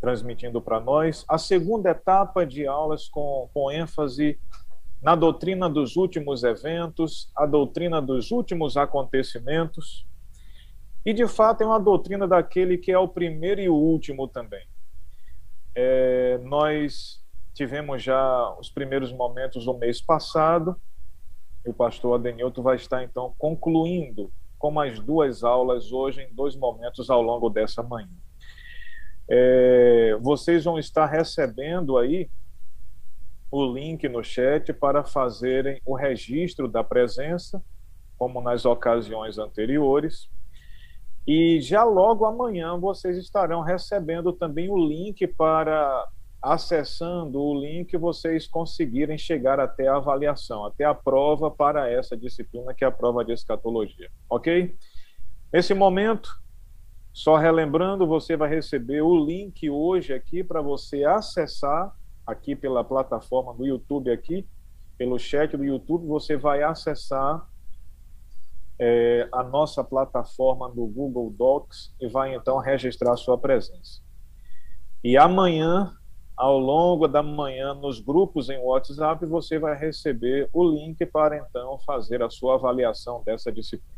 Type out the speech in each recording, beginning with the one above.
transmitindo para nós. A segunda etapa de aulas com, com ênfase na doutrina dos últimos eventos, a doutrina dos últimos acontecimentos. E, de fato, é uma doutrina daquele que é o primeiro e o último também. É, nós tivemos já os primeiros momentos do mês passado, e o pastor Adenilton vai estar, então, concluindo com mais duas aulas hoje, em dois momentos ao longo dessa manhã. É, vocês vão estar recebendo aí o link no chat para fazerem o registro da presença, como nas ocasiões anteriores. E já logo amanhã vocês estarão recebendo também o link para acessando o link vocês conseguirem chegar até a avaliação, até a prova para essa disciplina que é a prova de escatologia, OK? Nesse momento, só relembrando, você vai receber o link hoje aqui para você acessar aqui pela plataforma do YouTube aqui, pelo chat do YouTube, você vai acessar é, a nossa plataforma do Google Docs e vai então registrar sua presença. E amanhã, ao longo da manhã, nos grupos em WhatsApp, você vai receber o link para então fazer a sua avaliação dessa disciplina.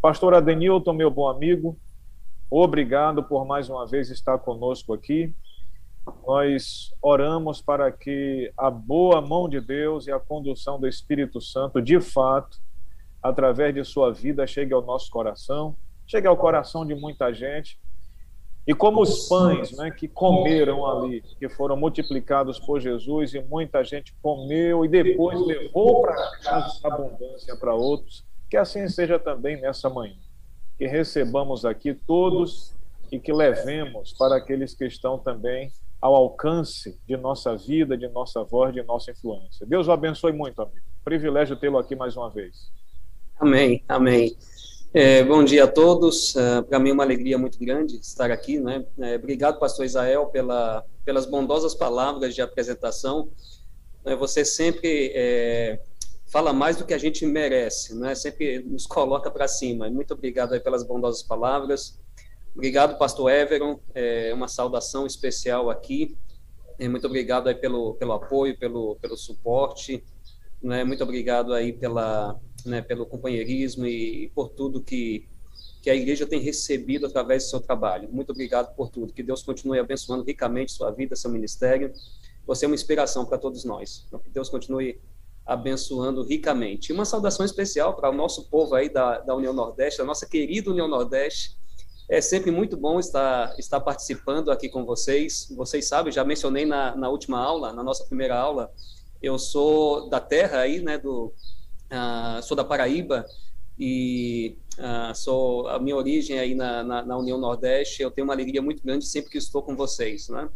Pastor Adenilton, meu bom amigo, obrigado por mais uma vez estar conosco aqui. Nós oramos para que a boa mão de Deus e a condução do Espírito Santo, de fato, através de sua vida, chegue ao nosso coração, chegue ao coração de muita gente. E como os pães né, que comeram ali, que foram multiplicados por Jesus, e muita gente comeu e depois levou para casa abundância para outros, que assim seja também nessa manhã. Que recebamos aqui todos e que levemos para aqueles que estão também ao alcance de nossa vida, de nossa voz, de nossa influência. Deus o abençoe muito, amigo. Privilégio tê-lo aqui mais uma vez. Amém, amém. É, bom dia a todos. Uh, Para mim é uma alegria muito grande estar aqui, né? É, obrigado, Pastor Israel, pela, pelas bondosas palavras de apresentação. É, você sempre é, fala mais do que a gente merece, né? Sempre nos coloca para cima. Muito obrigado pelas bondosas palavras. Obrigado, Pastor Everon. É uma saudação especial aqui. É, muito obrigado aí pelo, pelo apoio, pelo, pelo suporte. Né? Muito obrigado aí pela né, pelo companheirismo e, e por tudo que, que a igreja tem recebido através do seu trabalho. Muito obrigado por tudo. Que Deus continue abençoando ricamente sua vida, seu ministério. Você é uma inspiração para todos nós. Que Deus continue abençoando ricamente. Uma saudação especial para o nosso povo aí da, da União Nordeste, da nossa querida União Nordeste. É sempre muito bom estar, estar participando aqui com vocês. Vocês sabem, já mencionei na, na última aula, na nossa primeira aula, eu sou da terra aí, né, do, uh, sou da Paraíba e uh, sou a minha origem aí na, na, na, União Nordeste. Eu tenho uma alegria muito grande sempre que estou com vocês, né?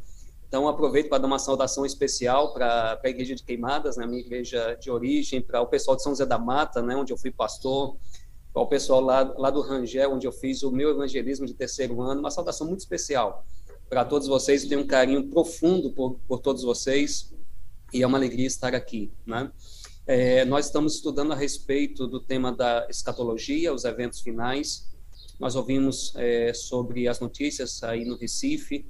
Então aproveito para dar uma saudação especial para a igreja de Queimadas, né, minha igreja de origem, para o pessoal de São José da Mata, né, onde eu fui pastor, para o pessoal lá, lá do Rangel, onde eu fiz o meu evangelismo de terceiro ano. Uma saudação muito especial para todos vocês. Eu tenho um carinho profundo por, por todos vocês e é uma alegria estar aqui, né? É, nós estamos estudando a respeito do tema da escatologia, os eventos finais. Nós ouvimos é, sobre as notícias aí no Recife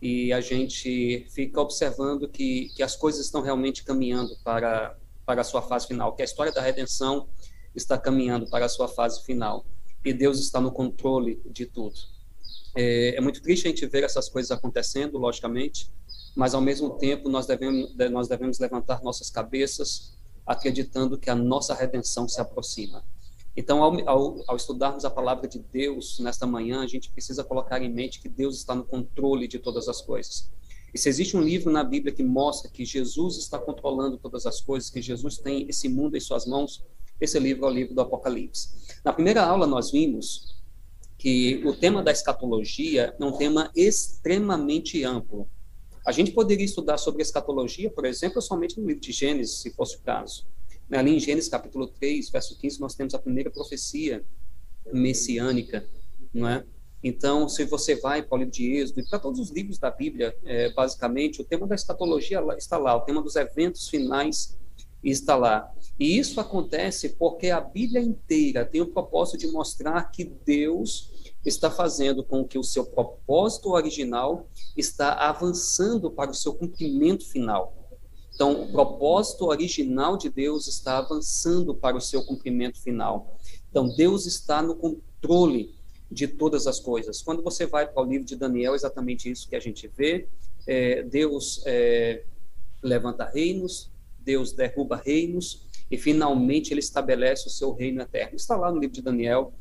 e a gente fica observando que, que as coisas estão realmente caminhando para, para a sua fase final, que a história da redenção está caminhando para a sua fase final e Deus está no controle de tudo. É, é muito triste a gente ver essas coisas acontecendo, logicamente, mas ao mesmo tempo nós devemos, nós devemos levantar nossas cabeças acreditando que a nossa redenção se aproxima. Então, ao, ao, ao, estudarmos a palavra de Deus nesta manhã, a gente precisa colocar em mente que Deus está no controle de todas as coisas. E se existe um livro na Bíblia que mostra que Jesus está controlando todas as coisas, que Jesus tem esse mundo em suas mãos, esse livro é o livro do Apocalipse. Na primeira aula, nós vimos que o tema da escatologia é um tema extremamente amplo. A gente poderia estudar sobre escatologia, por exemplo, somente no livro de Gênesis, se fosse o caso. Ali em Gênesis capítulo 3, verso 15, nós temos a primeira profecia messiânica, não é? Então, se você vai para o livro de Êxodo, e para todos os livros da Bíblia, é, basicamente, o tema da escatologia está lá, o tema dos eventos finais está lá. E isso acontece porque a Bíblia inteira tem o propósito de mostrar que Deus está fazendo com que o seu propósito original está avançando para o seu cumprimento final. Então, o propósito original de Deus está avançando para o seu cumprimento final. Então, Deus está no controle de todas as coisas. Quando você vai para o livro de Daniel, é exatamente isso que a gente vê. É, Deus é, levanta reinos, Deus derruba reinos, e finalmente ele estabelece o seu reino eterno. Está lá no livro de Daniel,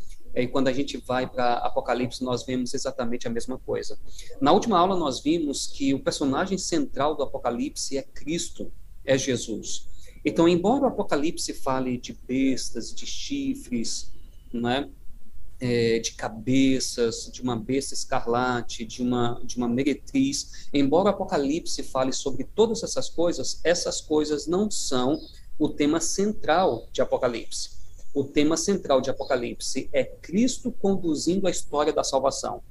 e quando a gente vai para Apocalipse, nós vemos exatamente a mesma coisa. Na última aula, nós vimos que o personagem central do Apocalipse é Cristo, é Jesus. Então, embora o Apocalipse fale de bestas, de chifres, né, é, de cabeças, de uma besta escarlate, de uma, de uma meretriz, embora o Apocalipse fale sobre todas essas coisas, essas coisas não são o tema central de Apocalipse o tema central de Apocalipse é Cristo conduzindo a história da salvação,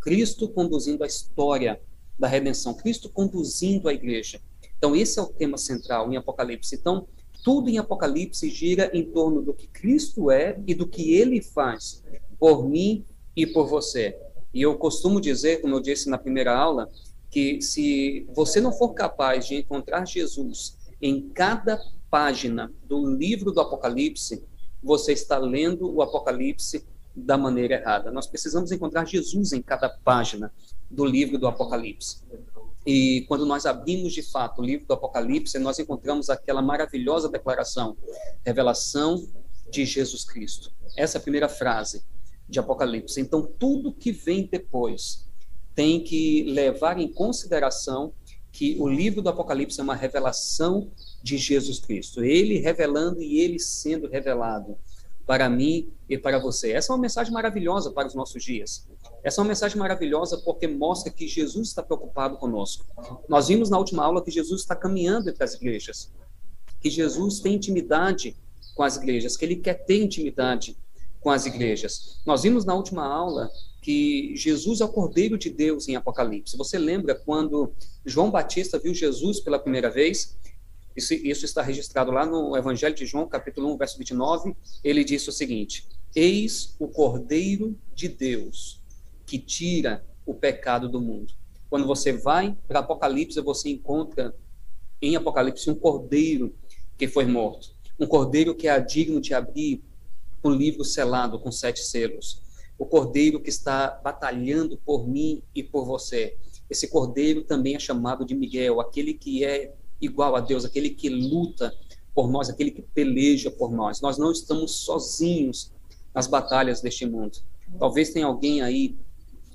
Cristo conduzindo a história da redenção, Cristo conduzindo a igreja. Então, esse é o tema central em Apocalipse. Então, tudo em Apocalipse gira em torno do que Cristo é e do que ele faz por mim e por você. E eu costumo dizer, como eu disse na primeira aula, que se você não for capaz de encontrar Jesus em cada página do livro do Apocalipse, você está lendo o Apocalipse da maneira errada. Nós precisamos encontrar Jesus em cada página do livro do Apocalipse. E quando nós abrimos de fato o livro do Apocalipse, nós encontramos aquela maravilhosa declaração: revelação de Jesus Cristo. Essa é a primeira frase de Apocalipse. Então, tudo que vem depois tem que levar em consideração que o livro do Apocalipse é uma revelação de Jesus Cristo. Ele revelando e ele sendo revelado para mim e para você. Essa é uma mensagem maravilhosa para os nossos dias. Essa é uma mensagem maravilhosa porque mostra que Jesus está preocupado conosco. Nós vimos na última aula que Jesus está caminhando entre as igrejas, que Jesus tem intimidade com as igrejas, que ele quer ter intimidade com as igrejas. Nós vimos na última aula que Jesus é o Cordeiro de Deus em Apocalipse. Você lembra quando João Batista viu Jesus pela primeira vez? Isso, isso, está registrado lá no Evangelho de João, capítulo 1, verso 29. Ele disse o seguinte: Eis o Cordeiro de Deus que tira o pecado do mundo. Quando você vai para Apocalipse, você encontra em Apocalipse um cordeiro que foi morto. Um cordeiro que é digno de abrir o livro selado com sete selos. O cordeiro que está batalhando por mim e por você. Esse cordeiro também é chamado de Miguel, aquele que é igual a Deus, aquele que luta por nós, aquele que peleja por nós. Nós não estamos sozinhos nas batalhas deste mundo. Talvez tenha alguém aí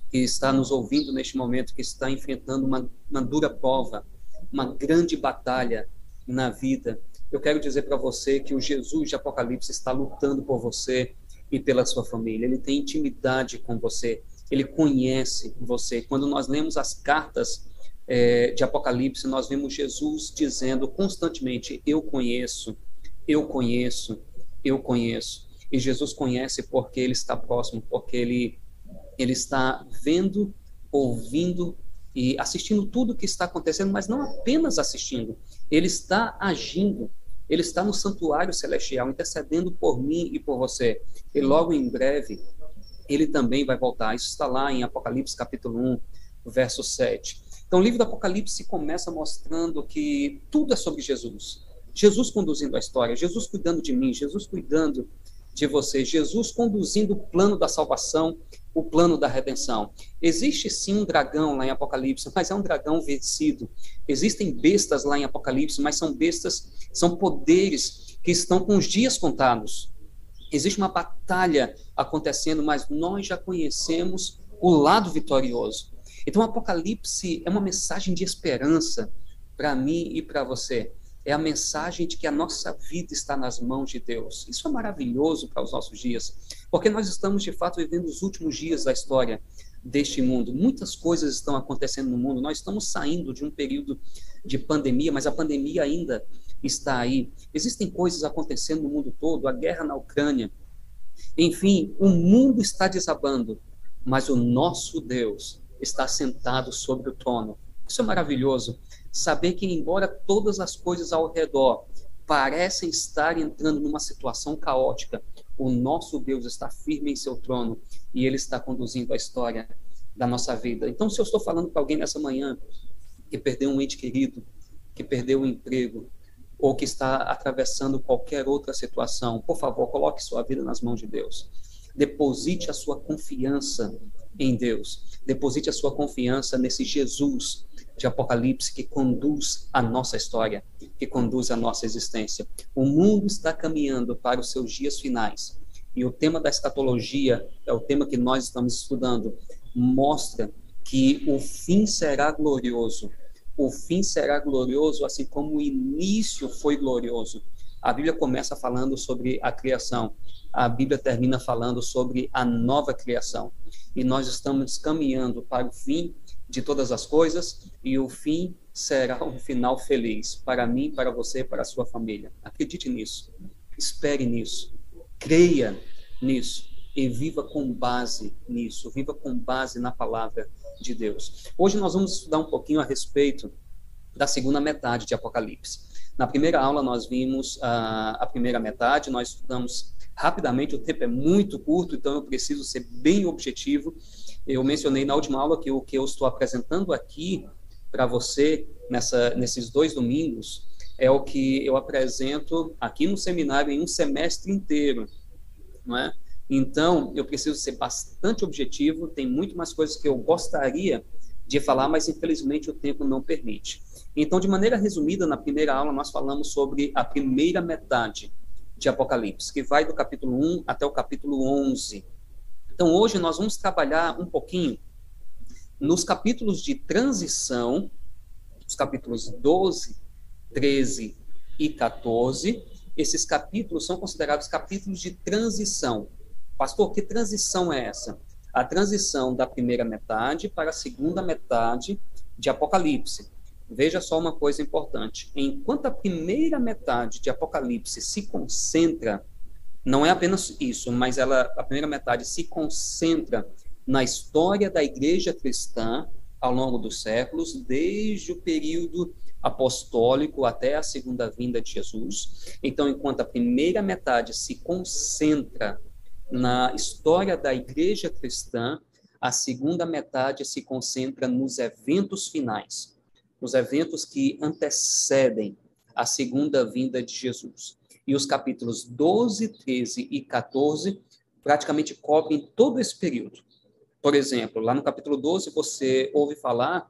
que está nos ouvindo neste momento, que está enfrentando uma, uma dura prova, uma grande batalha na vida. Eu quero dizer para você que o Jesus de Apocalipse está lutando por você e pela sua família. Ele tem intimidade com você, ele conhece você. Quando nós lemos as cartas é, de Apocalipse, nós vemos Jesus dizendo constantemente: Eu conheço, eu conheço, eu conheço. E Jesus conhece porque ele está próximo, porque ele, ele está vendo, ouvindo e assistindo tudo o que está acontecendo, mas não apenas assistindo, ele está agindo. Ele está no santuário celestial, intercedendo por mim e por você. E logo em breve, ele também vai voltar. Isso está lá em Apocalipse capítulo 1, verso 7. Então, o livro do Apocalipse começa mostrando que tudo é sobre Jesus. Jesus conduzindo a história, Jesus cuidando de mim, Jesus cuidando de você, Jesus conduzindo o plano da salvação, o plano da redenção. Existe sim um dragão lá em Apocalipse, mas é um dragão vencido. Existem bestas lá em Apocalipse, mas são bestas, são poderes que estão com os dias contados. Existe uma batalha acontecendo, mas nós já conhecemos o lado vitorioso. Então, o Apocalipse é uma mensagem de esperança para mim e para você. É a mensagem de que a nossa vida está nas mãos de Deus. Isso é maravilhoso para os nossos dias, porque nós estamos de fato vivendo os últimos dias da história deste mundo. Muitas coisas estão acontecendo no mundo. Nós estamos saindo de um período de pandemia, mas a pandemia ainda está aí. Existem coisas acontecendo no mundo todo, a guerra na Ucrânia. Enfim, o mundo está desabando, mas o nosso Deus está sentado sobre o trono. Isso é maravilhoso. Saber que, embora todas as coisas ao redor parecem estar entrando numa situação caótica, O nosso Deus está firme em seu trono e ele está conduzindo a história da nossa vida. Então, se eu estou falando para alguém nessa manhã que perdeu um ente querido, que perdeu o um emprego, ou que está atravessando qualquer outra situação, por favor, coloque sua vida nas mãos de Deus. Deposite a sua confiança em Deus. Deposite a sua confiança nesse Jesus de Apocalipse que conduz a nossa história, que conduz a nossa existência. O mundo está caminhando para os seus dias finais. E o tema da escatologia é o tema que nós estamos estudando. Mostra que o fim será glorioso. O fim será glorioso, assim como o início foi glorioso. A Bíblia começa falando sobre a criação, a Bíblia termina falando sobre a nova criação. E nós estamos caminhando para o fim de todas as coisas e o fim será um final feliz para mim, para você, para a sua família. Acredite nisso. Espere nisso. Creia nisso e viva com base nisso, viva com base na palavra de Deus. Hoje nós vamos estudar um pouquinho a respeito da segunda metade de Apocalipse. Na primeira aula nós vimos a, a primeira metade, nós estudamos rapidamente, o tempo é muito curto, então eu preciso ser bem objetivo eu mencionei na última aula que o que eu estou apresentando aqui para você nessa, nesses dois domingos é o que eu apresento aqui no seminário em um semestre inteiro, não é? Então, eu preciso ser bastante objetivo, tem muito mais coisas que eu gostaria de falar, mas infelizmente o tempo não permite. Então, de maneira resumida, na primeira aula nós falamos sobre a primeira metade de Apocalipse, que vai do capítulo 1 até o capítulo 11. Então, hoje nós vamos trabalhar um pouquinho nos capítulos de transição, os capítulos 12, 13 e 14. Esses capítulos são considerados capítulos de transição. Pastor, que transição é essa? A transição da primeira metade para a segunda metade de Apocalipse. Veja só uma coisa importante. Enquanto a primeira metade de Apocalipse se concentra não é apenas isso, mas ela, a primeira metade se concentra na história da igreja cristã ao longo dos séculos, desde o período apostólico até a segunda vinda de Jesus. Então, enquanto a primeira metade se concentra na história da igreja cristã, a segunda metade se concentra nos eventos finais, nos eventos que antecedem a segunda vinda de Jesus e os capítulos 12, 13 e 14 praticamente cobrem todo esse período. Por exemplo, lá no capítulo 12 você ouve falar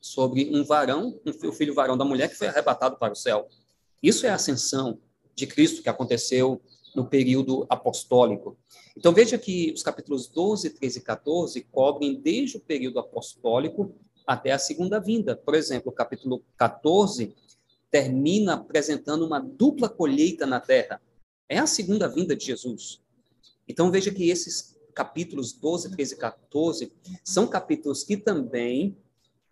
sobre um varão, o filho varão da mulher que foi arrebatado para o céu. Isso é a ascensão de Cristo que aconteceu no período apostólico. Então veja que os capítulos 12, 13 e 14 cobrem desde o período apostólico até a segunda vinda. Por exemplo, o capítulo 14 termina apresentando uma dupla colheita na terra. É a segunda vinda de Jesus. Então veja que esses capítulos 12, 13 e 14 são capítulos que também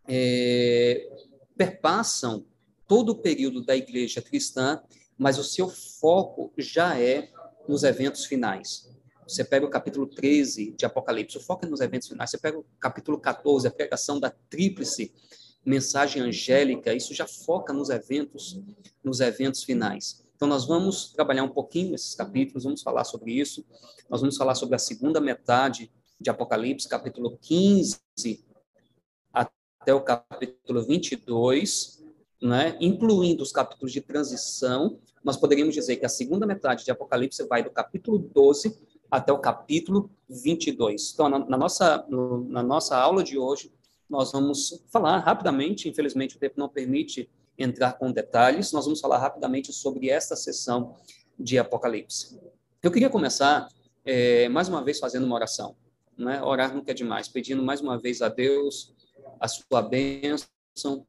é, perpassam todo o período da igreja cristã, mas o seu foco já é nos eventos finais. Você pega o capítulo 13 de Apocalipse, o nos eventos finais. Você pega o capítulo 14, a pregação da tríplice mensagem angélica, isso já foca nos eventos, nos eventos finais. Então nós vamos trabalhar um pouquinho esses capítulos, vamos falar sobre isso. Nós vamos falar sobre a segunda metade de Apocalipse, capítulo 15 até o capítulo 22, né? incluindo os capítulos de transição. Nós poderíamos dizer que a segunda metade de Apocalipse vai do capítulo 12 até o capítulo 22. Então, na, na nossa, no, na nossa aula de hoje, nós vamos falar rapidamente, infelizmente o tempo não permite entrar com detalhes, nós vamos falar rapidamente sobre esta sessão de Apocalipse. Eu queria começar, é, mais uma vez, fazendo uma oração. Né? Orar nunca é demais, pedindo mais uma vez a Deus a sua bênção,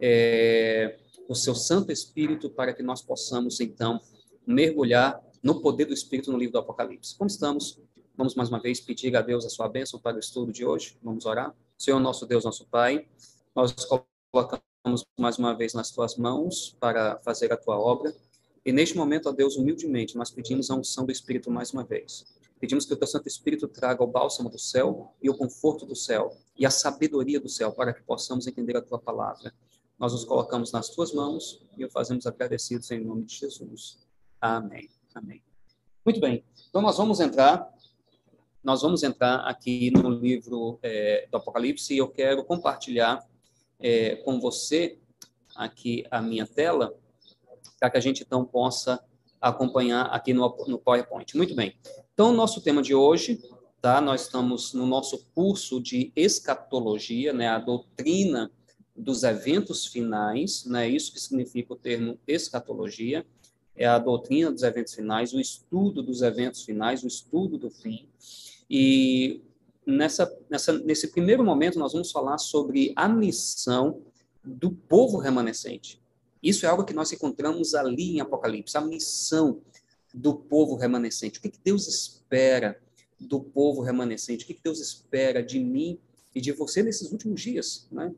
é, o seu Santo Espírito, para que nós possamos, então, mergulhar no poder do Espírito no livro do Apocalipse. Como estamos? Vamos mais uma vez pedir a Deus a sua bênção para o estudo de hoje. Vamos orar. Senhor nosso Deus, nosso Pai, nós colocamos mais uma vez nas tuas mãos para fazer a tua obra. E neste momento, ó Deus, humildemente, nós pedimos a unção do Espírito mais uma vez. Pedimos que o teu Santo Espírito traga o bálsamo do céu e o conforto do céu e a sabedoria do céu para que possamos entender a tua palavra. Nós nos colocamos nas tuas mãos e o fazemos agradecidos em nome de Jesus. Amém. Muito bem. Então nós vamos entrar, nós vamos entrar aqui no livro é, do Apocalipse e eu quero compartilhar é, com você aqui a minha tela para que a gente então possa acompanhar aqui no, no PowerPoint. Muito bem. Então, o nosso tema de hoje, tá? Nós estamos no nosso curso de escatologia, né? A doutrina dos eventos finais, né? Isso que significa o termo escatologia, é a doutrina dos eventos finais, o estudo dos eventos finais, o estudo do fim. E nessa, nessa, nesse primeiro momento nós vamos falar sobre a missão do povo remanescente. Isso é algo que nós encontramos ali em Apocalipse, a missão do povo remanescente. O que, que Deus espera do povo remanescente? O que, que Deus espera de mim e de você nesses últimos dias? Né?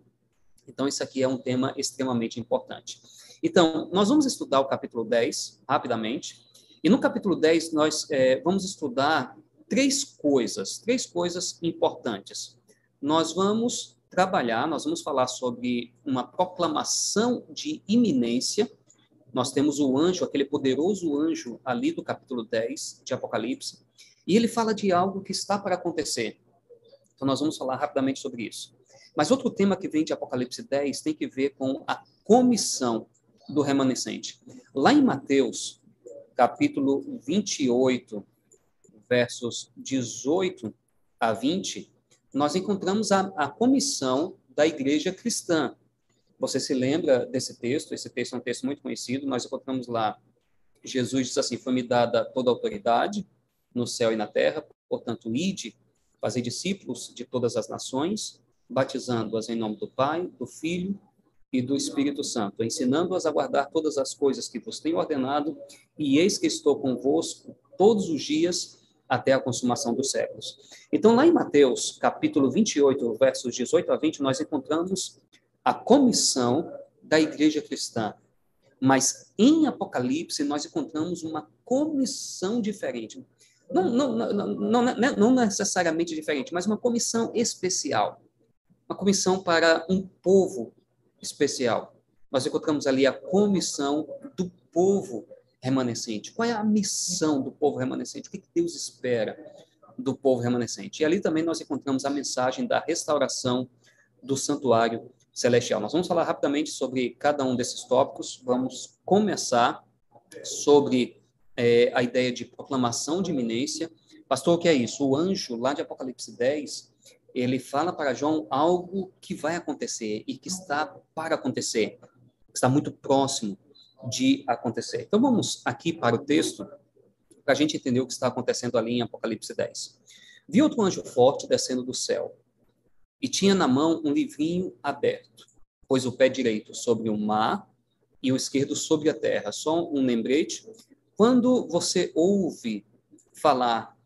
Então, isso aqui é um tema extremamente importante. Então, nós vamos estudar o capítulo 10 rapidamente. E no capítulo 10, nós é, vamos estudar três coisas, três coisas importantes. Nós vamos trabalhar, nós vamos falar sobre uma proclamação de iminência. Nós temos o anjo, aquele poderoso anjo ali do capítulo 10 de Apocalipse, e ele fala de algo que está para acontecer. Então nós vamos falar rapidamente sobre isso. Mas outro tema que vem de Apocalipse 10 tem que ver com a comissão do remanescente. Lá em Mateus, capítulo 28, versos 18 a 20, nós encontramos a, a comissão da igreja cristã. Você se lembra desse texto? Esse texto é um texto muito conhecido. Nós encontramos lá, Jesus diz assim: Foi-me dada toda a autoridade no céu e na terra, portanto, ide, fazer discípulos de todas as nações, batizando-as em nome do Pai, do Filho e do Espírito Santo, ensinando-as a guardar todas as coisas que vos tenho ordenado, e eis que estou convosco todos os dias até a consumação dos séculos. Então, lá em Mateus, capítulo 28, versos 18 a 20, nós encontramos a comissão da igreja cristã. Mas em Apocalipse, nós encontramos uma comissão diferente. Não, não, não, não, não necessariamente diferente, mas uma comissão especial. Uma comissão para um povo especial. Nós encontramos ali a comissão do povo remanescente? Qual é a missão do povo remanescente? O que Deus espera do povo remanescente? E ali também nós encontramos a mensagem da restauração do santuário celestial. Nós vamos falar rapidamente sobre cada um desses tópicos. Vamos começar sobre é, a ideia de proclamação de iminência. Pastor, o que é isso? O anjo, lá de Apocalipse 10, ele fala para João algo que vai acontecer e que está para acontecer, está muito próximo de acontecer. Então vamos aqui para o texto, para a gente entender o que está acontecendo ali em Apocalipse 10. Vi outro anjo forte descendo do céu, e tinha na mão um livrinho aberto, pôs o pé direito sobre o mar e o esquerdo sobre a terra. Só um lembrete, quando você ouve falar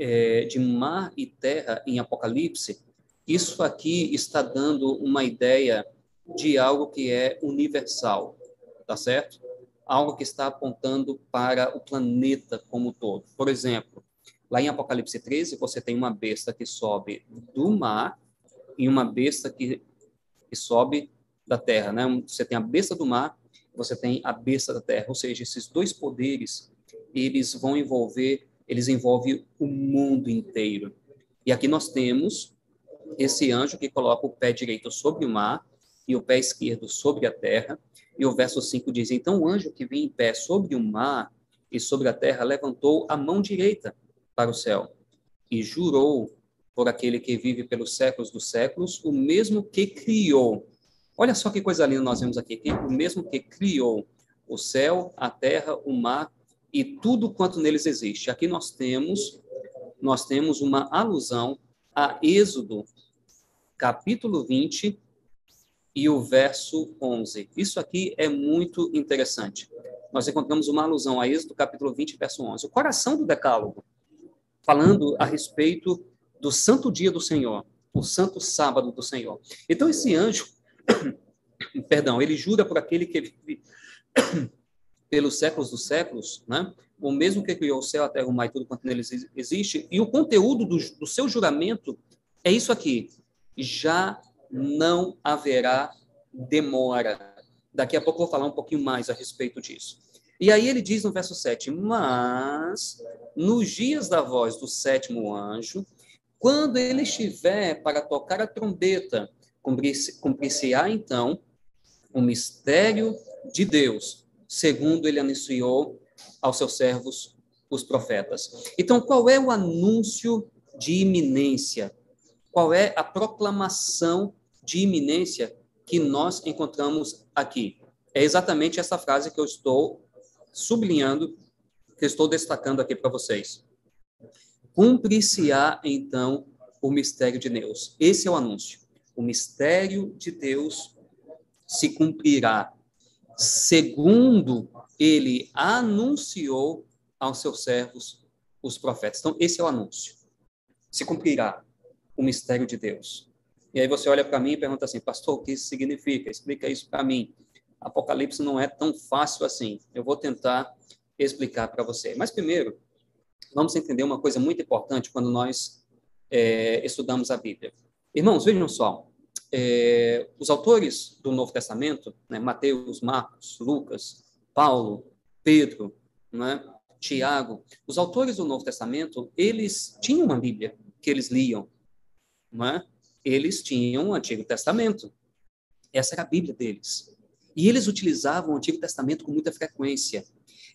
é, de mar e terra em Apocalipse, isso aqui está dando uma ideia de algo que é universal, tá certo? Algo que está apontando para o planeta como um todo. Por exemplo, lá em Apocalipse 13, você tem uma besta que sobe do mar e uma besta que, que sobe da terra, né? Você tem a besta do mar, você tem a besta da terra, ou seja, esses dois poderes, eles vão envolver, eles envolvem o mundo inteiro. E aqui nós temos esse anjo que coloca o pé direito sobre o mar e o pé esquerdo sobre a terra, e o verso 5 diz: Então o anjo que vinha em pé sobre o mar e sobre a terra levantou a mão direita para o céu e jurou por aquele que vive pelos séculos dos séculos, o mesmo que criou. Olha só que coisa linda nós vemos aqui, o mesmo que criou o céu, a terra, o mar e tudo quanto neles existe. Aqui nós temos nós temos uma alusão a Êxodo, capítulo 20, e o verso 11. Isso aqui é muito interessante. Nós encontramos uma alusão a Êxodo, capítulo 20, verso 11. O coração do decálogo, falando a respeito do santo dia do Senhor, o santo sábado do Senhor. Então, esse anjo, perdão, ele jura por aquele que pelos séculos dos séculos, né? o mesmo que criou o céu, a terra, o mar e tudo quanto neles existe, e o conteúdo do, do seu juramento é isso aqui. Já não haverá demora. Daqui a pouco eu vou falar um pouquinho mais a respeito disso. E aí ele diz no verso 7: Mas nos dias da voz do sétimo anjo, quando ele estiver para tocar a trombeta, cumprir-se-á então o mistério de Deus, segundo ele anunciou aos seus servos, os profetas. Então, qual é o anúncio de iminência? Qual é a proclamação de iminência que nós encontramos aqui? É exatamente essa frase que eu estou sublinhando, que estou destacando aqui para vocês. Cumprir-se-á, então, o mistério de Deus. Esse é o anúncio. O mistério de Deus se cumprirá segundo ele anunciou aos seus servos, os profetas. Então, esse é o anúncio. Se cumprirá o mistério de Deus. E aí você olha para mim e pergunta assim, pastor, o que isso significa? Explica isso para mim. Apocalipse não é tão fácil assim. Eu vou tentar explicar para você. Mas primeiro, vamos entender uma coisa muito importante quando nós é, estudamos a Bíblia. Irmãos, vejam só. É, os autores do Novo Testamento, né, Mateus, Marcos, Lucas, Paulo, Pedro, né, Tiago, os autores do Novo Testamento, eles tinham uma Bíblia que eles liam, né? eles tinham o Antigo Testamento. Essa era a Bíblia deles. E eles utilizavam o Antigo Testamento com muita frequência.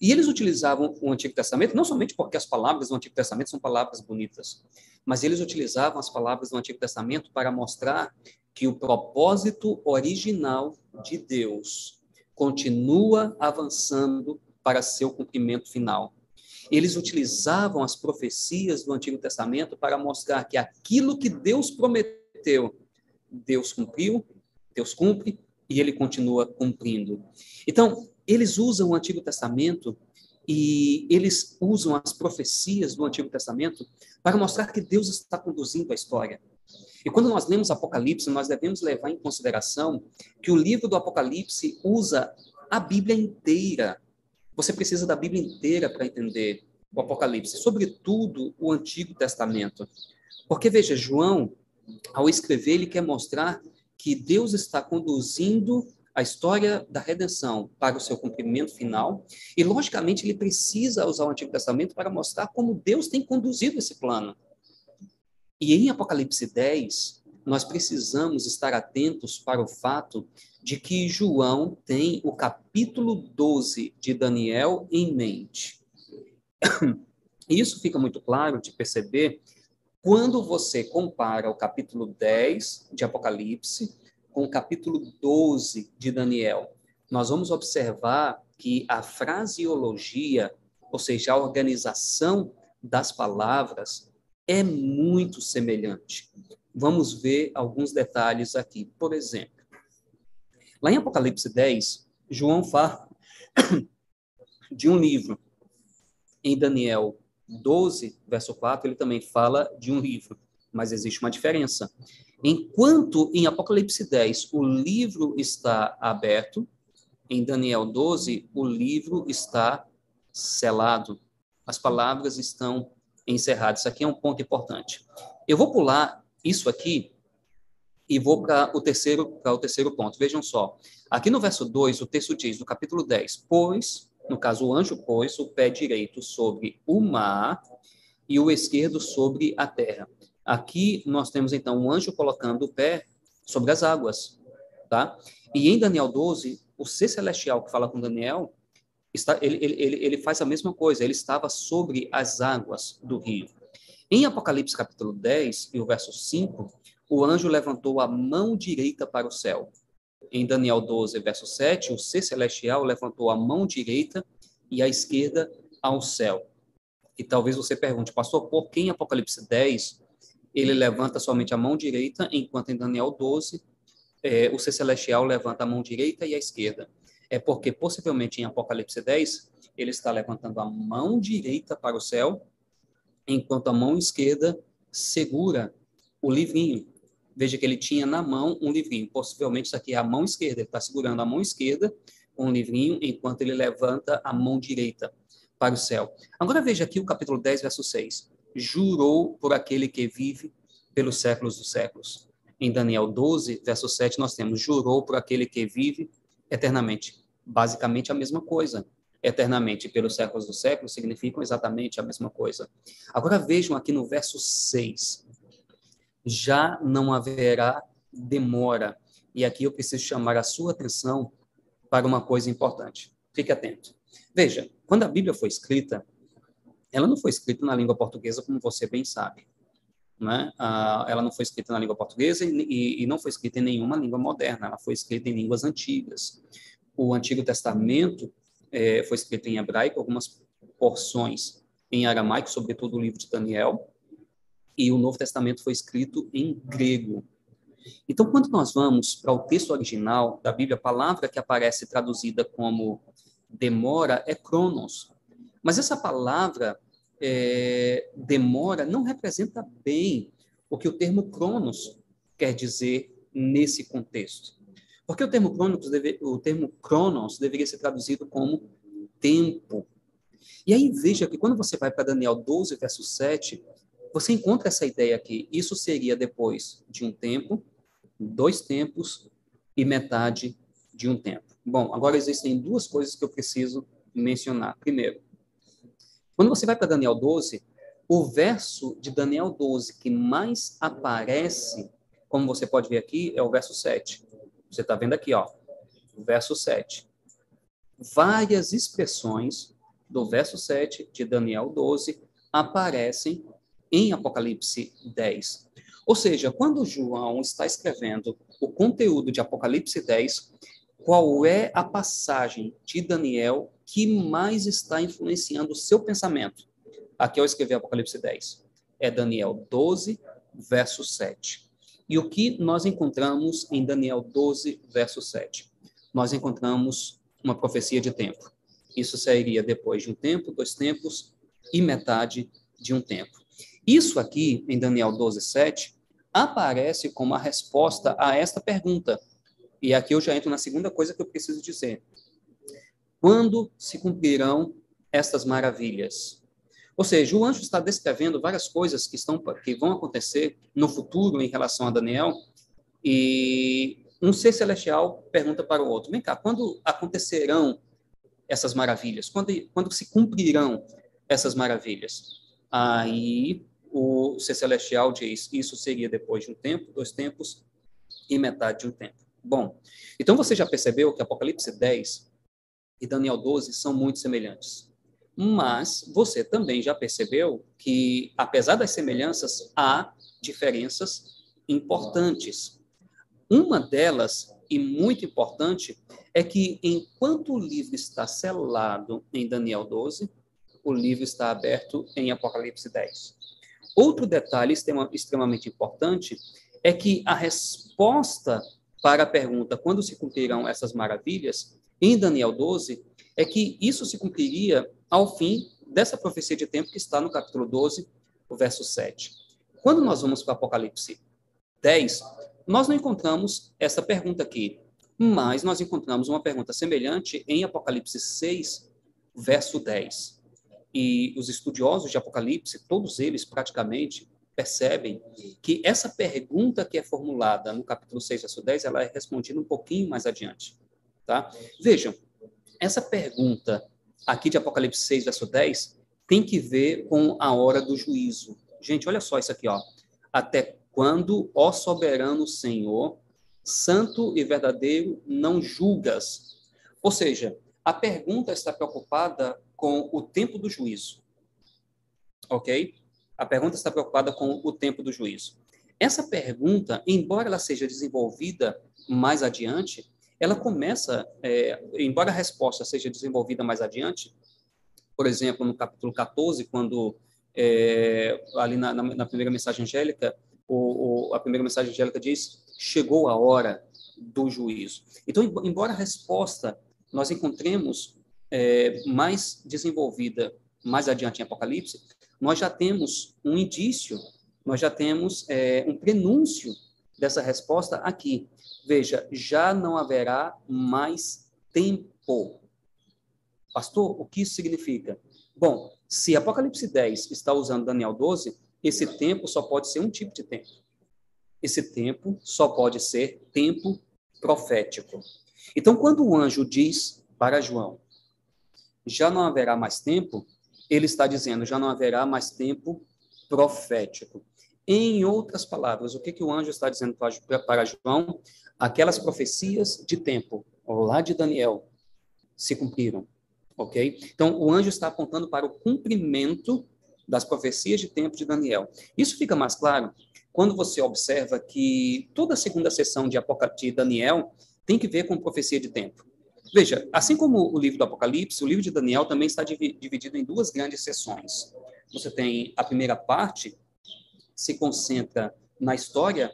E eles utilizavam o Antigo Testamento não somente porque as palavras do Antigo Testamento são palavras bonitas, mas eles utilizavam as palavras do Antigo Testamento para mostrar que o propósito original de Deus continua avançando para seu cumprimento final. Eles utilizavam as profecias do Antigo Testamento para mostrar que aquilo que Deus prometeu, Deus cumpriu, Deus cumpre e ele continua cumprindo. Então, eles usam o Antigo Testamento e eles usam as profecias do Antigo Testamento para mostrar que Deus está conduzindo a história. E quando nós lemos Apocalipse, nós devemos levar em consideração que o livro do Apocalipse usa a Bíblia inteira. Você precisa da Bíblia inteira para entender o Apocalipse, sobretudo o Antigo Testamento. Porque, veja, João, ao escrever, ele quer mostrar que Deus está conduzindo a história da redenção para o seu cumprimento final, e logicamente ele precisa usar o Antigo Testamento para mostrar como Deus tem conduzido esse plano. E em Apocalipse 10, nós precisamos estar atentos para o fato de que João tem o capítulo 12 de Daniel em mente. Isso fica muito claro de perceber quando você compara o capítulo 10 de Apocalipse com o capítulo 12 de Daniel. Nós vamos observar que a fraseologia, ou seja, a organização das palavras, é muito semelhante. Vamos ver alguns detalhes aqui. Por exemplo, lá em Apocalipse 10, João fala de um livro. Em Daniel 12, verso 4, ele também fala de um livro, mas existe uma diferença. Enquanto em Apocalipse 10 o livro está aberto, em Daniel 12 o livro está selado. As palavras estão encerrado. Isso aqui é um ponto importante. Eu vou pular isso aqui e vou para o terceiro para o terceiro ponto. Vejam só. Aqui no verso 2, o texto diz, no capítulo 10, pois, no caso, o anjo pôs o pé direito sobre o mar e o esquerdo sobre a terra. Aqui nós temos, então, o anjo colocando o pé sobre as águas, tá? E em Daniel 12, o ser celestial que fala com Daniel, está, ele, ele, ele faz a mesma coisa, ele estava sobre as águas do rio. Em Apocalipse capítulo 10 e o verso 5, o anjo levantou a mão direita para o céu. Em Daniel 12, verso 7, o ser celestial levantou a mão direita e a esquerda ao céu. E talvez você pergunte, pastor, por que em Apocalipse 10 ele levanta somente a mão direita, enquanto em Daniel 12 é, o ser celestial levanta a mão direita e a esquerda? É porque possivelmente em Apocalipse 10 ele está levantando a mão direita para o céu, enquanto a mão esquerda segura o livrinho. Veja que ele tinha na mão um livrinho. Possivelmente isso aqui é a mão esquerda. Ele está segurando a mão esquerda com o livrinho, enquanto ele levanta a mão direita para o céu. Agora veja aqui o capítulo 10, verso 6. Jurou por aquele que vive pelos séculos dos séculos. Em Daniel 12, verso 7, nós temos: jurou por aquele que vive eternamente. Basicamente a mesma coisa. eternamente pelos séculos dos séculos significam exatamente a mesma coisa. Agora vejam aqui no verso 6. Já não haverá demora. E aqui eu preciso chamar a sua atenção para uma coisa importante. Fique atento. Veja, quando a Bíblia foi escrita, ela não foi escrita na língua portuguesa, como você bem sabe. Né? Ah, ela não foi escrita na língua portuguesa e, e, não foi escrita em nenhuma língua moderna, ela foi escrita em línguas antigas. O Antigo Testamento é, foi escrito em hebraico, algumas porções em aramaico, sobretudo o livro de Daniel, e o Novo Testamento foi escrito em grego. Então, quando nós vamos para o texto original da Bíblia, a palavra que aparece traduzida como demora é cronos. Mas essa palavra é, demora não representa bem o que o termo cronos quer dizer nesse contexto. Porque o termo cronos, deve, o termo cronos deveria ser traduzido como tempo. E aí veja que quando você vai para Daniel 12, verso 7, você encontra essa ideia aqui. Isso seria depois de um tempo, dois tempos e metade de um tempo. Bom, agora existem duas coisas que eu preciso mencionar. Primeiro, quando você vai para Daniel 12, o verso de Daniel 12 que mais aparece, como você pode ver aqui, é o verso 7. Você está vendo aqui, ó, o verso 7. Várias expressões do verso 7 de Daniel 12 aparecem em Apocalipse 10. Ou seja, quando João está escrevendo o conteúdo de Apocalipse 10, qual é a passagem de Daniel que mais está influenciando o seu pensamento? Aqui eu escrevi Apocalipse 10. É Daniel 12, verso 7. E o que nós encontramos em Daniel 12, verso 7? Nós encontramos uma profecia de tempo. Isso seria depois de um tempo, dois tempos e metade de um tempo. Isso aqui, em Daniel 12, 7, aparece como a resposta a esta pergunta. E aqui eu já entro na segunda coisa que eu preciso dizer. Quando se cumprirão estas maravilhas? Ou seja, o anjo está descrevendo várias coisas que estão que vão acontecer no futuro em relação a Daniel e um ser celestial pergunta para o outro: "Vem cá, quando acontecerão essas maravilhas? Quando quando se cumprirão essas maravilhas?" Aí o ser celestial diz: "Isso seria depois de um tempo, dois tempos e metade de um tempo." Bom, então você já percebeu que Apocalipse 10 e Daniel 12 são muito semelhantes. Mas você também já percebeu que, apesar das semelhanças, há diferenças importantes. Uma delas, e muito importante, é que enquanto o livro está selado em Daniel 12, o livro está aberto em Apocalipse 10. Outro detalhe extremamente importante é que a resposta para a pergunta quando se cumprirão essas maravilhas, em Daniel 12, é que isso se cumpriria ao fim dessa profecia de tempo que está no capítulo 12, o verso 7. Quando nós vamos para Apocalipse 10, nós não encontramos essa pergunta aqui, mas nós encontramos uma pergunta semelhante em Apocalipse 6, verso 10. E os estudiosos de Apocalipse, todos eles praticamente, percebem que essa pergunta que é formulada no capítulo 6, verso 10, ela é respondida um pouquinho mais adiante. Tá? Vejam, essa pergunta aqui de Apocalipse 6, verso 10, tem que ver com a hora do juízo. Gente, olha só isso aqui, ó. Até quando, ó soberano Senhor, santo e verdadeiro, não julgas? Ou seja, a pergunta está preocupada com o tempo do juízo. Ok? A pergunta está preocupada com o tempo do juízo. Essa pergunta, embora ela seja desenvolvida mais adiante, ela começa, é, embora a resposta seja desenvolvida mais adiante, por exemplo, no capítulo 14, quando é, ali na, na, primeira mensagem angélica, o, o, a primeira mensagem angélica diz: chegou a hora do juízo. Então, embora a resposta nós encontremos é, mais desenvolvida mais adiante em Apocalipse, nós já temos um indício, nós já temos é, um prenúncio dessa resposta aqui. Veja, já não haverá mais tempo. Pastor, o que isso significa? Bom, se Apocalipse 10 está usando Daniel 12, esse tempo só pode ser um tipo de tempo. Esse tempo só pode ser tempo profético. Então, quando o anjo diz para João, já não haverá mais tempo, ele está dizendo, já não haverá mais tempo profético. Em outras palavras, o que, que o anjo está dizendo para João? Aquelas profecias de tempo, lá de Daniel, se cumpriram, ok? Então, o anjo está apontando para o cumprimento das profecias de tempo de Daniel. Isso fica mais claro quando você observa que toda a segunda sessão de Apocalipse de Daniel tem que ver com profecia de tempo. Veja, assim como o livro do Apocalipse, o livro de Daniel também está dividido em duas grandes sessões. Você tem a primeira parte, se concentra na história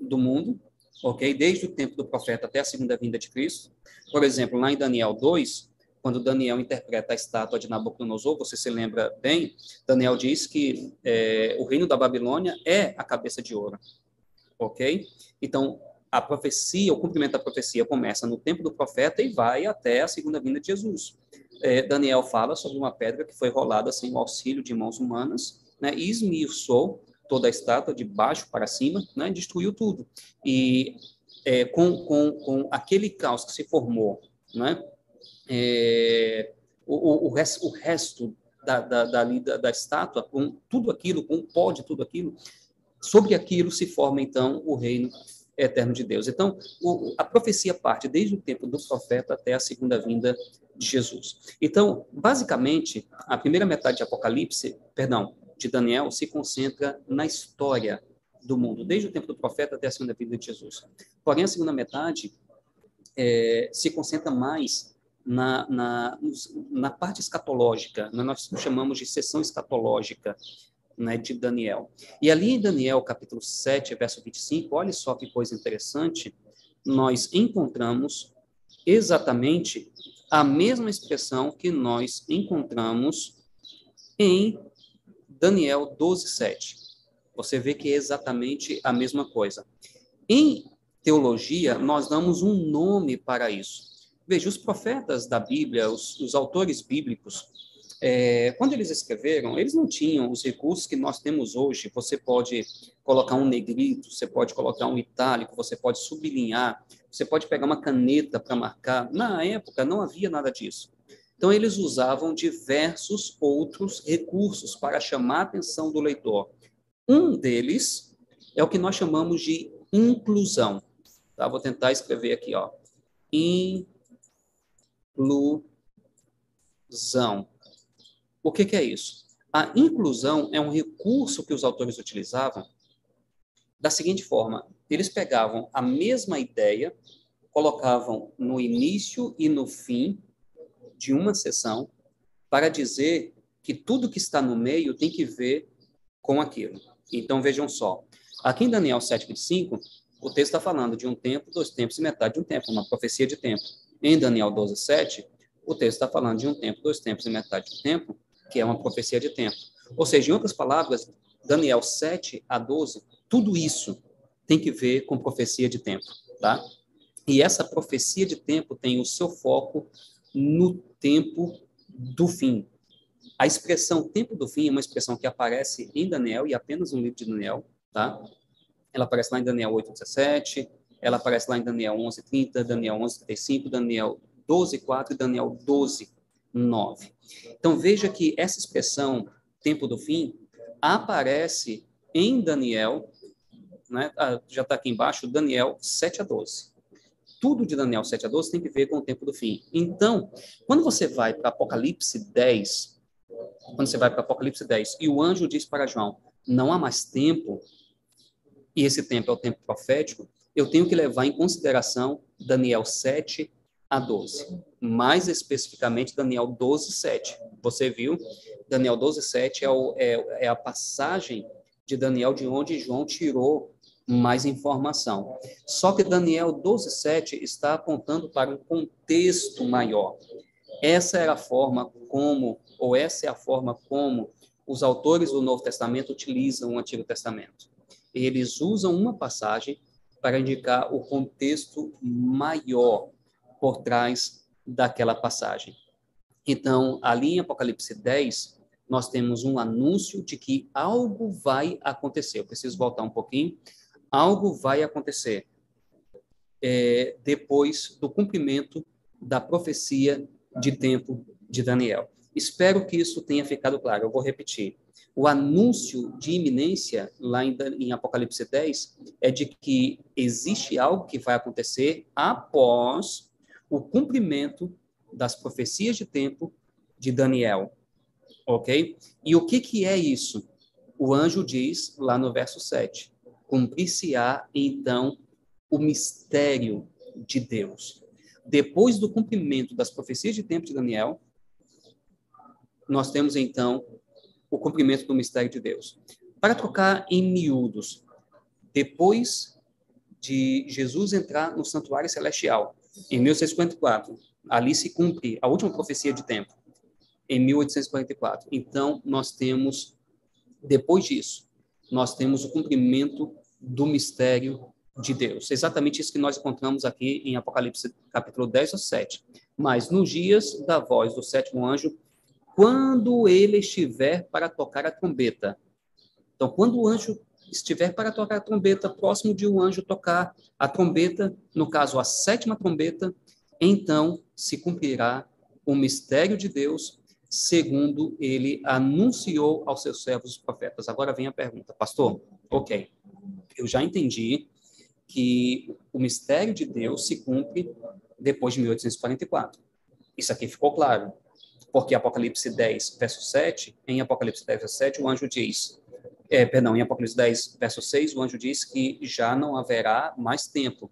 do mundo, ok? Desde o tempo do profeta até a segunda vinda de Cristo. Por exemplo, lá em Daniel 2, quando Daniel interpreta a estátua de Nabucodonosor, você se lembra bem, Daniel diz que é, o reino da Babilônia é a cabeça de ouro, ok? Então, a profecia, o cumprimento da profecia começa no tempo do profeta e vai até a segunda vinda de Jesus. É, Daniel fala sobre uma pedra que foi rolada sem o auxílio de mãos humanas, né, e esmiuçou toda a estátua de baixo para cima, né, destruiu tudo. E é, com, com, com aquele caos que se formou, né, é, o, o, o, resto, o resto da, da, da, da, estátua, com tudo aquilo, com o pó de tudo aquilo, sobre aquilo se forma então o reino eterno de Deus. Então, o, a profecia parte desde o tempo do profeta até a segunda vinda de Jesus. Então, basicamente, a primeira metade de Apocalipse, perdão, de Daniel, se concentra na história do mundo, desde o tempo do profeta até a segunda vinda de Jesus. Porém, a segunda metade é, se concentra mais na, na, na parte escatológica, né? nós chamamos de sessão escatológica né, de Daniel. E ali em Daniel, capítulo 7, verso 25, olha só que coisa interessante, nós encontramos exatamente a mesma expressão que nós encontramos em Daniel 12, 7. Você vê que é exatamente a mesma coisa. Em teologia, nós damos um nome para isso. Veja, os profetas da Bíblia, os, os autores bíblicos, é, quando eles escreveram, eles não tinham os recursos que nós temos hoje. Você pode colocar um negrito, você pode colocar um itálico, você pode sublinhar, você pode pegar uma caneta para marcar. Na época, não havia nada disso. Então, eles usavam diversos outros recursos para chamar a atenção do leitor. Um deles é o que nós chamamos de inclusão. Tá? Vou tentar escrever aqui, ó. Inclusão. O que, que é isso? A inclusão é um recurso que os autores utilizavam da seguinte forma: eles pegavam a mesma ideia, colocavam no início e no fim de uma sessão para dizer que tudo que está no meio tem que ver com aquilo. Então vejam só, aqui em Daniel 7:25, o texto está falando de um tempo, dois tempos e metade de um tempo, uma profecia de tempo. Em Daniel 12:7, o texto está falando de um tempo, dois tempos e metade de um tempo, que é uma profecia de tempo. Ou seja, em outras palavras, Daniel 7 a 12, tudo isso tem que ver com profecia de tempo, tá? E essa profecia de tempo tem o seu foco no tempo do fim. A expressão tempo do fim é uma expressão que aparece em Daniel e apenas no livro de Daniel, tá? Ela aparece lá em Daniel 8:17, ela aparece lá em Daniel 11:30, Daniel 11:35, Daniel 12:4 e Daniel 12:9. Então veja que essa expressão tempo do fim aparece em Daniel, né? Ah, já está aqui embaixo, Daniel 7 a 12 tudo de Daniel 7 a 12 tem que ver com o tempo do fim. Então, quando você vai para Apocalipse 10, quando você vai para Apocalipse 10, e o anjo diz para João: não há mais tempo, e esse tempo é o tempo profético, eu tenho que levar em consideração Daniel 7 a 12. Mais especificamente, Daniel 12, 7. Você viu? Daniel 12, 7 é, o, é, é a passagem de Daniel de onde João tirou mais informação. Só que Daniel 12:7 está apontando para um contexto maior. Essa era a forma como, ou essa é a forma como os autores do Novo Testamento utilizam o Antigo Testamento. Eles usam uma passagem para indicar o contexto maior por trás daquela passagem. Então, ali em Apocalipse 10, nós temos um anúncio de que algo vai acontecer. Eu preciso voltar um pouquinho algo vai acontecer é, depois do cumprimento da profecia de tempo de Daniel. Espero que isso tenha ficado claro. Eu vou repetir. O anúncio de iminência, lá em, em, Apocalipse 10, é de que existe algo que vai acontecer após o cumprimento das profecias de tempo de Daniel. Ok? E o que, que é isso? O anjo diz lá no verso 7: cumprir-se-á então o mistério de Deus. Depois do cumprimento das profecias de tempo de Daniel, nós temos então o cumprimento do mistério de Deus. Para trocar em miúdos, depois de Jesus entrar no santuário celestial, em 1654, ali se cumpre a última profecia de tempo, em 1844. Então, nós temos, depois disso, nós temos o cumprimento do mistério de Deus. Exatamente isso que nós encontramos aqui em Apocalipse capítulo 10 ou 7. Mas nos dias da voz do sétimo anjo, quando ele estiver para tocar a trombeta. Então, quando o anjo estiver para tocar a trombeta, próximo de um anjo tocar a trombeta, no caso a sétima trombeta, então se cumprirá o mistério de Deus, segundo ele anunciou aos seus servos os profetas. Agora vem a pergunta, pastor. Ok, eu já entendi que o mistério de Deus se cumpre depois de 1844. Isso aqui ficou claro porque Apocalipse 10, verso 7, em Apocalipse 10, verso 7, o anjo diz, é, perdão, em Apocalipse 10, verso 6, o anjo diz que já não haverá mais tempo.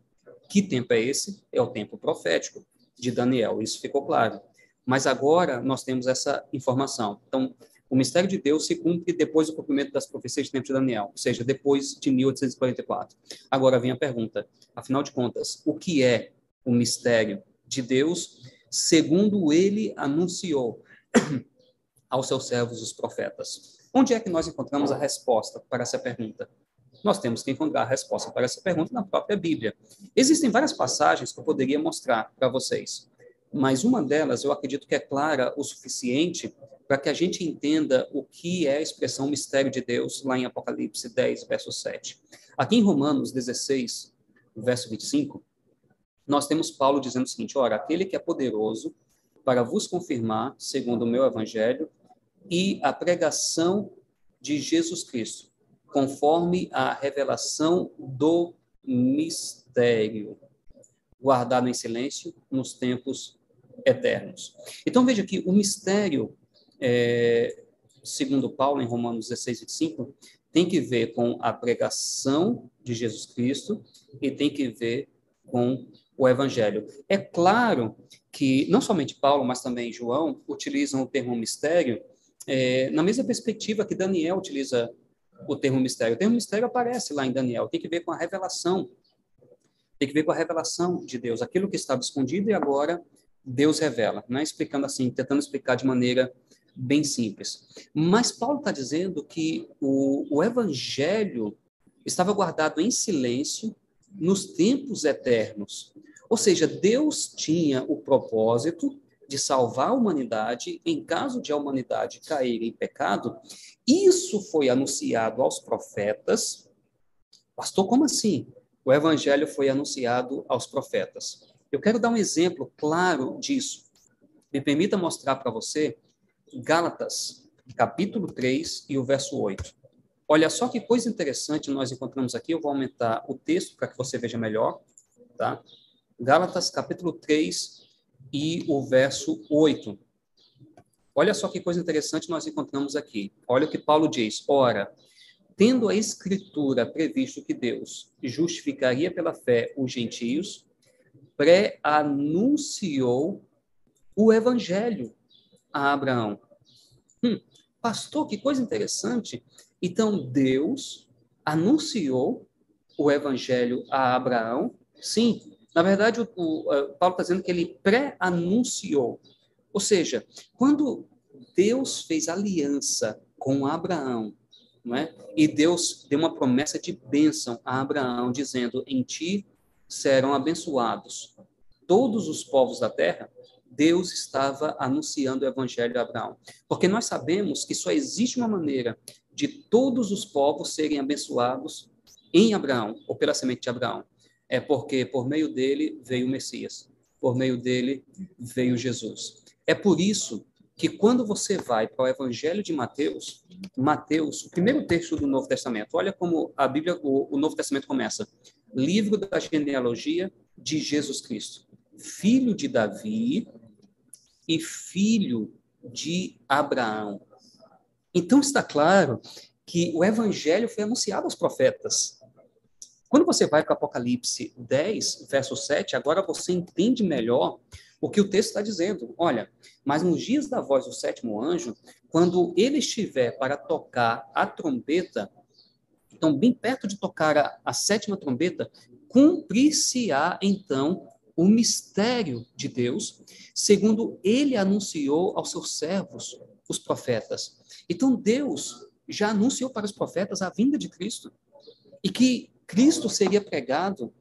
Que tempo é esse? É o tempo profético de Daniel, isso ficou claro. Mas agora nós temos essa informação. Então, o mistério de Deus se cumpre depois do cumprimento das profecias de tempo de Daniel, ou seja, depois de 1844. Agora vem a pergunta: afinal de contas, o que é o mistério de Deus segundo ele anunciou aos seus servos os profetas. Onde é que nós encontramos a resposta para essa pergunta? Nós temos que encontrar a resposta para essa pergunta na própria Bíblia. Existem várias passagens que eu poderia mostrar para vocês, mas uma delas eu acredito que é clara o suficiente para que a gente entenda o que é a expressão mistério de Deus lá em Apocalipse 10, verso 7. Aqui em Romanos 16, verso 25, nós temos Paulo dizendo o seguinte: ora, aquele que é poderoso para vos confirmar, segundo o meu evangelho, e a pregação de Jesus Cristo, conforme a revelação do mistério, guardado em silêncio nos tempos eternos. Então veja que o mistério, é, segundo Paulo em Romanos 16, 25, tem que ver com a pregação de Jesus Cristo e tem que ver com o evangelho. É claro que não somente Paulo, mas também João utilizam o termo mistério é, na mesma perspectiva que Daniel utiliza o termo mistério. O termo mistério aparece lá em Daniel, tem que ver com a revelação, tem que ver com a revelação de Deus, aquilo que estava escondido e agora Deus revela, né? explicando assim, tentando explicar de maneira bem simples. Mas Paulo está dizendo que o, o evangelho estava guardado em silêncio nos tempos eternos. Ou seja, Deus tinha o propósito de salvar a humanidade em caso de a humanidade cair em pecado. Isso foi anunciado aos profetas. Pastor, como assim? O evangelho foi anunciado aos profetas. Eu quero dar um exemplo claro disso. Me permita mostrar para você Gálatas, capítulo 3 e o verso 8. Olha só que coisa interessante nós encontramos aqui. Eu vou aumentar o texto para que você veja melhor, tá? Gálatas, capítulo 3 e o verso 8. Olha só que coisa interessante nós encontramos aqui. Olha o que Paulo diz: Ora, tendo a Escritura previsto que Deus justificaria pela fé os gentios, pré-anunciou o evangelho a Abraão. Hum, pastor, que coisa interessante. Então, Deus anunciou o evangelho a Abraão. Sim, na verdade, o, o Paulo está dizendo que ele pré-anunciou. Ou seja, quando Deus fez aliança com Abraão, não é? e Deus deu uma promessa de bênção a Abraão, dizendo: Em ti serão abençoados todos os povos da terra. Deus estava anunciando o evangelho a Abraão. Porque nós sabemos que só existe uma maneira de todos os povos serem abençoados em Abraão, ou pela semente de Abraão. É porque por meio dele veio o Messias, por meio dele veio Jesus. É por isso que quando você vai para o Evangelho de Mateus, Mateus, o primeiro texto do Novo Testamento, olha como a Bíblia, o, o Novo Testamento começa. Livro da genealogia de Jesus Cristo, filho de Davi e filho de Abraão. Então está claro que o evangelho foi anunciado aos profetas. Quando você vai para Apocalipse 10, verso 7, agora você entende melhor o que o texto está dizendo. Olha, mas nos dias da voz do sétimo anjo, quando ele estiver para tocar a trombeta, então bem perto de tocar a, a sétima trombeta, cumprir-se-á então o mistério de Deus, segundo ele anunciou aos seus servos, os profetas. Então Deus já anunciou para os profetas a vinda de Cristo e que Cristo seria pregado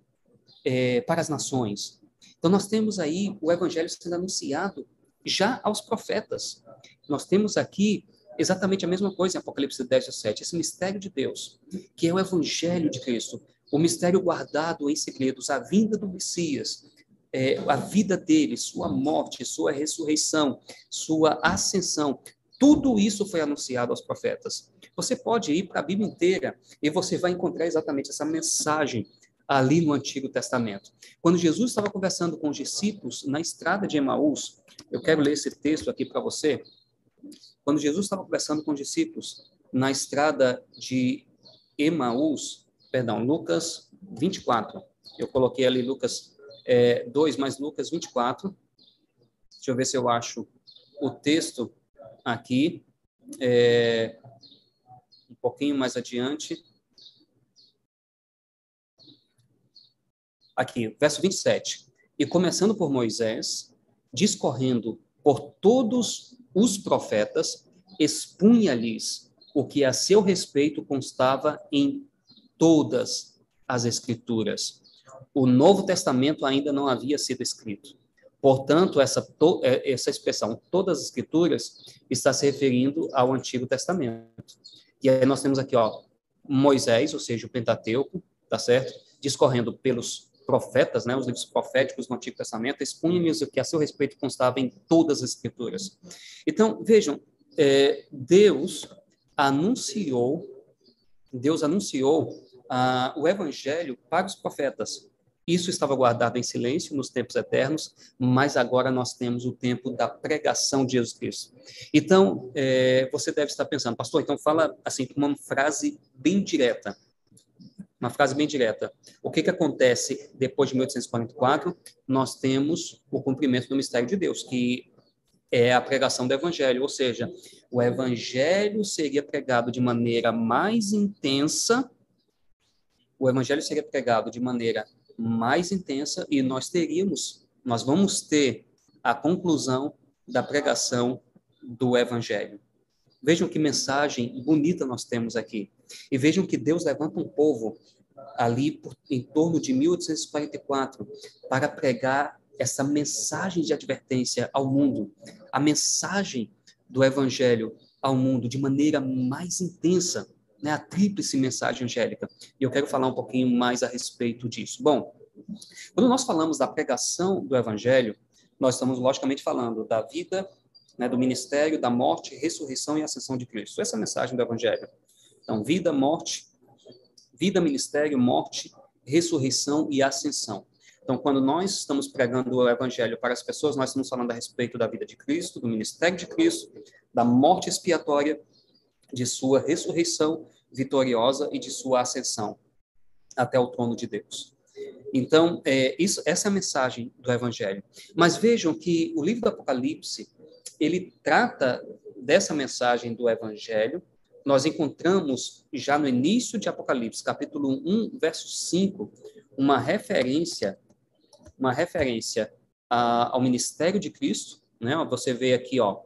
é, para as nações. Então nós temos aí o evangelho sendo anunciado já aos profetas. Nós temos aqui exatamente a mesma coisa em Apocalipse 10, 17, esse mistério de Deus, que é o evangelho de Cristo, o mistério guardado em segredos, a vinda do Messias, é, a vida dele, sua morte, sua ressurreição, sua ascensão, tudo isso foi anunciado aos profetas. Você pode ir para a Bíblia inteira e você vai encontrar exatamente essa mensagem ali no Antigo Testamento. Quando Jesus estava conversando com os discípulos na estrada de Emaús, eu quero ler esse texto aqui para você. Quando Jesus estava conversando com os discípulos na estrada de Emaús, perdão, Lucas 24. Eu coloquei ali Lucas é, 2 mais Lucas 24. Deixa eu ver se eu acho o texto aqui. É, um pouquinho mais adiante. Aqui, verso 27. E começando por Moisés, discorrendo por todos os profetas, expunha-lhes o que a seu respeito constava em todas as Escrituras. O Novo Testamento ainda não havia sido escrito. Portanto, essa, to, é, essa expressão, todas as Escrituras, está se referindo ao Antigo Testamento. E aí nós temos aqui, ó, Moisés, ou seja, o Pentateuco, tá certo? Discorrendo pelos profetas, né, os livros proféticos do Antigo Testamento, expunha-lhes o que a seu respeito constava em todas as Escrituras. Então, vejam, é, Deus anunciou, Deus anunciou ah, o Evangelho para os profetas. Isso estava guardado em silêncio nos tempos eternos, mas agora nós temos o tempo da pregação de Jesus Cristo. Então, é, você deve estar pensando, pastor, então fala assim, uma frase bem direta. Uma frase bem direta. O que, que acontece depois de 1844? Nós temos o cumprimento do mistério de Deus, que é a pregação do evangelho, ou seja, o evangelho seria pregado de maneira mais intensa, o evangelho seria pregado de maneira mais intensa e nós teríamos, nós vamos ter a conclusão da pregação do Evangelho. Vejam que mensagem bonita nós temos aqui. E vejam que Deus levanta um povo ali por, em torno de 1844 para pregar essa mensagem de advertência ao mundo, a mensagem do Evangelho ao mundo de maneira mais intensa né, a tríplice mensagem angélica. E eu quero falar um pouquinho mais a respeito disso. Bom, quando nós falamos da pregação do evangelho, nós estamos logicamente falando da vida, né, do ministério, da morte, ressurreição e ascensão de Cristo. Essa é a mensagem do evangelho. Então, vida, morte, vida, ministério, morte, ressurreição e ascensão. Então, quando nós estamos pregando o evangelho para as pessoas, nós estamos falando a respeito da vida de Cristo, do ministério de Cristo, da morte expiatória de sua ressurreição vitoriosa e de sua ascensão até o trono de Deus. Então, é, isso, essa é a mensagem do Evangelho. Mas vejam que o livro do Apocalipse, ele trata dessa mensagem do Evangelho. Nós encontramos já no início de Apocalipse, capítulo 1, verso 5, uma referência, uma referência a, ao ministério de Cristo. Né? Você vê aqui, ó,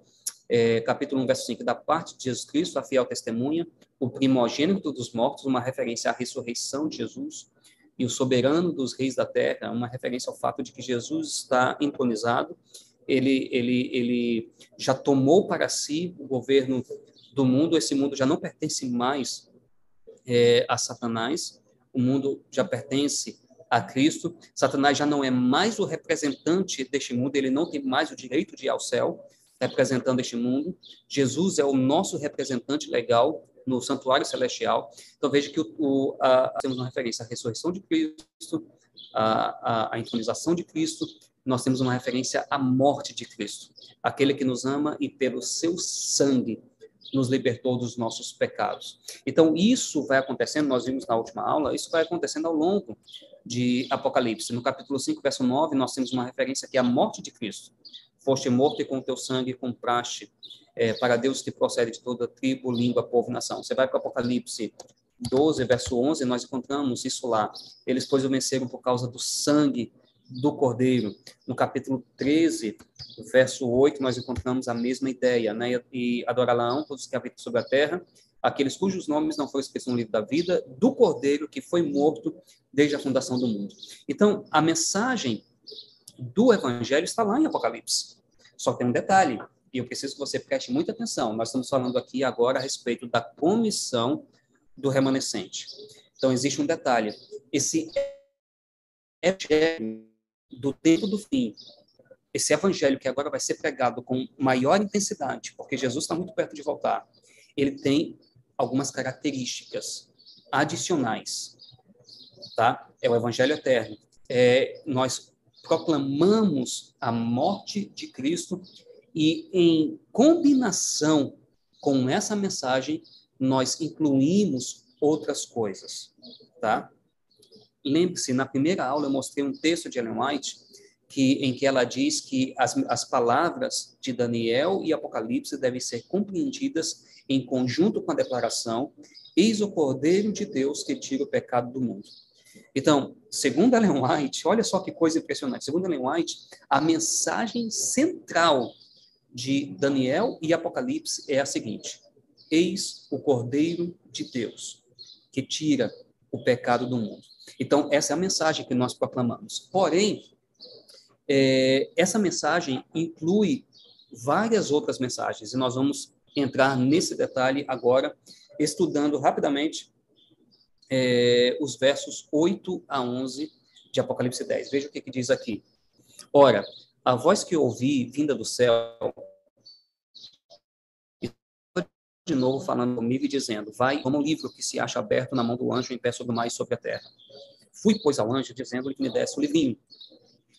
é, capítulo 1, verso 5, da parte de Jesus Cristo, a fiel testemunha, o primogênito dos mortos, uma referência à ressurreição de Jesus, e o soberano dos reis da terra, uma referência ao fato de que Jesus está entronizado, ele, ele, ele já tomou para si o governo do mundo, esse mundo já não pertence mais é, a Satanás, o mundo já pertence a Cristo, Satanás já não é mais o representante deste mundo, ele não tem mais o direito de ir ao céu, representando este mundo. Jesus é o nosso representante legal no santuário celestial. Então veja que o, o, a, temos uma referência à ressurreição de Cristo, à, à, à entronização de Cristo, nós temos uma referência à morte de Cristo, aquele que nos ama e pelo seu sangue nos libertou dos nossos pecados. Então, isso vai acontecendo, nós vimos na última aula, isso vai acontecendo ao longo de Apocalipse. No capítulo 5, verso 9, nós temos uma referência que é a morte de Cristo. Foste morto e com teu sangue compraste é, para Deus que procede de toda tribo, língua, povo e nação. Você vai para Apocalipse 12, verso 11, nós encontramos isso lá. Eles, pois, o venceram por causa do sangue do Cordeiro. No capítulo 13, verso 8, nós encontramos a mesma ideia, né? E adorarão todos que habitam sobre a terra, aqueles cujos nomes não foram escritos no livro da vida, do Cordeiro que foi morto desde a fundação do mundo. Então, a mensagem do Evangelho está lá em Apocalipse. Só tem um detalhe, e eu preciso que você preste muita atenção. Nós estamos falando aqui agora a respeito da comissão do remanescente. Então, existe um detalhe. Esse evangelho do tempo do fim, esse evangelho que agora vai ser pregado com maior intensidade, porque Jesus está muito perto de voltar, ele tem algumas características adicionais, tá? É o evangelho eterno. É, nós proclamamos a morte de Cristo e em combinação com essa mensagem nós incluímos outras coisas, tá? Lembre-se, na primeira aula eu mostrei um texto de Ellen White que, em que ela diz que as, as palavras de Daniel e Apocalipse devem ser compreendidas em conjunto com a declaração: Eis o Cordeiro de Deus que tira o pecado do mundo. Então, segundo Ellen White, olha só que coisa impressionante. Segundo Ellen White, a mensagem central de Daniel e Apocalipse é a seguinte: Eis o Cordeiro de Deus que tira o pecado do mundo. Então, essa é a mensagem que nós proclamamos. Porém, é, essa mensagem inclui várias outras mensagens, e nós vamos entrar nesse detalhe agora, estudando rapidamente é, os versos 8 a 11 de Apocalipse 10. Veja o que, que diz aqui. Ora, a voz que ouvi vinda do céu de novo falando comigo e dizendo: Vai, toma um livro que se acha aberto na mão do anjo em pé sobre o mais sobre a terra. Fui, pois, ao anjo, dizendo-lhe que me desse o livrinho.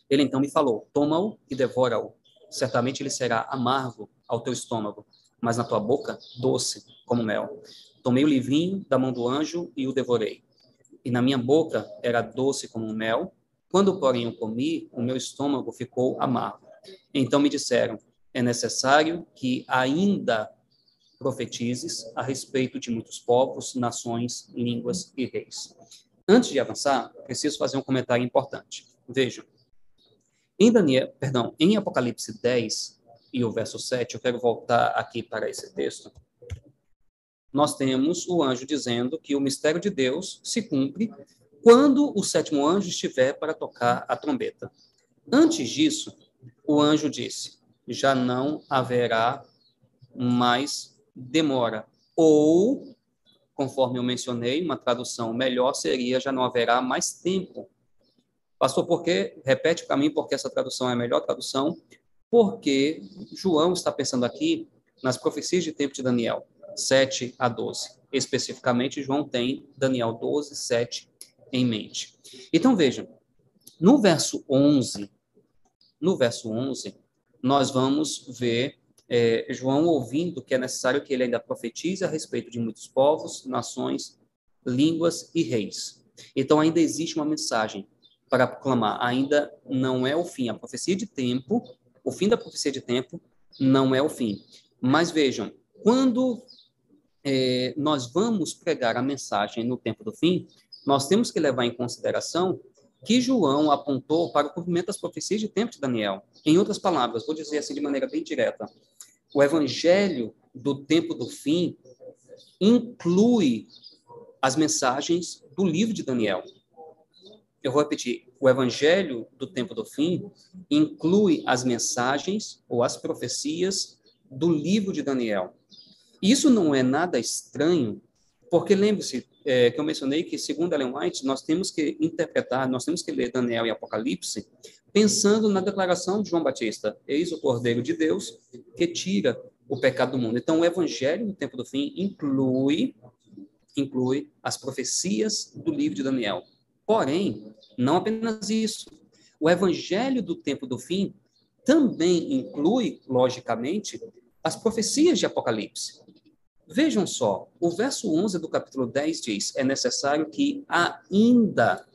Ele então me falou: Toma-o e devora-o. Certamente ele será amargo ao teu estômago, mas na tua boca doce como mel. Tomei o livrinho da mão do anjo e o devorei. E na minha boca era doce como mel. Quando, porém, eu comi, o meu estômago ficou amargo. Então me disseram: É necessário que ainda profetizes a respeito de muitos povos, nações, línguas e reis. Antes de avançar, preciso fazer um comentário importante. Vejam, em Daniel, perdão, em Apocalipse 10 e o verso 7, eu quero voltar aqui para esse texto. Nós temos o anjo dizendo que o mistério de Deus se cumpre quando o sétimo anjo estiver para tocar a trombeta. Antes disso, o anjo disse: já não haverá mais demora. Ou, conforme eu mencionei, uma tradução melhor seria já não haverá mais tempo. Pastor, por quê? Repete para mim porque essa tradução é a melhor tradução. Porque João está pensando aqui nas profecias de tempo de Daniel, 7 a 12. Especificamente, João tem Daniel 12, 7 em mente. Então, vejam, no verso 11, no verso 11, nós vamos ver é, João ouvindo que é necessário que ele ainda profetize a respeito de muitos povos, nações, línguas e reis. Então ainda existe uma mensagem para proclamar. Ainda não é o fim. A profecia de tempo, o fim da profecia de tempo, não é o fim. Mas vejam, quando é, nós vamos pregar a mensagem no tempo do fim, nós temos que levar em consideração que João apontou para o cumprimento das profecias de tempo de Daniel. Em outras palavras, vou dizer assim de maneira bem direta, o evangelho do tempo do fim inclui as mensagens do livro de Daniel. Eu vou repetir, o evangelho do tempo do fim inclui as mensagens ou as profecias do livro de Daniel. Isso não é nada estranho, porque lembre-se é, que eu mencionei que, segundo Ellen White, nós temos que interpretar, nós temos que ler Daniel e Apocalipse pensando na declaração de João Batista: Eis o Cordeiro de Deus que tira o pecado do mundo. Então, o Evangelho no tempo do fim inclui inclui as profecias do livro de Daniel. Porém, não apenas isso. O Evangelho do tempo do fim também inclui, logicamente, as profecias de Apocalipse. Vejam só, o verso 11 do capítulo 10 diz: É necessário que ainda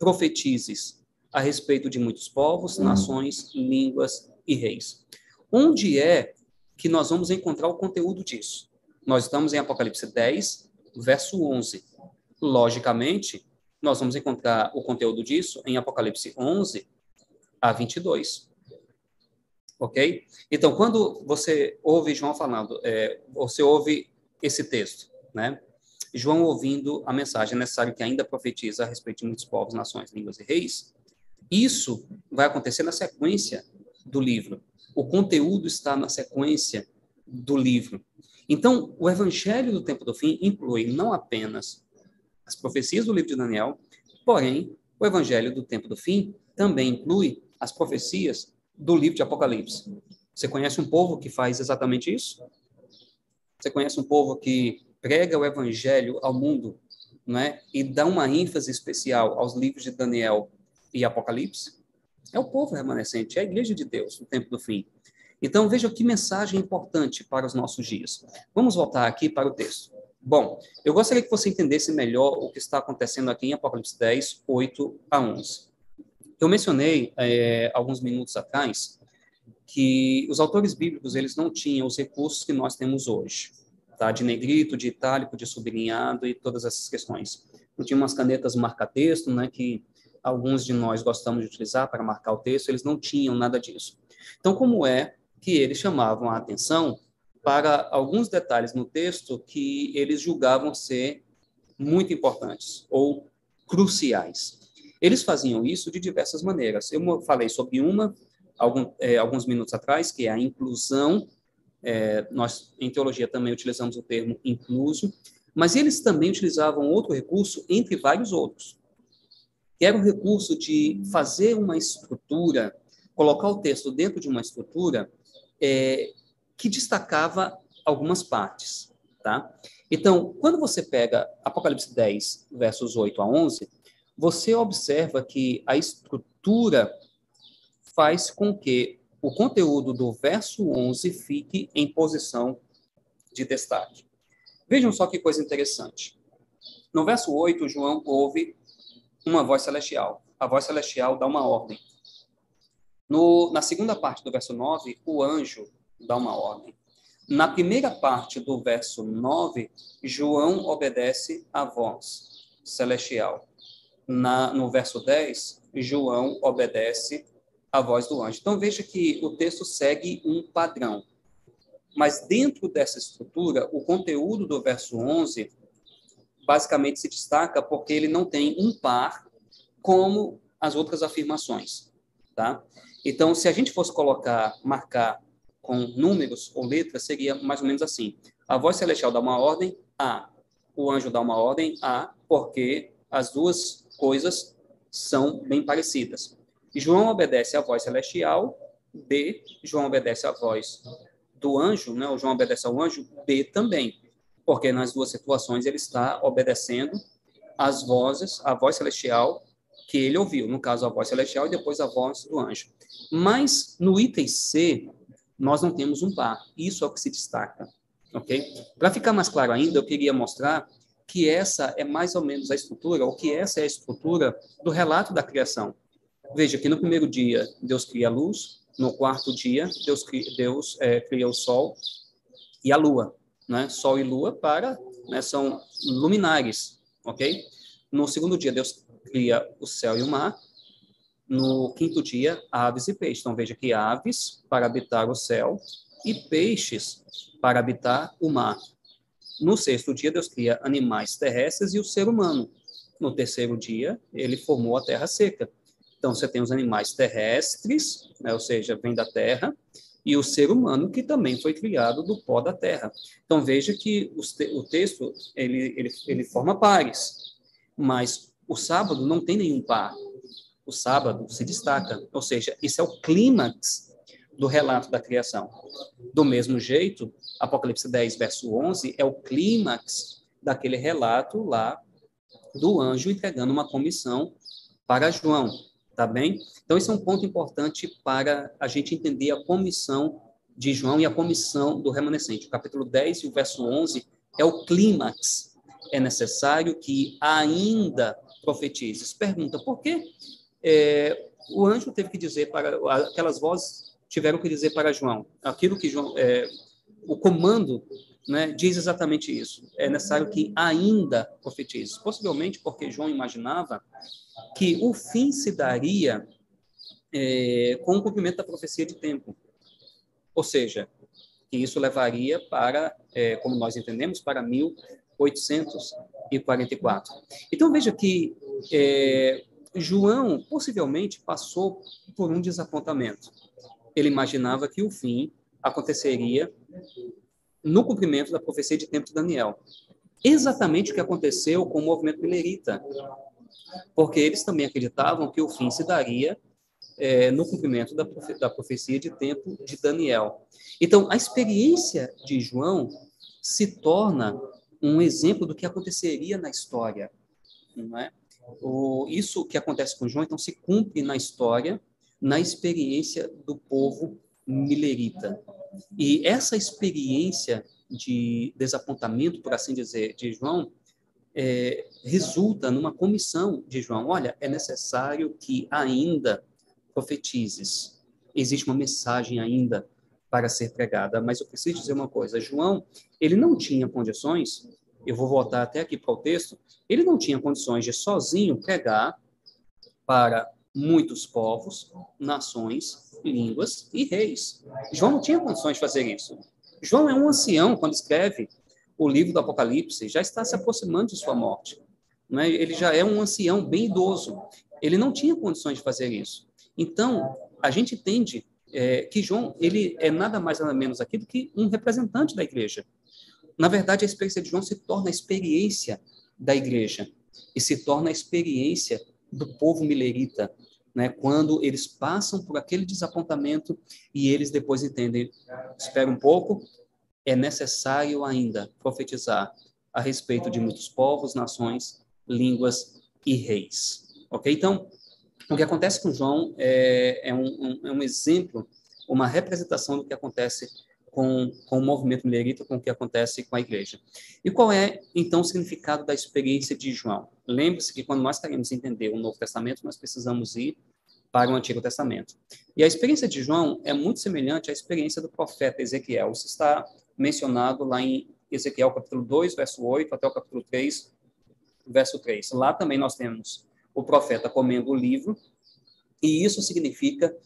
profetizes a respeito de muitos povos, nações, línguas e reis. Onde é que nós vamos encontrar o conteúdo disso? Nós estamos em Apocalipse 10, verso 11. Logicamente, nós vamos encontrar o conteúdo disso em Apocalipse 11 a 22. Ok? Então, quando você ouve João falando, é, você ouve esse texto, né? João ouvindo a mensagem, necessário que ainda profetiza a respeito de muitos povos, nações, línguas e reis. Isso vai acontecer na sequência do livro. O conteúdo está na sequência do livro. Então, o evangelho do tempo do fim inclui não apenas as profecias do livro de Daniel, porém, o evangelho do tempo do fim também inclui as profecias do livro de Apocalipse. Você conhece um povo que faz exatamente isso? Você conhece um povo que prega o evangelho ao mundo, não é? E dá uma ênfase especial aos livros de Daniel e Apocalipse? É o povo remanescente, é a igreja de Deus no tempo do fim. Então, veja que mensagem importante para os nossos dias. Vamos voltar aqui para o texto. Bom, eu gostaria que você entendesse melhor o que está acontecendo aqui em Apocalipse 10, 8 a 11. Eu mencionei é, alguns minutos atrás que os autores bíblicos eles não tinham os recursos que nós temos hoje, tá? De negrito, de itálico, de sublinhado e todas essas questões. Não tinha umas canetas marca-texto, né? Que alguns de nós gostamos de utilizar para marcar o texto. Eles não tinham nada disso. Então, como é que eles chamavam a atenção para alguns detalhes no texto que eles julgavam ser muito importantes ou cruciais. Eles faziam isso de diversas maneiras. Eu falei sobre uma algum, é, alguns minutos atrás, que é a inclusão. É, nós, em teologia, também utilizamos o termo incluso, mas eles também utilizavam outro recurso, entre vários outros, que era o recurso de fazer uma estrutura, colocar o texto dentro de uma estrutura é, que destacava algumas partes, tá? Então, quando você pega Apocalipse 10, versos 8 a 11, você observa que a estrutura faz com que o conteúdo do verso 11 fique em posição de destaque. Vejam só que coisa interessante. No verso 8, João ouve uma voz celestial. A voz celestial dá uma ordem. No, na segunda parte do verso 9, o anjo dá uma ordem. Na primeira parte do verso 9, João obedece à voz celestial. Na, no verso 10, João obedece à voz do anjo. Então veja que o texto segue um padrão. Mas dentro dessa estrutura, o conteúdo do verso 11 basicamente se destaca porque ele não tem um par como as outras afirmações, tá? Então, se a gente fosse colocar, marcar com números ou letras, seria mais ou menos assim. A voz celestial dá uma ordem A, o anjo dá uma ordem A, porque as duas coisas são bem parecidas. João obedece à voz celestial, B, João obedece à voz do anjo, né? O João obedece ao anjo, B também, porque nas duas situações ele está obedecendo às vozes, a voz celestial que ele ouviu, no caso a voz celestial e depois a voz do anjo. Mas no item C, nós não temos um par. Isso é o que se destaca, ok? Para ficar mais claro ainda, eu queria mostrar que essa é mais ou menos a estrutura, ou que essa é a estrutura do relato da criação. Veja que no primeiro dia Deus cria a luz, no quarto dia Deus cria, Deus, é, cria o sol e a lua, né? Sol e lua para, né, são luminares, ok? No segundo dia Deus cria o céu e o mar. No quinto dia, aves e peixes. Então veja que aves para habitar o céu e peixes para habitar o mar. No sexto dia, Deus cria animais terrestres e o ser humano. No terceiro dia, ele formou a terra seca. Então, você tem os animais terrestres, né, ou seja, vem da terra, e o ser humano que também foi criado do pó da terra. Então, veja que o texto, ele, ele, ele forma pares, mas o sábado não tem nenhum par. o sábado se destaca, ou seja, isso é o clímax do relato da criação. Do mesmo jeito, Apocalipse 10, verso 11, é o clímax daquele relato lá do anjo entregando uma comissão para João, tá bem? Então, esse é um ponto importante para a gente entender a comissão de João e a comissão do remanescente. O capítulo 10 e o verso 11 é o clímax. É necessário que ainda profetizes. Pergunta, por que é, o anjo teve que dizer para aquelas vozes tiveram que dizer para João aquilo que João é, o comando né, diz exatamente isso. É necessário que ainda profetize. Possivelmente porque João imaginava que o fim se daria é, com o cumprimento da profecia de tempo. Ou seja, que isso levaria para, é, como nós entendemos, para 1844. Então veja que é, João possivelmente passou por um desapontamento. Ele imaginava que o fim aconteceria no cumprimento da profecia de tempo de Daniel. Exatamente o que aconteceu com o movimento milerita, porque eles também acreditavam que o fim se daria é, no cumprimento da, profe da profecia de tempo de Daniel. Então, a experiência de João se torna um exemplo do que aconteceria na história, não é? O, isso que acontece com João, então, se cumpre na história, na experiência do povo milerita. E essa experiência de desapontamento, por assim dizer, de João, é, resulta numa comissão de João. Olha, é necessário que ainda profetizes. Existe uma mensagem ainda para ser pregada, mas eu preciso dizer uma coisa. João, ele não tinha condições, eu vou voltar até aqui para o texto, ele não tinha condições de sozinho pregar para muitos povos, nações, línguas e reis. João não tinha condições de fazer isso. João é um ancião quando escreve o livro do Apocalipse, já está se aproximando de sua morte. Né? Ele já é um ancião bem idoso. Ele não tinha condições de fazer isso. Então, a gente entende é, que João ele é nada mais nada menos aqui do que um representante da igreja. Na verdade, a experiência de João se torna a experiência da igreja e se torna a experiência do povo milerita, né, quando eles passam por aquele desapontamento e eles depois entendem, espera um pouco, é necessário ainda profetizar a respeito de muitos povos, nações, línguas e reis. Ok? Então, o que acontece com João é, é, um, um, é um exemplo, uma representação do que acontece com, com o movimento milerita, com o que acontece com a igreja. E qual é, então, o significado da experiência de João? Lembre-se que quando nós queremos entender o Novo Testamento, nós precisamos ir para o Antigo Testamento. E a experiência de João é muito semelhante à experiência do profeta Ezequiel. Isso está mencionado lá em Ezequiel capítulo 2, verso 8, até o capítulo 3, verso 3. Lá também nós temos o profeta comendo o livro, e isso significa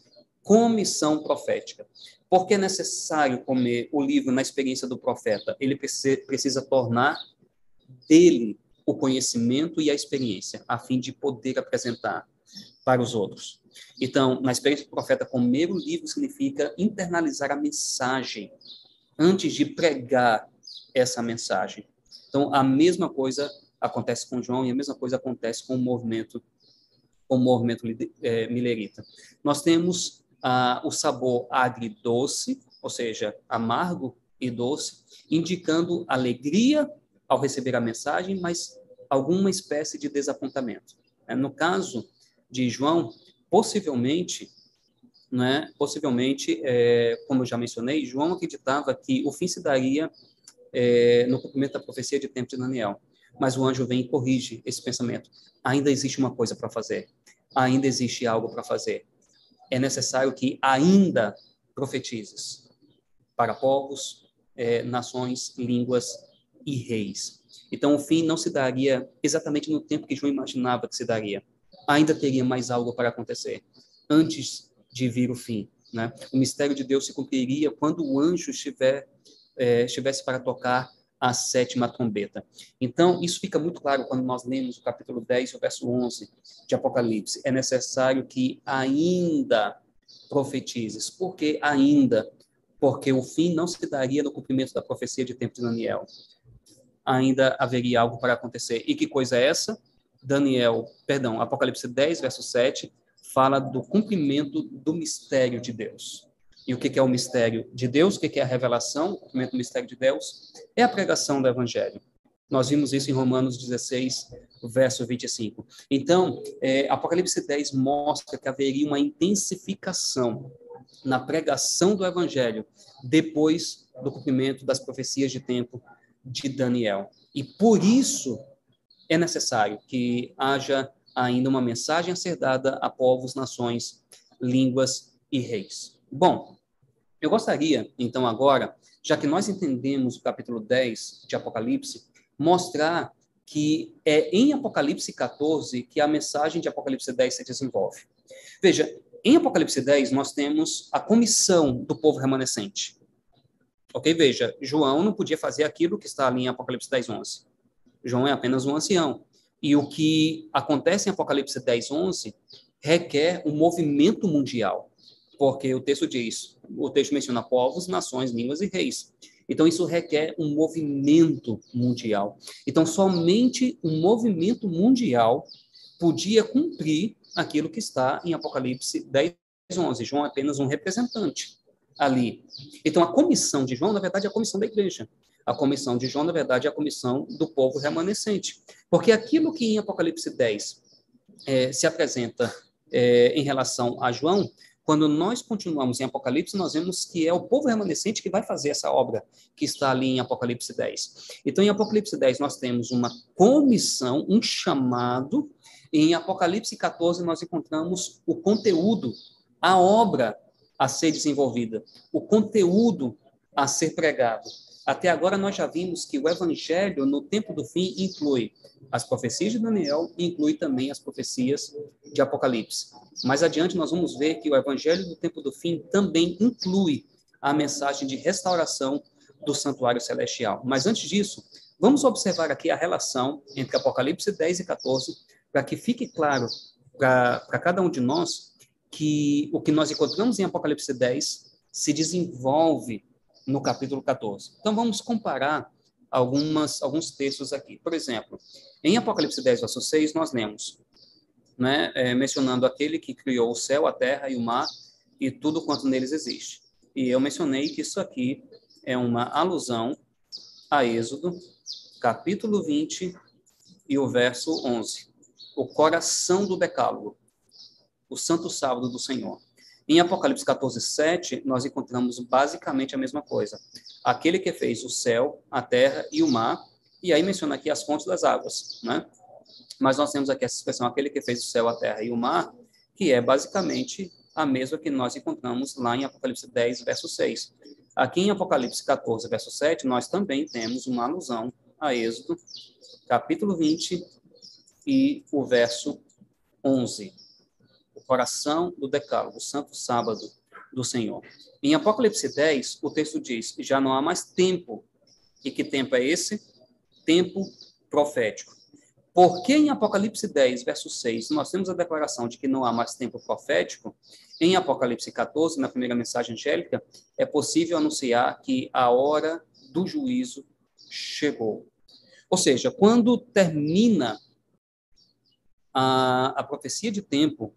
comissão profética. Por que é necessário comer o livro na experiência do profeta? Ele precisa tornar dele o conhecimento e a experiência, a fim de poder apresentar para os outros. Então, na experiência do profeta, comer o livro significa internalizar a mensagem antes de pregar essa mensagem. Então, a mesma coisa acontece com João e a mesma coisa acontece com o movimento, com o movimento é, milerita. Nós temos ah, o sabor agridoce, ou seja, amargo e doce, indicando alegria ao receber a mensagem, mas alguma espécie de desapontamento. É, no caso de João, possivelmente, né, possivelmente, é, como eu já mencionei, João acreditava que o fim se daria é, no cumprimento da profecia de tempo de Daniel. Mas o anjo vem e corrige esse pensamento. Ainda existe uma coisa para fazer. Ainda existe algo para fazer é necessário que ainda profetizes para povos, é, nações, línguas e reis. Então, o fim não se daria exatamente no tempo que João imaginava que se daria. Ainda teria mais algo para acontecer antes de vir o fim. Né? O mistério de Deus se cumpriria quando o anjo estiver, é, estivesse para tocar a sétima trombeta. Então, isso fica muito claro quando nós lemos o capítulo 10, o verso 11 de Apocalipse. É necessário que ainda profetizes. Por que ainda? Porque o fim não se daria no cumprimento da profecia de tempo de Daniel. Ainda haveria algo para acontecer. E que coisa é essa? Daniel, perdão, Apocalipse 10, verso 7, fala do cumprimento do mistério de Deus. E o que é o mistério de Deus? O que é a revelação? O cumprimento do mistério de Deus é a pregação do Evangelho. Nós vimos isso em Romanos 16, verso 25. Então, é, Apocalipse 10 mostra que haveria uma intensificação na pregação do Evangelho depois do cumprimento das profecias de tempo de Daniel. E por isso é necessário que haja ainda uma mensagem a ser dada a povos, nações, línguas e reis. Bom, eu gostaria, então, agora, já que nós entendemos o capítulo 10 de Apocalipse, mostrar que é em Apocalipse 14 que a mensagem de Apocalipse 10 se desenvolve. Veja, em Apocalipse 10 nós temos a comissão do povo remanescente. Ok? Veja, João não podia fazer aquilo que está ali em Apocalipse 10, 11. João é apenas um ancião. E o que acontece em Apocalipse 10, 11 requer um movimento mundial. Porque o texto diz, o texto menciona povos, nações, línguas e reis. Então, isso requer um movimento mundial. Então, somente um movimento mundial podia cumprir aquilo que está em Apocalipse 10, 11. João é apenas um representante ali. Então, a comissão de João, na verdade, é a comissão da igreja. A comissão de João, na verdade, é a comissão do povo remanescente. Porque aquilo que em Apocalipse 10 é, se apresenta é, em relação a João, quando nós continuamos em Apocalipse, nós vemos que é o povo remanescente que vai fazer essa obra que está ali em Apocalipse 10. Então, em Apocalipse 10, nós temos uma comissão, um chamado. Em Apocalipse 14, nós encontramos o conteúdo, a obra a ser desenvolvida, o conteúdo a ser pregado. Até agora nós já vimos que o evangelho no tempo do fim inclui as profecias de Daniel e inclui também as profecias de Apocalipse. Mais adiante nós vamos ver que o evangelho do tempo do fim também inclui a mensagem de restauração do santuário celestial. Mas antes disso, vamos observar aqui a relação entre Apocalipse 10 e 14, para que fique claro para cada um de nós que o que nós encontramos em Apocalipse 10 se desenvolve no capítulo 14. Então vamos comparar algumas, alguns textos aqui. Por exemplo, em Apocalipse 10, verso 6, nós lemos, né, é, mencionando aquele que criou o céu, a terra e o mar e tudo quanto neles existe. E eu mencionei que isso aqui é uma alusão a Êxodo, capítulo 20 e o verso 11. O coração do decálogo o santo sábado do Senhor. Em Apocalipse 14, 7, nós encontramos basicamente a mesma coisa. Aquele que fez o céu, a terra e o mar, e aí menciona aqui as fontes das águas, né? Mas nós temos aqui essa expressão, aquele que fez o céu, a terra e o mar, que é basicamente a mesma que nós encontramos lá em Apocalipse 10, verso 6. Aqui em Apocalipse 14, verso 7, nós também temos uma alusão a Êxodo, capítulo 20 e o verso 11 coração do decálogo, o santo sábado do Senhor. Em Apocalipse 10, o texto diz: já não há mais tempo. E que tempo é esse? Tempo profético. Porque em Apocalipse 10, verso 6, nós temos a declaração de que não há mais tempo profético, em Apocalipse 14, na primeira mensagem angélica, é possível anunciar que a hora do juízo chegou. Ou seja, quando termina a, a profecia de tempo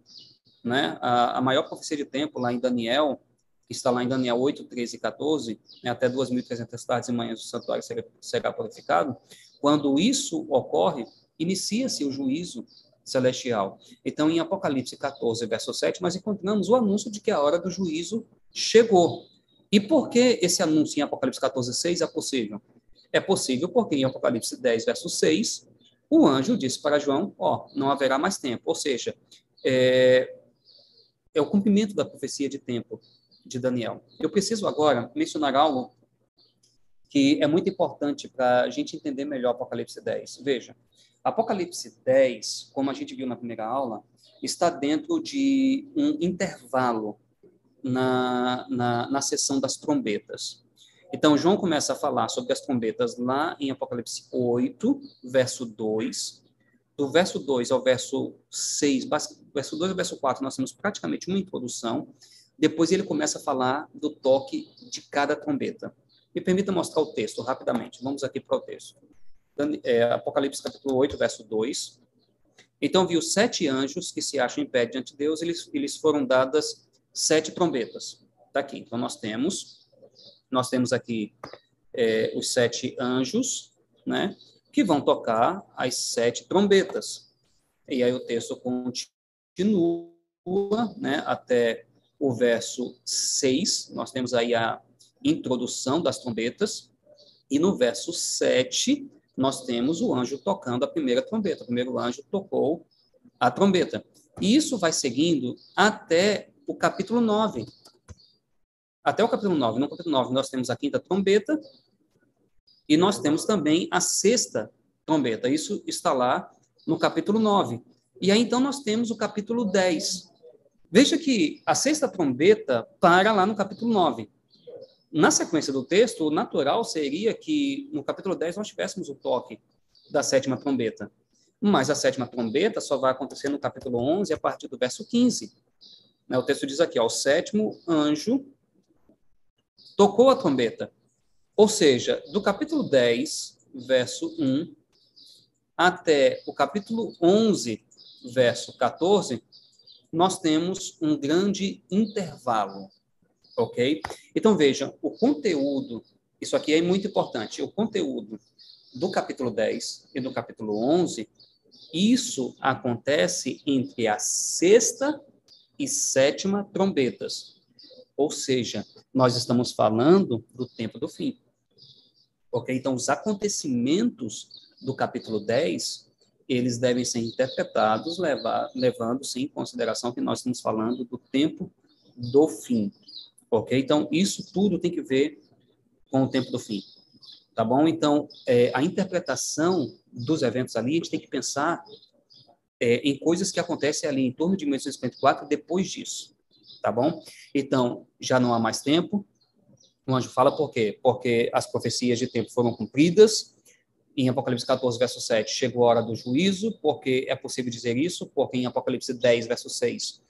né? A, a, maior profecia de tempo lá em Daniel, que está lá em Daniel 8, 13 e 14, né? até 2.300 tardes e manhãs o santuário será, será purificado. Quando isso ocorre, inicia-se o juízo celestial. Então, em Apocalipse 14, verso 7, nós encontramos o anúncio de que a hora do juízo chegou. E por que esse anúncio em Apocalipse 14, 6 é possível? É possível porque em Apocalipse 10, verso 6, o anjo disse para João, ó, não haverá mais tempo. Ou seja, é, é o cumprimento da profecia de tempo de Daniel. Eu preciso agora mencionar algo que é muito importante para a gente entender melhor Apocalipse 10. Veja, Apocalipse 10, como a gente viu na primeira aula, está dentro de um intervalo na, na, na sessão das trombetas. Então, João começa a falar sobre as trombetas lá em Apocalipse 8, verso 2, do verso 2 ao verso 6, verso 2 ao verso 4, nós temos praticamente uma introdução. Depois ele começa a falar do toque de cada trombeta. Me permita mostrar o texto rapidamente. Vamos aqui para o texto. É, Apocalipse capítulo 8, verso 2. Então viu sete anjos que se acham em pé diante de Deus, eles, eles foram dadas sete trombetas. Está aqui. Então nós temos, nós temos aqui é, os sete anjos, né, que vão tocar as sete trombetas. E aí o texto continua, né, até o verso 6, nós temos aí a introdução das trombetas, e no verso 7, nós temos o anjo tocando a primeira trombeta. O primeiro anjo tocou a trombeta. E isso vai seguindo até o capítulo 9. Até o capítulo 9. No capítulo 9, nós temos a quinta trombeta e nós temos também a sexta trombeta. Isso está lá no capítulo 9. E aí, então, nós temos o capítulo 10. Veja que a sexta trombeta para lá no capítulo 9 na sequência do texto, o natural seria que no capítulo 10 nós tivéssemos o toque da sétima trombeta. Mas a sétima trombeta só vai acontecer no capítulo 11 a partir do verso 15. Né, o texto diz aqui, ó, o sétimo anjo tocou a trombeta. Ou seja, do capítulo 10, verso 1, até o capítulo 11, verso 14, nós temos um grande intervalo ok? Então, vejam, o conteúdo, isso aqui é muito importante, o conteúdo do capítulo 10 e do capítulo 11, isso acontece entre a sexta e sétima trombetas. Ou seja, nós estamos falando do tempo do fim. Ok? Então, os acontecimentos do capítulo 10, eles devem ser interpretados levando-se em consideração que nós estamos falando do tempo do fim. Ok? Então, isso tudo tem que ver com o tempo do fim. Tá bom? Então, é, a interpretação dos eventos ali, a gente tem que pensar é, em coisas que acontecem ali em torno de 1954 depois disso. Tá bom? Então, já não há mais tempo. O anjo fala por quê? Porque as profecias de tempo foram cumpridas. Em Apocalipse 14, verso 7, chegou a hora do juízo, porque é possível dizer isso, porque em Apocalipse 10, verso 6,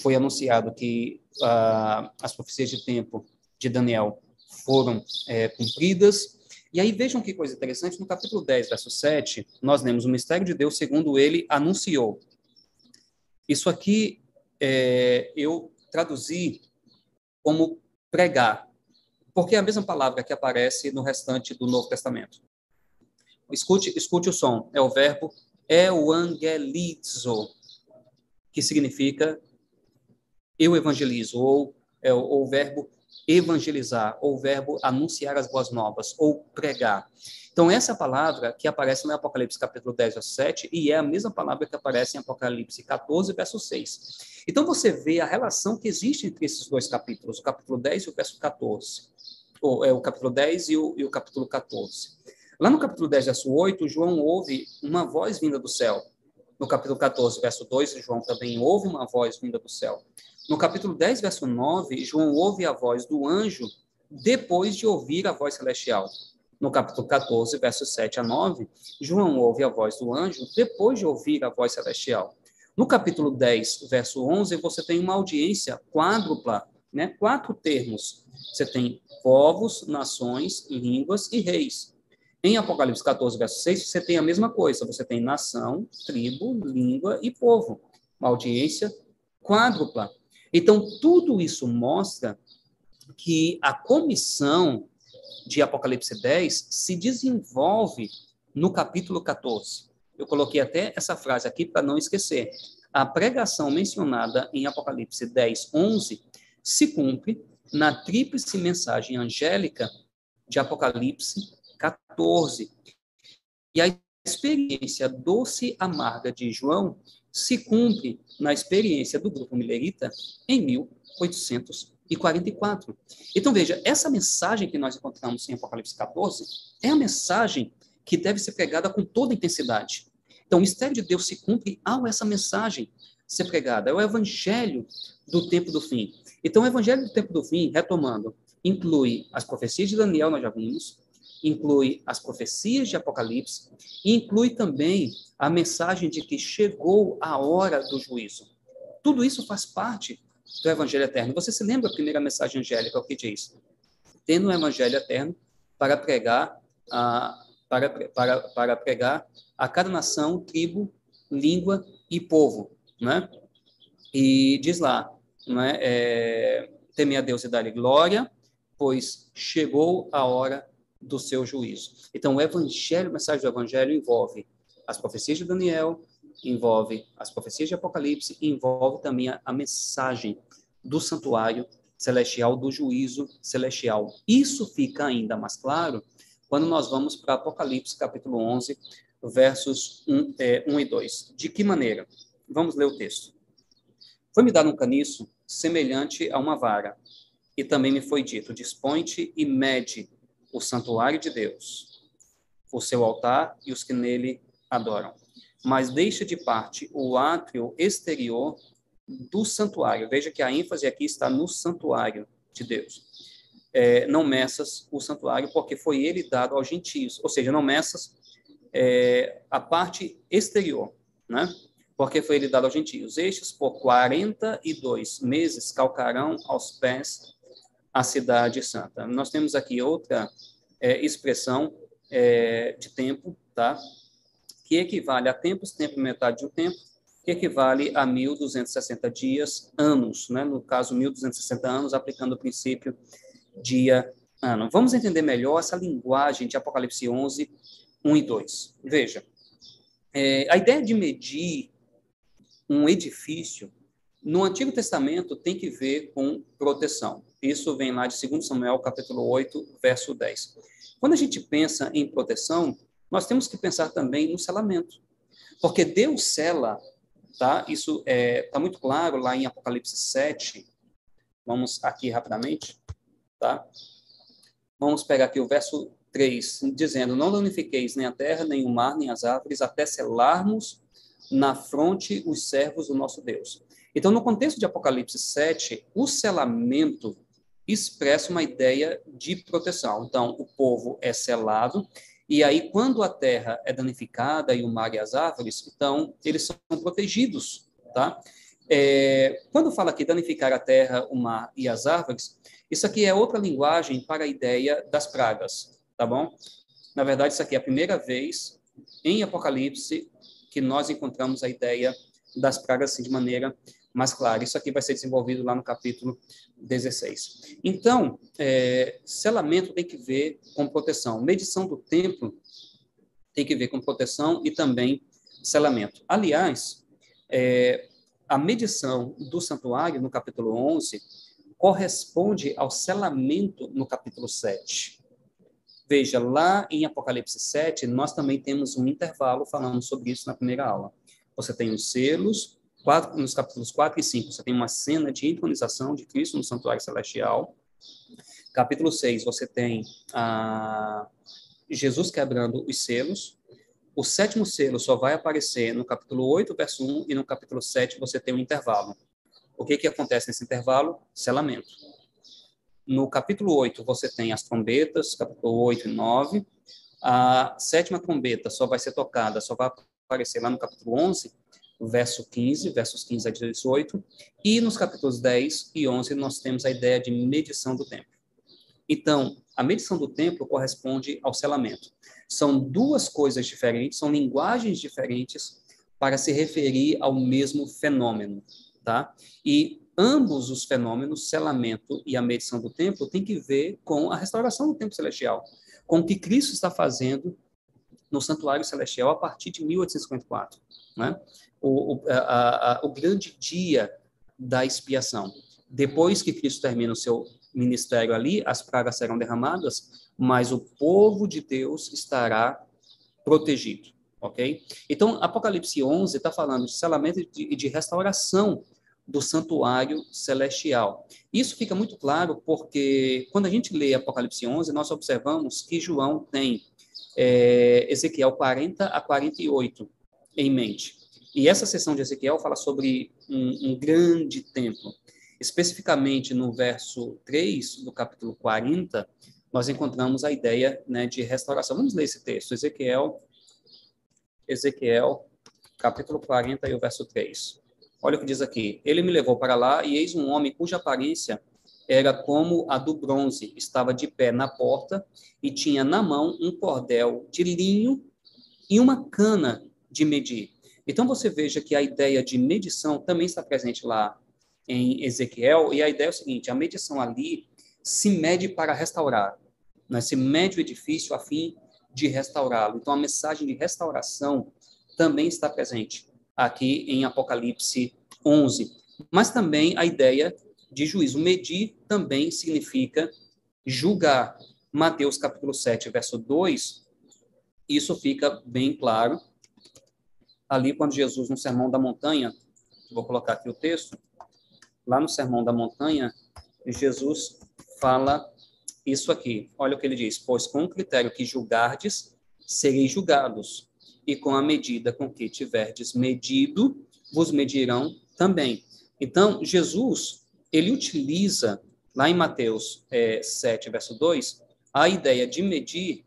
foi anunciado que uh, as profecias de tempo de Daniel foram é, cumpridas. E aí vejam que coisa interessante, no capítulo 10, verso 7, nós lemos o mistério de Deus segundo ele anunciou. Isso aqui é, eu traduzi como pregar, porque é a mesma palavra que aparece no restante do Novo Testamento. Escute, escute o som, é o verbo evangelizo, que significa eu evangelizo, ou, é, ou o verbo evangelizar, ou o verbo anunciar as boas novas, ou pregar. Então, essa palavra que aparece no Apocalipse capítulo 10, verso 7, e é a mesma palavra que aparece em Apocalipse 14, verso 6. Então, você vê a relação que existe entre esses dois capítulos, o capítulo 10 e o verso 14. Ou, é, o capítulo 10 e o, e o capítulo 14. Lá no capítulo 10, verso 8, João ouve uma voz vinda do céu. No capítulo 14, verso 2, João também ouve uma voz vinda do céu. No capítulo 10, verso 9, João ouve a voz do anjo depois de ouvir a voz celestial. No capítulo 14, versos 7 a 9, João ouve a voz do anjo depois de ouvir a voz celestial. No capítulo 10, verso 11, você tem uma audiência quádrupla, né? quatro termos. Você tem povos, nações, línguas e reis. Em Apocalipse 14, verso 6, você tem a mesma coisa. Você tem nação, tribo, língua e povo. Uma audiência quádrupla. Então, tudo isso mostra que a comissão de Apocalipse 10 se desenvolve no capítulo 14. Eu coloquei até essa frase aqui para não esquecer. A pregação mencionada em Apocalipse 10, 11 se cumpre na tríplice mensagem angélica de Apocalipse 14. E a experiência doce amarga de João se cumpre na experiência do grupo milerita em 1844. Então, veja, essa mensagem que nós encontramos em Apocalipse 14 é a mensagem que deve ser pregada com toda intensidade. Então, o mistério de Deus se cumpre ao essa mensagem ser pregada. É o evangelho do tempo do fim. Então, o evangelho do tempo do fim, retomando, inclui as profecias de Daniel, nós já vimos, inclui as profecias de Apocalipse e inclui também a mensagem de que chegou a hora do juízo. Tudo isso faz parte do Evangelho Eterno. Você se lembra a primeira mensagem angélica, o que diz? Tendo o Evangelho Eterno para pregar a, para, para, para pregar a cada nação, tribo, língua e povo, né? E diz lá, né? É, teme a Deus e dá-lhe glória, pois chegou a hora do seu juízo. Então, o evangelho, a mensagem do evangelho envolve as profecias de Daniel, envolve as profecias de Apocalipse, envolve também a, a mensagem do santuário celestial, do juízo celestial. Isso fica ainda mais claro quando nós vamos para Apocalipse, capítulo 11, versos 1, é, 1 e 2. De que maneira? Vamos ler o texto. Foi-me dado um caniço semelhante a uma vara, e também me foi dito: dispõe-te e mede o santuário de Deus, o seu altar e os que nele adoram. Mas deixa de parte o átrio exterior do santuário. Veja que a ênfase aqui está no santuário de Deus. É, não meças o santuário, porque foi ele dado aos gentios. Ou seja, não meças é, a parte exterior, né? Porque foi ele dado aos gentios. Estes, por 42 meses, calcarão aos pés a cidade santa. Nós temos aqui outra é, expressão é, de tempo, tá? Que equivale a tempos, tempo metade de um tempo, que equivale a 1.260 dias, anos, né? No caso, 1.260 anos, aplicando o princípio dia-ano. Vamos entender melhor essa linguagem de Apocalipse 11, 1 e 2. Veja, é, a ideia de medir um edifício no Antigo Testamento tem que ver com proteção. Isso vem lá de 2 Samuel, capítulo 8, verso 10. Quando a gente pensa em proteção, nós temos que pensar também no selamento. Porque Deus sela, tá? Isso está é, tá muito claro lá em Apocalipse 7. Vamos aqui rapidamente, tá? Vamos pegar aqui o verso 3, dizendo: Não danifiqueis nem a terra, nem o mar, nem as árvores, até selarmos na fronte os servos do nosso Deus. Então, no contexto de Apocalipse 7, o selamento expressa uma ideia de proteção. Então, o povo é selado, e aí, quando a terra é danificada e o mar e as árvores, então, eles são protegidos, tá? É, quando fala aqui danificar a terra, o mar e as árvores, isso aqui é outra linguagem para a ideia das pragas tá bom? Na verdade, isso aqui é a primeira vez em Apocalipse que nós encontramos a ideia das pragas assim, de maneira mais clara. Isso aqui vai ser desenvolvido lá no capítulo 16. Então, é, selamento tem que ver com proteção. Medição do templo tem que ver com proteção e também selamento. Aliás, é, a medição do santuário, no capítulo 11, corresponde ao selamento no capítulo 7. Veja, lá em Apocalipse 7, nós também temos um intervalo falando sobre isso na primeira aula. Você tem os selos, quatro, nos capítulos 4 e 5, você tem uma cena de entronização de Cristo no santuário celestial. Capítulo 6, você tem a Jesus quebrando os selos. O sétimo selo só vai aparecer no capítulo 8, verso 1, e no capítulo 7 você tem um intervalo. O que, que acontece nesse intervalo? Selamento. No capítulo 8, você tem as trombetas, capítulo 8 e 9. A sétima trombeta só vai ser tocada, só vai aparecer lá no capítulo 11, verso 15, versos 15 a 18. E nos capítulos 10 e 11, nós temos a ideia de medição do tempo. Então, a medição do tempo corresponde ao selamento. São duas coisas diferentes, são linguagens diferentes para se referir ao mesmo fenômeno, tá? E ambos os fenômenos, selamento e a medição do templo, tem que ver com a restauração do templo celestial, com o que Cristo está fazendo no santuário celestial a partir de 1854, né? o, o, a, a, o grande dia da expiação. Depois que Cristo termina o seu ministério ali, as pragas serão derramadas, mas o povo de Deus estará protegido, ok? Então, Apocalipse 11 está falando de selamento e de, de restauração do santuário celestial. Isso fica muito claro porque, quando a gente lê Apocalipse 11, nós observamos que João tem é, Ezequiel 40 a 48 em mente. E essa sessão de Ezequiel fala sobre um, um grande templo. Especificamente no verso 3 do capítulo 40, nós encontramos a ideia né, de restauração. Vamos ler esse texto, Ezequiel, Ezequiel, capítulo 40 e o verso 3. Olha o que diz aqui. Ele me levou para lá e eis um homem cuja aparência era como a do bronze. Estava de pé na porta e tinha na mão um cordel de linho e uma cana de medir. Então você veja que a ideia de medição também está presente lá em Ezequiel, e a ideia é o seguinte: a medição ali se mede para restaurar, né? se mede o edifício a fim de restaurá-lo. Então a mensagem de restauração também está presente aqui em Apocalipse 11. Mas também a ideia de juízo. Medir também significa julgar. Mateus capítulo 7, verso 2, isso fica bem claro. Ali, quando Jesus, no Sermão da Montanha, vou colocar aqui o texto, lá no Sermão da Montanha, Jesus fala isso aqui. Olha o que ele diz: Pois com o critério que julgardes, sereis julgados, e com a medida com que tiverdes medido, vos medirão também. Então, Jesus, ele utiliza, lá em Mateus é, 7, verso 2, a ideia de medir,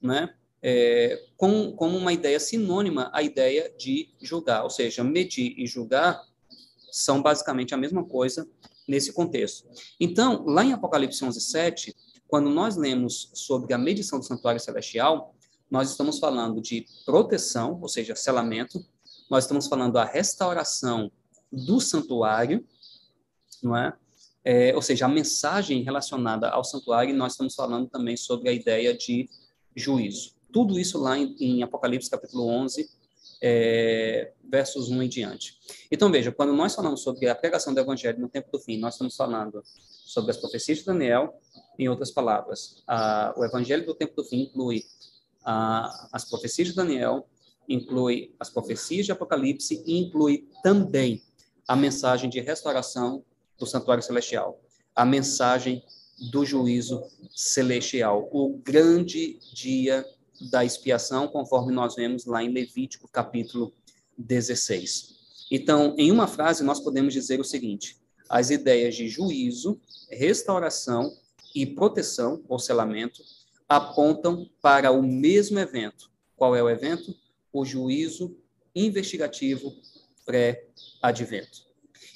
né, é, com, como uma ideia sinônima à ideia de julgar. Ou seja, medir e julgar são basicamente a mesma coisa nesse contexto. Então, lá em Apocalipse 11, 7, quando nós lemos sobre a medição do santuário celestial, nós estamos falando de proteção, ou seja, selamento, nós estamos falando da restauração do santuário, não é? é? Ou seja, a mensagem relacionada ao santuário, nós estamos falando também sobre a ideia de juízo. Tudo isso lá em, em Apocalipse capítulo 11, é, versos 1 em diante. Então, veja, quando nós falamos sobre a pregação do evangelho no tempo do fim, nós estamos falando sobre as profecias de Daniel, em outras palavras, a, o evangelho do tempo do fim inclui a, as profecias de Daniel, inclui as profecias de Apocalipse e inclui também a mensagem de restauração do santuário celestial, a mensagem do juízo celestial, o grande dia da expiação, conforme nós vemos lá em Levítico capítulo 16. Então, em uma frase, nós podemos dizer o seguinte: as ideias de juízo, restauração e proteção, ou selamento, apontam para o mesmo evento. Qual é o evento? O juízo investigativo pré-advento.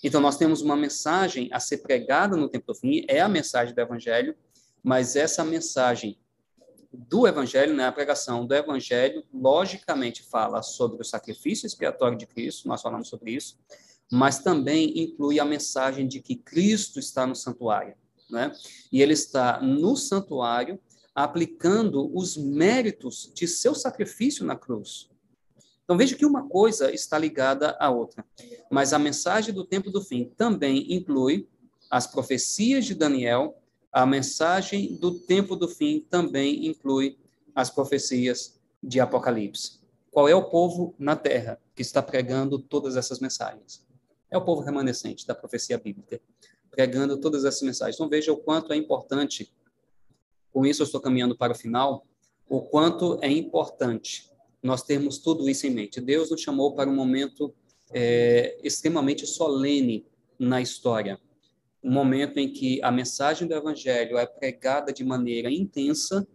Então, nós temos uma mensagem a ser pregada no tempo do fim, é a mensagem do Evangelho, mas essa mensagem do Evangelho, né, a pregação do Evangelho, logicamente fala sobre o sacrifício expiatório de Cristo, nós falamos sobre isso, mas também inclui a mensagem de que Cristo está no santuário, né? E ele está no santuário aplicando os méritos de seu sacrifício na cruz. Então veja que uma coisa está ligada à outra, mas a mensagem do tempo do fim também inclui as profecias de Daniel a mensagem do tempo do fim também inclui as profecias de Apocalipse. Qual é o povo na terra que está pregando todas essas mensagens? É o povo remanescente da profecia bíblica, pregando todas essas mensagens. Então veja o quanto é importante, com isso eu estou caminhando para o final, o quanto é importante nós termos tudo isso em mente. Deus nos chamou para um momento é, extremamente solene na história um momento em que a mensagem do evangelho é pregada de maneira intensa,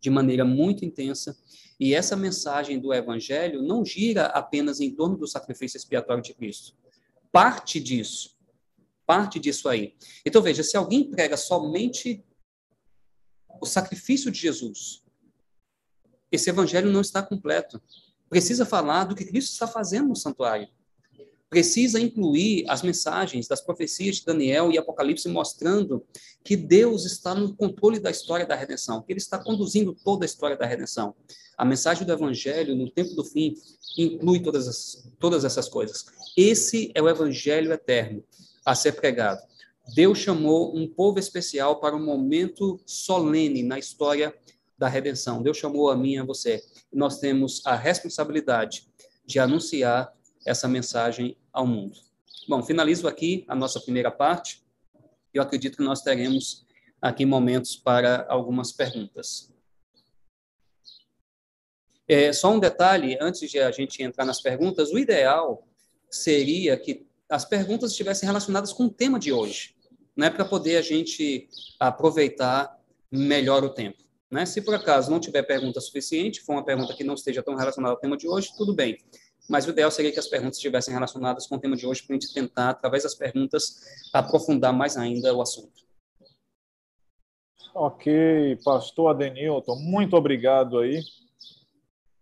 de maneira muito intensa, e essa mensagem do evangelho não gira apenas em torno do sacrifício expiatório de Cristo. Parte disso, parte disso aí. Então veja, se alguém prega somente o sacrifício de Jesus, esse evangelho não está completo. Precisa falar do que Cristo está fazendo no santuário precisa incluir as mensagens das profecias de Daniel e Apocalipse mostrando que Deus está no controle da história da redenção, que ele está conduzindo toda a história da redenção. A mensagem do evangelho no tempo do fim inclui todas, as, todas essas coisas. Esse é o evangelho eterno a ser pregado. Deus chamou um povo especial para um momento solene na história da redenção. Deus chamou a mim e a você. Nós temos a responsabilidade de anunciar essa mensagem ao mundo. Bom, finalizo aqui a nossa primeira parte. Eu acredito que nós teremos aqui momentos para algumas perguntas. É, só um detalhe, antes de a gente entrar nas perguntas, o ideal seria que as perguntas estivessem relacionadas com o tema de hoje, né, para poder a gente aproveitar melhor o tempo. Né? Se por acaso não tiver pergunta suficiente, for uma pergunta que não esteja tão relacionada ao tema de hoje, tudo bem mas o ideal seria que as perguntas estivessem relacionadas com o tema de hoje, para a gente tentar, através das perguntas, aprofundar mais ainda o assunto. Ok, pastor Adenilton, muito obrigado aí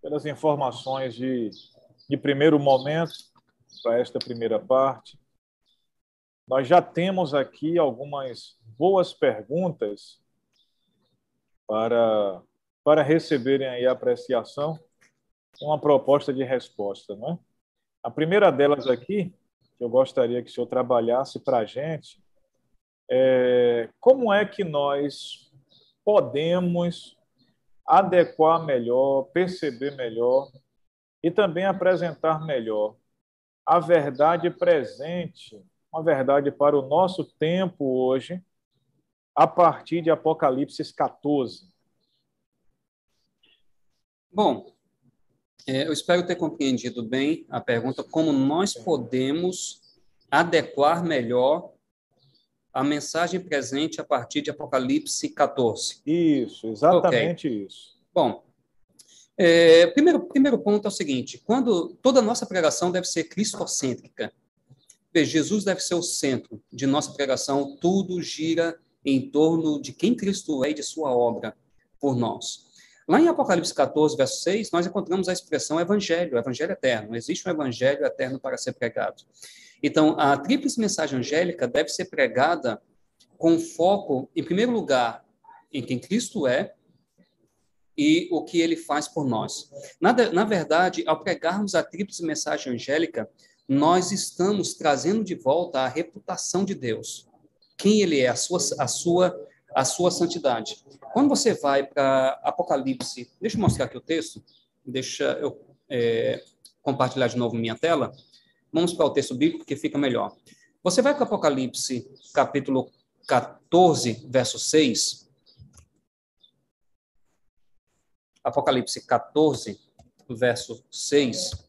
pelas informações de de primeiro momento para esta primeira parte. Nós já temos aqui algumas boas perguntas para, para receberem aí a apreciação, uma proposta de resposta, não é? A primeira delas aqui, que eu gostaria que o senhor trabalhasse para a gente, é como é que nós podemos adequar melhor, perceber melhor e também apresentar melhor a verdade presente, uma verdade para o nosso tempo hoje, a partir de Apocalipse 14. Bom, é, eu espero ter compreendido bem a pergunta, como nós podemos adequar melhor a mensagem presente a partir de Apocalipse 14. Isso, exatamente okay. isso. Bom, é, primeiro, primeiro ponto é o seguinte: quando toda nossa pregação deve ser cristocêntrica. Jesus deve ser o centro de nossa pregação, tudo gira em torno de quem Cristo é e de sua obra por nós. Lá em Apocalipse 14, verso 6, nós encontramos a expressão evangelho, evangelho eterno. Existe um evangelho eterno para ser pregado. Então, a tríplice mensagem angélica deve ser pregada com foco, em primeiro lugar, em quem Cristo é e o que ele faz por nós. Na, na verdade, ao pregarmos a tríplice mensagem angélica, nós estamos trazendo de volta a reputação de Deus. Quem ele é, a sua, a sua, a sua santidade. Quando você vai para Apocalipse, deixa eu mostrar aqui o texto, deixa eu é, compartilhar de novo minha tela. Vamos para o texto bíblico que fica melhor. Você vai para Apocalipse, capítulo 14, verso 6. Apocalipse 14, verso 6.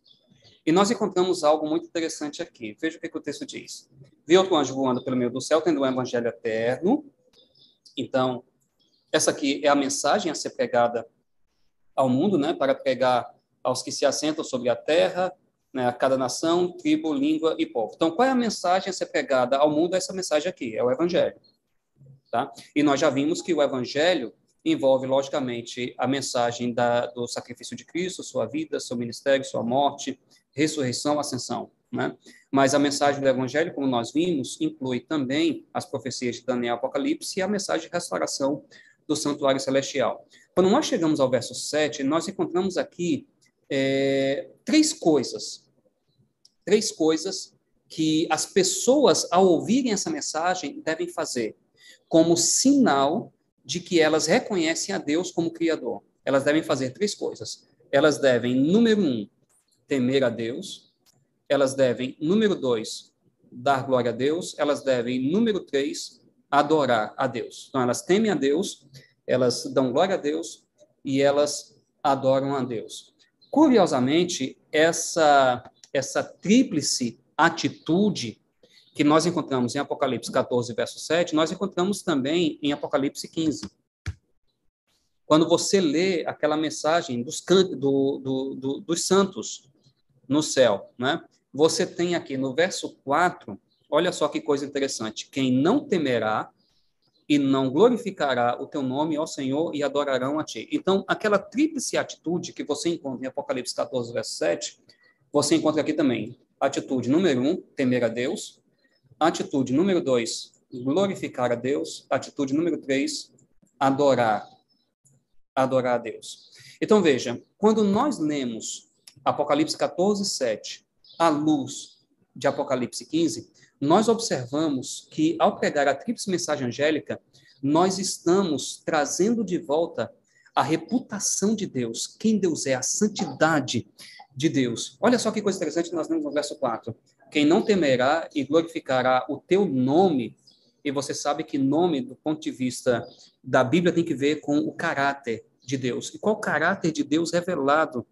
E nós encontramos algo muito interessante aqui. Veja o que, que o texto diz. Vi outro anjo voando pelo meio do céu, tendo um evangelho eterno. Então, essa aqui é a mensagem a ser pregada ao mundo, né, para pregar aos que se assentam sobre a terra, né, a cada nação, tribo, língua e povo. Então, qual é a mensagem a ser pregada ao mundo? Essa mensagem aqui, é o Evangelho. Tá? E nós já vimos que o Evangelho envolve, logicamente, a mensagem da, do sacrifício de Cristo, sua vida, seu ministério, sua morte, ressurreição, ascensão. Né? Mas a mensagem do Evangelho, como nós vimos, inclui também as profecias de Daniel Apocalipse e a mensagem de restauração do santuário celestial. Quando nós chegamos ao verso 7, nós encontramos aqui é, três coisas. Três coisas que as pessoas, ao ouvirem essa mensagem, devem fazer como sinal de que elas reconhecem a Deus como Criador. Elas devem fazer três coisas. Elas devem, número um, temer a Deus. Elas devem, número dois, dar glória a Deus. Elas devem, número três, adorar a Deus. Então, elas temem a Deus, elas dão glória a Deus e elas adoram a Deus. Curiosamente, essa, essa tríplice atitude que nós encontramos em Apocalipse 14, verso 7, nós encontramos também em Apocalipse 15. Quando você lê aquela mensagem dos, do, do, do, dos santos no céu, né? você tem aqui no verso 4, olha só que coisa interessante: quem não temerá e não glorificará o teu nome ao Senhor e adorarão a ti. Então, aquela tríplice atitude que você encontra em Apocalipse 14, verso 7, você encontra aqui também. Atitude número um, temer a Deus. Atitude número dois, glorificar a Deus. Atitude número três, adorar. Adorar a Deus. Então, veja, quando nós lemos Apocalipse 14, 7, à luz de Apocalipse 15, nós observamos que, ao pregar a tríplice mensagem angélica, nós estamos trazendo de volta a reputação de Deus, quem Deus é, a santidade de Deus. Olha só que coisa interessante nós vemos no verso 4. Quem não temerá e glorificará o teu nome, e você sabe que nome, do ponto de vista da Bíblia, tem que ver com o caráter de Deus. E qual o caráter de Deus revelado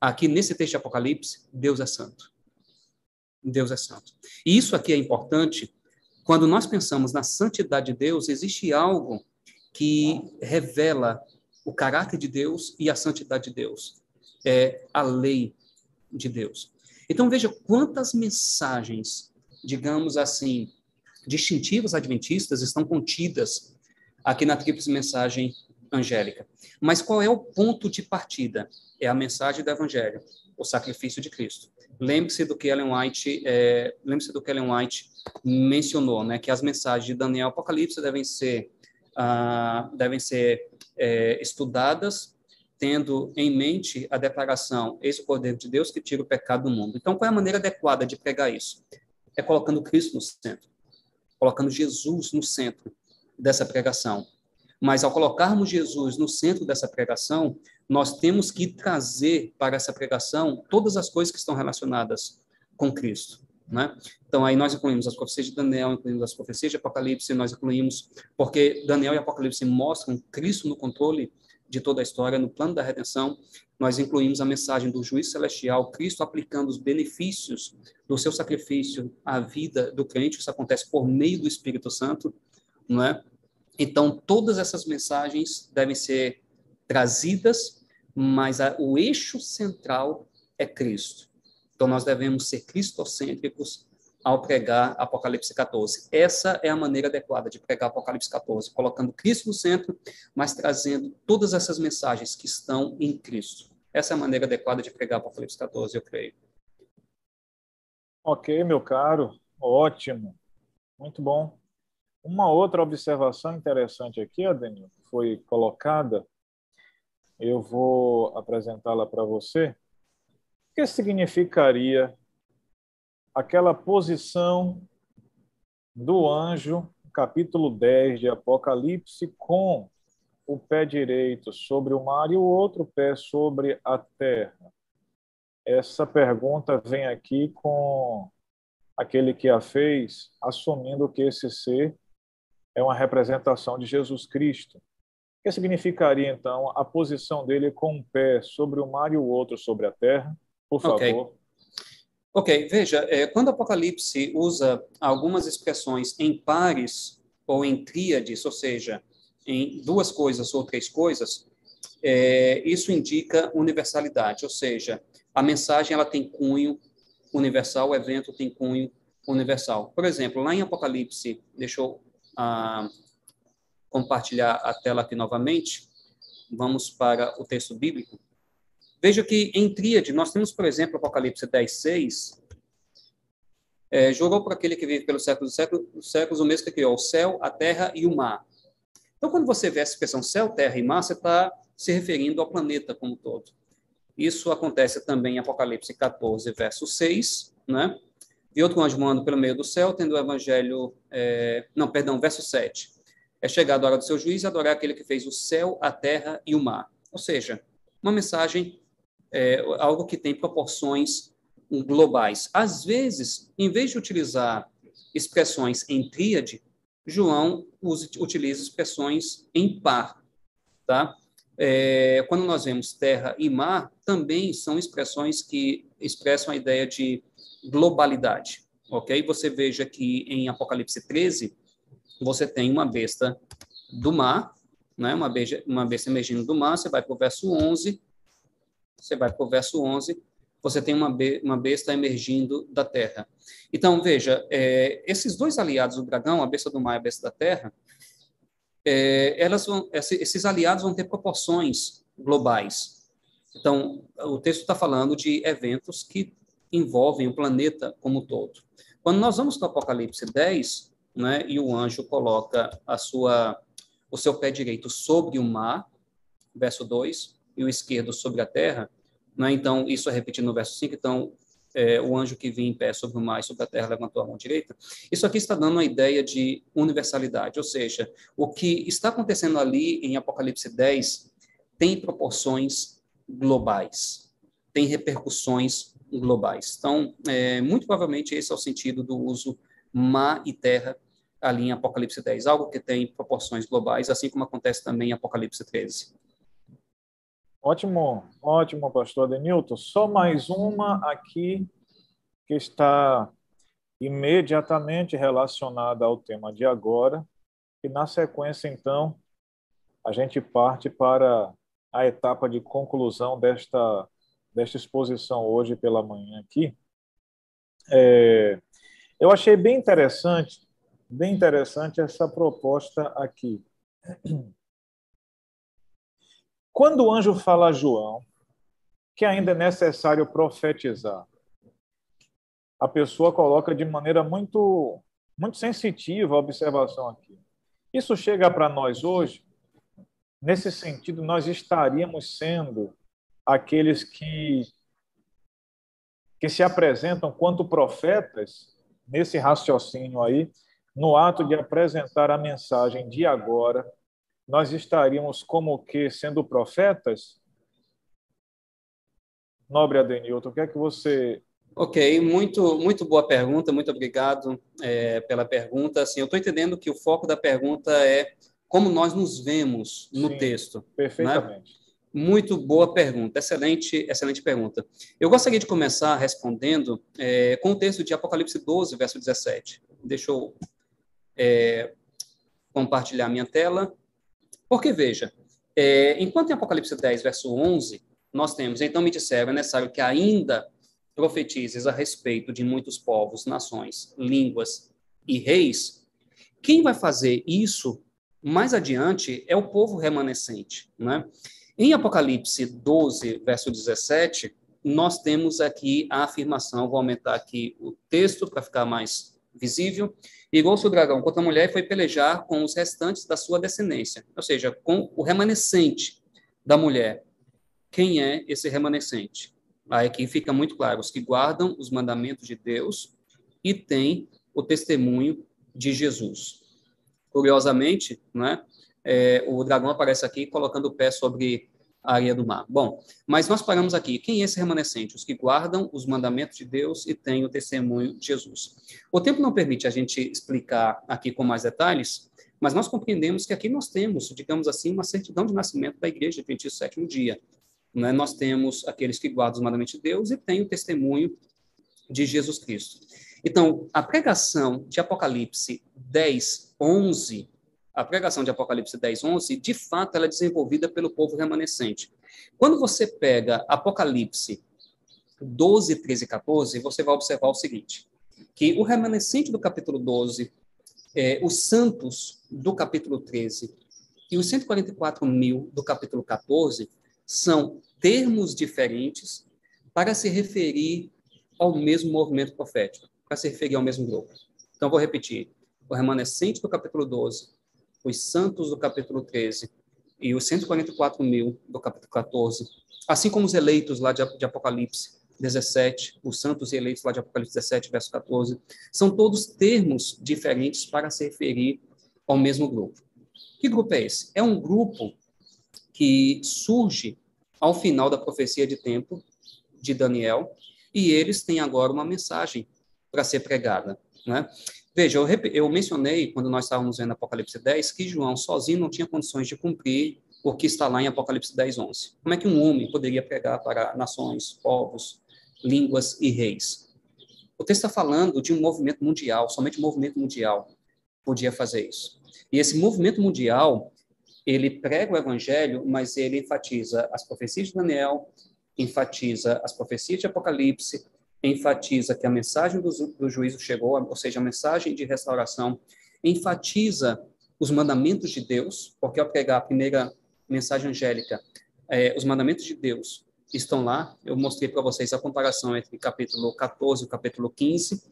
aqui nesse texto de Apocalipse? Deus é santo. Deus é santo. E isso aqui é importante. Quando nós pensamos na santidade de Deus, existe algo que revela o caráter de Deus e a santidade de Deus. É a lei de Deus. Então veja quantas mensagens, digamos assim, distintivas adventistas estão contidas aqui na tríplice mensagem angélica. Mas qual é o ponto de partida? É a mensagem do evangelho. o sacrifício de Cristo. Lembre-se do que Ellen White, é, lembre-se do que Ellen White mencionou, né, que as mensagens de Daniel e Apocalipse devem ser ah, devem ser é, estudadas tendo em mente a declaração eis o de Deus que tira o pecado do mundo. Então, qual é a maneira adequada de pregar isso? É colocando Cristo no centro, colocando Jesus no centro dessa pregação. Mas ao colocarmos Jesus no centro dessa pregação, nós temos que trazer para essa pregação todas as coisas que estão relacionadas com Cristo. Né? Então, aí nós incluímos as profecias de Daniel, incluímos as profecias de Apocalipse, nós incluímos, porque Daniel e Apocalipse mostram Cristo no controle de toda a história, no plano da redenção, nós incluímos a mensagem do juiz celestial, Cristo aplicando os benefícios do seu sacrifício à vida do crente, isso acontece por meio do Espírito Santo, não é? Então, todas essas mensagens devem ser trazidas, mas a, o eixo central é Cristo. Então, nós devemos ser cristocêntricos ao pregar Apocalipse 14. Essa é a maneira adequada de pregar Apocalipse 14, colocando Cristo no centro, mas trazendo todas essas mensagens que estão em Cristo. Essa é a maneira adequada de pregar Apocalipse 14, eu creio. Ok, meu caro, ótimo, muito bom. Uma outra observação interessante aqui, Adenil, foi colocada, eu vou apresentá-la para você. O que significaria aquela posição do anjo, capítulo 10 de Apocalipse, com o pé direito sobre o mar e o outro pé sobre a terra? Essa pergunta vem aqui com aquele que a fez, assumindo que esse ser é uma representação de Jesus Cristo. O que significaria, então, a posição dele com um pé sobre o mar e o outro sobre a terra? Por okay. favor. Ok, veja, é, quando o Apocalipse usa algumas expressões em pares ou em tríades, ou seja, em duas coisas ou três coisas, é, isso indica universalidade, ou seja, a mensagem ela tem cunho universal, o evento tem cunho universal. Por exemplo, lá em Apocalipse, deixa eu a compartilhar a tela aqui novamente. Vamos para o texto bíblico. Veja que em tríade, nós temos, por exemplo, Apocalipse 10, 6. É, jurou por aquele que vive pelos séculos dos séculos, séculos, o mesmo que criou o céu, a terra e o mar. Então, quando você vê essa expressão céu, terra e mar, você está se referindo ao planeta como um todo. Isso acontece também em Apocalipse 14, verso 6, né? E outro anjo voando pelo meio do céu, tendo o evangelho. É, não, perdão, verso 7. É chegado a hora do seu juiz adorar aquele que fez o céu, a terra e o mar. Ou seja, uma mensagem, é, algo que tem proporções globais. Às vezes, em vez de utilizar expressões em tríade, João usa, utiliza expressões em par. Tá? É, quando nós vemos terra e mar, também são expressões que expressam a ideia de globalidade, ok? Você veja que em Apocalipse 13, você tem uma besta do mar, né? uma, besta, uma besta emergindo do mar, você vai para o verso 11, você vai para o verso 11, você tem uma, be uma besta emergindo da terra. Então, veja, é, esses dois aliados do dragão, a besta do mar e a besta da terra, é, elas vão, esses aliados vão ter proporções globais. Então, o texto está falando de eventos que envolvem o planeta como um todo. Quando nós vamos para o Apocalipse 10, né, e o anjo coloca a sua, o seu pé direito sobre o mar, verso 2, e o esquerdo sobre a terra, né, então isso é repetido no verso 5, então é, o anjo que vinha em pé sobre o mar e sobre a terra levantou a mão direita. Isso aqui está dando uma ideia de universalidade, ou seja, o que está acontecendo ali em Apocalipse 10 tem proporções globais, tem repercussões globais. Então, é, muito provavelmente esse é o sentido do uso mar e terra ali em Apocalipse 10, algo que tem proporções globais, assim como acontece também em Apocalipse 13. Ótimo, ótimo, pastor Denilton. Só mais uma aqui que está imediatamente relacionada ao tema de agora, e na sequência, então, a gente parte para a etapa de conclusão desta desta exposição hoje pela manhã aqui, é, eu achei bem interessante, bem interessante essa proposta aqui. Quando o anjo fala a João, que ainda é necessário profetizar. A pessoa coloca de maneira muito, muito sensitiva a observação aqui. Isso chega para nós hoje, nesse sentido, nós estaríamos sendo aqueles que, que se apresentam quanto profetas, nesse raciocínio aí, no ato de apresentar a mensagem de agora, nós estaríamos como que sendo profetas? Nobre Adenilton, o que é que você Ok, muito, muito boa pergunta, muito obrigado é, pela pergunta. Assim, eu estou entendendo que o foco da pergunta é como nós nos vemos no Sim, texto. Né? Perfeitamente. Né? Muito boa pergunta, excelente, excelente pergunta. Eu gostaria de começar respondendo é, com o texto de Apocalipse 12, verso 17. Deixa eu é, compartilhar minha tela. Porque, veja, é, enquanto em Apocalipse 10, verso 11, nós temos, então me disseram, é necessário que ainda profetizes a respeito de muitos povos, nações, línguas e reis, quem vai fazer isso mais adiante é o povo remanescente. Né? Em Apocalipse 12, verso 17, nós temos aqui a afirmação, vou aumentar aqui o texto para ficar mais visível. Irou-se o dragão contra a mulher e foi pelejar com os restantes da sua descendência, ou seja, com o remanescente da mulher. Quem é esse remanescente? Aí aqui fica muito claro, os que guardam os mandamentos de Deus e têm o testemunho de Jesus. Curiosamente, né, é, o dragão aparece aqui colocando o pé sobre a areia do mar. Bom, mas nós paramos aqui. Quem é esse remanescente? Os que guardam os mandamentos de Deus e têm o testemunho de Jesus. O tempo não permite a gente explicar aqui com mais detalhes, mas nós compreendemos que aqui nós temos, digamos assim, uma certidão de nascimento da igreja de sétimo dia né, nós temos aqueles que guardam os mandamentos de Deus e tem o testemunho de Jesus Cristo. Então, a pregação de Apocalipse 10, 11, a pregação de Apocalipse 10, 11, de fato, ela é desenvolvida pelo povo remanescente. Quando você pega Apocalipse 12, 13 e 14, você vai observar o seguinte, que o remanescente do capítulo 12, é, os santos do capítulo 13 e os 144 mil do capítulo 14 são termos diferentes para se referir ao mesmo movimento profético, para se referir ao mesmo grupo. Então, vou repetir. O remanescente do capítulo 12, os santos do capítulo 13 e os 144 mil do capítulo 14, assim como os eleitos lá de, Apocalipse 17, os santos e eleitos lá de Apocalipse 17, verso 14, são todos termos diferentes para se referir ao mesmo grupo. Que grupo é esse? É um grupo que surge ao final da profecia de tempo de Daniel, e eles têm agora uma mensagem para ser pregada. Né? Veja, eu, eu mencionei, quando nós estávamos vendo Apocalipse 10, que João sozinho não tinha condições de cumprir o que está lá em Apocalipse 10, 11. Como é que um homem poderia pregar para nações, povos, línguas e reis? O texto está falando de um movimento mundial, somente um movimento mundial podia fazer isso. E esse movimento mundial, ele prega o evangelho, mas ele enfatiza as profecias de Daniel, enfatiza as profecias de Apocalipse, enfatiza que a mensagem do, do juízo chegou, ou seja, a mensagem de restauração, enfatiza os mandamentos de Deus, porque ao pregar a primeira mensagem angélica, é, os mandamentos de Deus estão lá. Eu mostrei para vocês a comparação entre capítulo 14 e capítulo 15,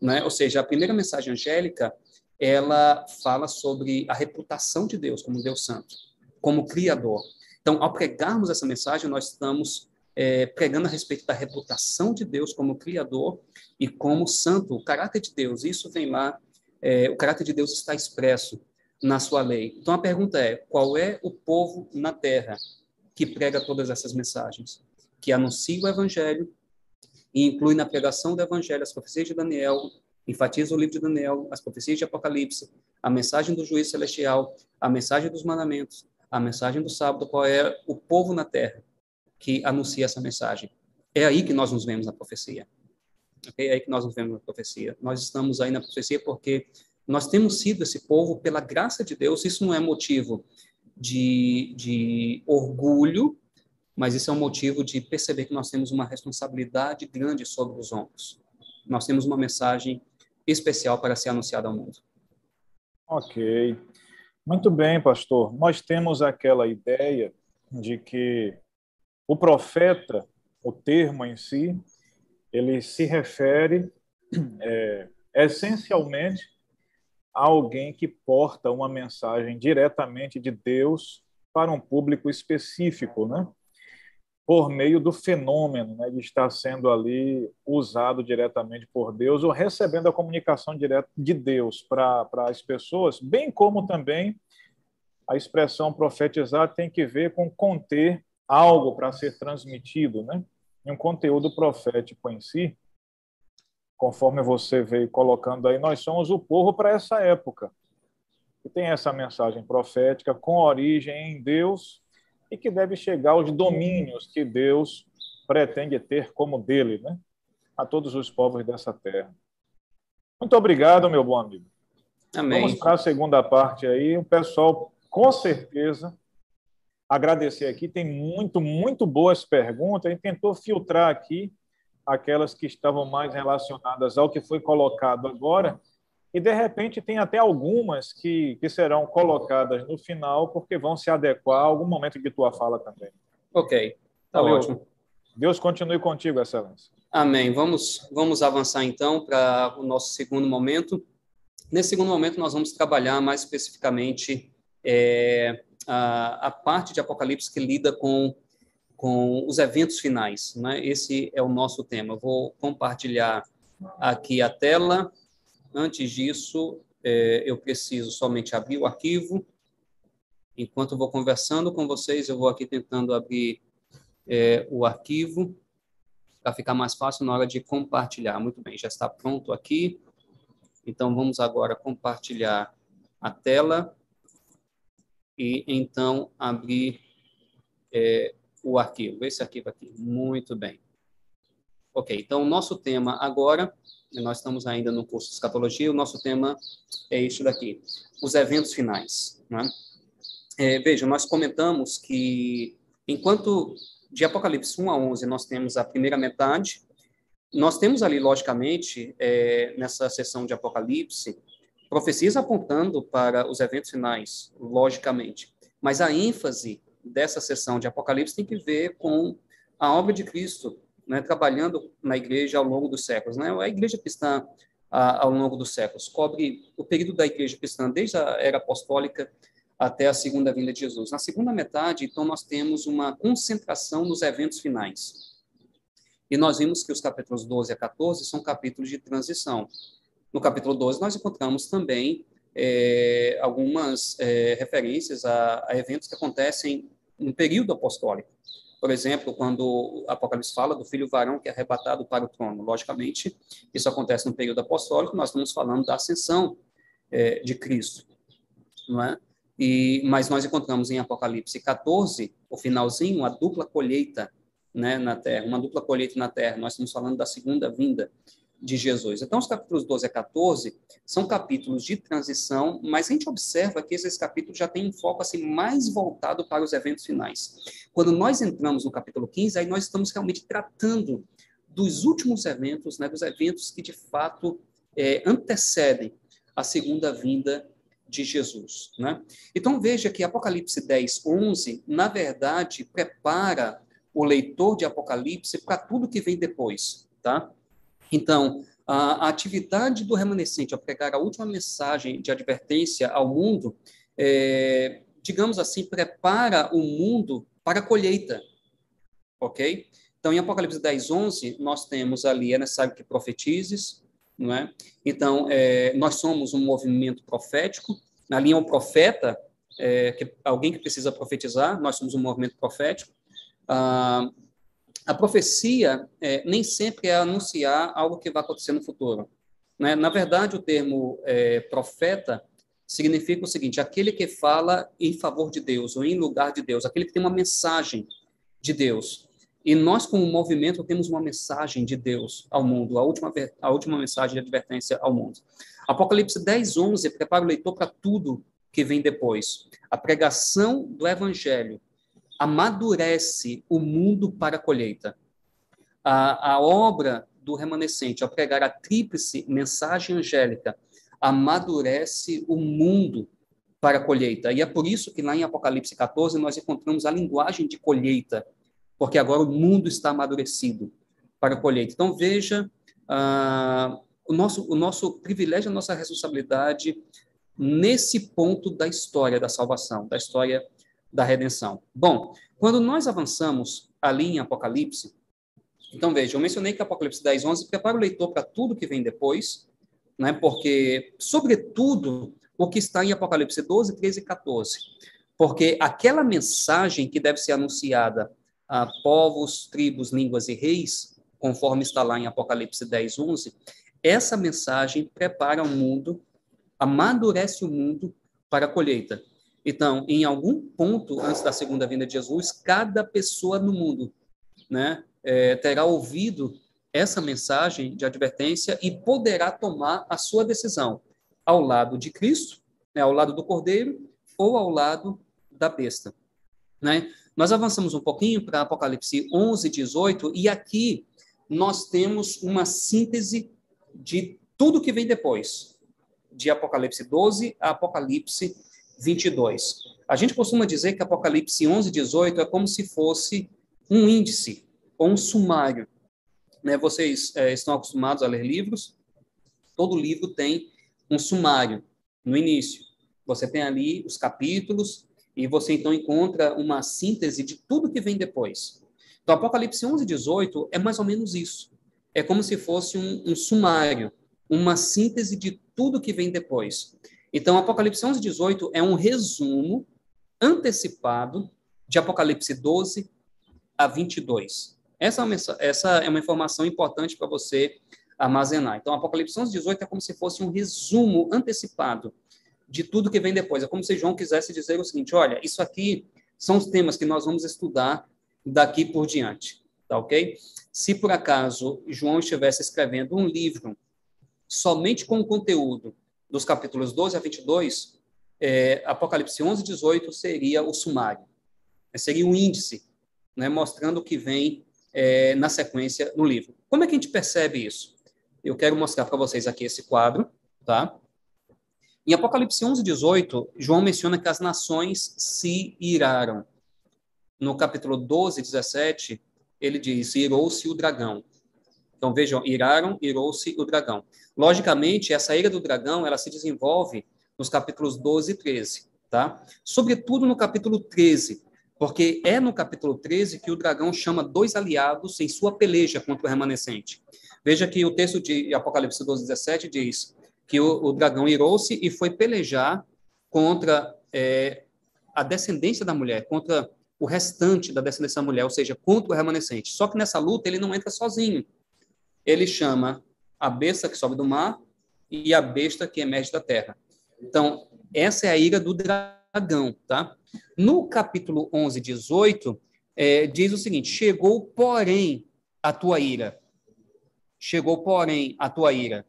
né? ou seja, a primeira mensagem angélica ela fala sobre a reputação de Deus como Deus Santo, como Criador. Então, ao pregarmos essa mensagem, nós estamos é, pregando a respeito da reputação de Deus como Criador e como Santo, o caráter de Deus. Isso vem lá, é, o caráter de Deus está expresso na sua lei. Então, a pergunta é: qual é o povo na terra que prega todas essas mensagens? Que anuncia o Evangelho e inclui na pregação do Evangelho as profecias de Daniel, enfatiza o livro de Daniel, as profecias de Apocalipse, a mensagem do juízo celestial, a mensagem dos mandamentos, a mensagem do sábado, qual é o povo na terra que anuncia essa mensagem. É aí que nós nos vemos na profecia. É aí que nós nos vemos na profecia. Nós estamos aí na profecia porque nós temos sido esse povo pela graça de Deus. Isso não é motivo de, de orgulho, mas isso é um motivo de perceber que nós temos uma responsabilidade grande sobre os ombros. Nós temos uma mensagem especial para ser anunciado ao mundo. Ok. Muito bem, pastor. Nós temos aquela ideia de que o profeta o termo em si, ele se refere é, essencialmente a alguém que porta uma mensagem diretamente de Deus para um público específico, né? por meio do fenômeno né, de estar sendo ali usado diretamente por Deus ou recebendo a comunicação direta de Deus para as pessoas, bem como também a expressão profetizar tem que ver com conter algo para ser transmitido, né? E um conteúdo profético em si, conforme você veio colocando aí, nós somos o povo para essa época. E tem essa mensagem profética com origem em Deus e que deve chegar aos domínios que Deus pretende ter como dele, né? A todos os povos dessa terra. Muito obrigado, meu bom amigo. Amém. Vamos para a segunda parte aí. O pessoal, com certeza, agradecer aqui. Tem muito, muito boas perguntas. A gente tentou filtrar aqui aquelas que estavam mais relacionadas ao que foi colocado agora e de repente tem até algumas que, que serão colocadas no final, porque vão se adequar a algum momento de tua fala também. Ok, tá Valeu. ótimo. Deus continue contigo, Excelência. Amém. Vamos, vamos avançar então para o nosso segundo momento. Nesse segundo momento, nós vamos trabalhar mais especificamente é, a, a parte de Apocalipse que lida com, com os eventos finais. Né? Esse é o nosso tema. Eu vou compartilhar aqui a tela Antes disso, é, eu preciso somente abrir o arquivo. Enquanto eu vou conversando com vocês, eu vou aqui tentando abrir é, o arquivo para ficar mais fácil na hora de compartilhar. Muito bem, já está pronto aqui. Então, vamos agora compartilhar a tela e então abrir é, o arquivo, esse arquivo aqui. Muito bem. Ok, então o nosso tema agora nós estamos ainda no curso de escatologia, o nosso tema é este daqui, os eventos finais. Né? É, veja, nós comentamos que enquanto de Apocalipse 1 a 11 nós temos a primeira metade, nós temos ali, logicamente, é, nessa sessão de Apocalipse, profecias apontando para os eventos finais, logicamente, mas a ênfase dessa sessão de Apocalipse tem que ver com a obra de Cristo né, trabalhando na igreja ao longo dos séculos. Né? A igreja cristã, a, ao longo dos séculos, cobre o período da igreja cristã, desde a era apostólica até a segunda vinda de Jesus. Na segunda metade, então, nós temos uma concentração nos eventos finais. E nós vimos que os capítulos 12 a 14 são capítulos de transição. No capítulo 12, nós encontramos também é, algumas é, referências a, a eventos que acontecem no período apostólico. Por exemplo, quando Apocalipse fala do filho varão que é arrebatado para o trono. Logicamente, isso acontece no período apostólico, nós estamos falando da ascensão é, de Cristo, não é? E, mas nós encontramos em Apocalipse 14, o finalzinho, uma dupla colheita né, na terra, uma dupla colheita na terra. Nós estamos falando da segunda vinda de Jesus. Então, os capítulos 12 a 14 são capítulos de transição, mas a gente observa que esses capítulos já têm um foco assim mais voltado para os eventos finais. Quando nós entramos no capítulo 15, aí nós estamos realmente tratando dos últimos eventos, né, dos eventos que de fato é, antecedem a segunda vinda de Jesus. Né? Então veja que Apocalipse 10, 11, na verdade, prepara o leitor de Apocalipse para tudo que vem depois. Tá? Então, a, atividade do remanescente ao pregar a última mensagem de advertência ao mundo, é, digamos assim, prepara o mundo para a colheita, ok? Então, em Apocalipse 10, 11, nós temos ali, é necessário que profetizes, não é? Então, é, nós somos um movimento profético, na linha o profeta, é, que, alguém que precisa profetizar, nós somos um movimento profético. Ah, a profecia é, nem sempre é anunciar algo que vai acontecer no futuro. Né? Na verdade, o termo é, profeta significa o seguinte: aquele que fala em favor de Deus ou em lugar de Deus, aquele que tem uma mensagem de Deus. E nós, como movimento, temos uma mensagem de Deus ao mundo, a última, a última mensagem de advertência ao mundo. Apocalipse 10, 11 prepara o leitor para tudo que vem depois. A pregação do evangelho amadurece o mundo para a colheita. A, a obra do remanescente, ao pregar a tríplice mensagem angélica, amadurece o mundo para a colheita. E é por isso que lá em Apocalipse 14 nós encontramos a linguagem de colheita, porque agora o mundo está amadurecido para a colheita. Então, veja ah, o, nosso, o nosso privilégio, a nossa responsabilidade nesse ponto da história da salvação, da história da redenção. Bom, quando nós avançamos ali em Apocalipse, então veja, eu mencionei que Apocalipse 10, 11 prepara o leitor para tudo que vem depois, né, porque, sobretudo, o que está em Apocalipse 12, 13 e 14. Porque aquela mensagem que deve ser anunciada a povos, tribos, línguas e reis, conforme está lá em Apocalipse 10, 11, essa mensagem prepara o mundo, amadurece o mundo para a colheita. Então, em algum ponto antes da segunda vinda de Jesus, cada pessoa no mundo né, é, terá ouvido essa mensagem de advertência e poderá tomar a sua decisão ao lado de Cristo, né, ao lado do Cordeiro, ou ao lado da besta. Né? Nós avançamos um pouquinho para Apocalipse 11, 18, e aqui nós temos uma síntese de tudo que vem depois, de Apocalipse 12 a Apocalipse 22. A gente costuma dizer que Apocalipse 11, 18 é como se fosse um índice ou um sumário. Né? Vocês é, estão acostumados a ler livros? Todo livro tem um sumário no início. Você tem ali os capítulos e você então encontra uma síntese de tudo que vem depois. Então, Apocalipse 11, 18 é mais ou menos isso. É como se fosse um, um sumário, uma síntese de tudo que vem depois. Então, Apocalipse 11, 18 é um resumo antecipado de Apocalipse 12 a 22. Essa é uma, essa é uma informação importante para você armazenar. Então, Apocalipse 11, 18 é como se fosse um resumo antecipado de tudo que vem depois. É como se João quisesse dizer o seguinte: olha, isso aqui são os temas que nós vamos estudar daqui por diante, tá ok? Se por acaso João estivesse escrevendo um livro somente com o conteúdo dos capítulos 12 a 22, é, Apocalipse 11 e 18 seria o sumário, né, seria o índice, né, mostrando o que vem é, na sequência no livro. Como é que a gente percebe isso? Eu quero mostrar para vocês aqui esse quadro, tá? Em Apocalipse 11, 18, João menciona que as nações se iraram. No capítulo 12, 17, ele diz: irou-se o dragão. Então vejam, iraram, irou-se o dragão. Logicamente, essa ira do dragão, ela se desenvolve nos capítulos 12 e 13, tá? Sobretudo no capítulo 13, porque é no capítulo 13 que o dragão chama dois aliados em sua peleja contra o remanescente. Veja que o texto de Apocalipse 12, 17 diz que o, o dragão irou-se e foi pelejar contra é, a descendência da mulher, contra o restante da descendência da mulher, ou seja, contra o remanescente. Só que nessa luta ele não entra sozinho ele chama a besta que sobe do mar e a besta que emerge da terra. Então, essa é a ira do dragão, tá? No capítulo 11, 18, é, diz o seguinte: Chegou, porém, a tua ira. Chegou, porém, a tua ira.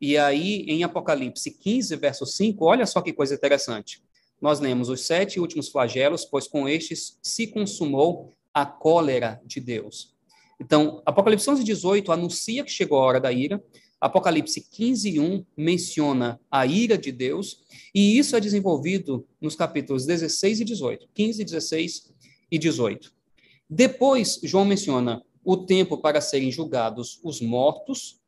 E aí, em Apocalipse 15, verso 5, olha só que coisa interessante. Nós lemos os sete últimos flagelos, pois com estes se consumou a cólera de Deus. Então, Apocalipse 11, 18 anuncia que chegou a hora da ira. Apocalipse 15, 1 menciona a ira de Deus. E isso é desenvolvido nos capítulos 16 e 18. 15, 16 e 18. Depois, João menciona o tempo para serem julgados os mortos.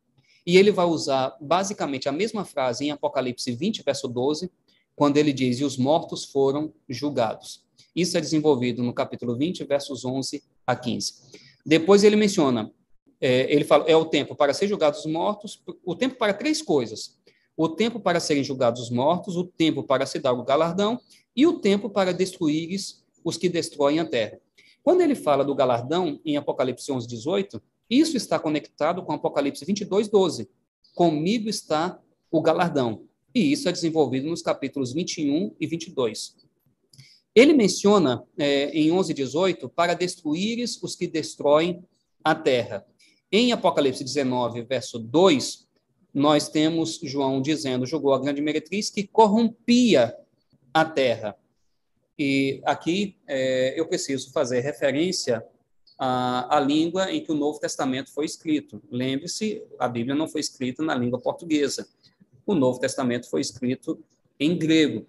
E ele vai usar basicamente a mesma frase em Apocalipse 20, verso 12, quando ele diz: E os mortos foram julgados. Isso é desenvolvido no capítulo 20, versos 11 a 15. Depois ele menciona, é, ele fala, é o tempo para ser julgados os mortos, o tempo para três coisas: o tempo para serem julgados os mortos, o tempo para se dar o galardão e o tempo para destruíres os que destroem a terra. Quando ele fala do galardão em Apocalipse 11, 18, isso está conectado com Apocalipse 22, 12. Comigo está o galardão. E isso é desenvolvido nos capítulos 21 e 22. Ele menciona é, em 11, 18, para destruíres os que destroem a terra. Em Apocalipse 19, verso 2, nós temos João dizendo, jogou a grande meretriz que corrompia a terra. E aqui é, eu preciso fazer referência à, à língua em que o Novo Testamento foi escrito. Lembre-se, a Bíblia não foi escrita na língua portuguesa. O Novo Testamento foi escrito em grego.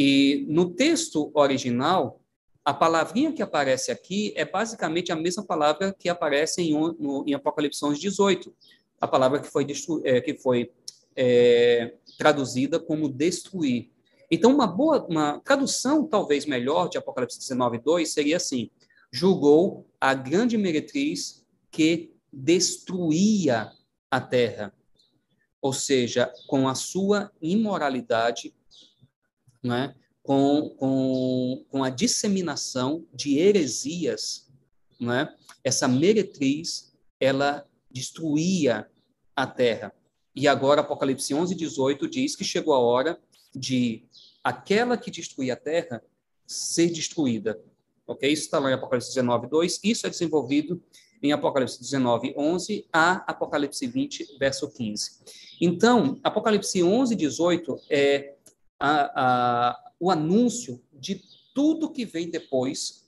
E no texto original, A palavrinha que aparece aqui é basicamente a mesma palavra que aparece em, no, em Apocalipse 11, 18. A palavra que foi, é, que foi é, traduzida como destruir. Então, uma boa, uma tradução talvez melhor de Apocalipse 19, 2 seria assim: julgou a grande meretriz que destruía a terra. Ou seja, com a sua imoralidade, né, com, com, com a disseminação de heresias, né, essa meretriz, ela destruía a terra. E agora, Apocalipse 11, 18 diz que chegou a hora de aquela que destruía a terra ser destruída. Ok? Isso está lá em Apocalipse 19, 2. Isso é desenvolvido em Apocalipse 19, 11 a Apocalipse 20, verso 15. Então, Apocalipse 11, 18 é a, a, o anúncio de tudo que vem depois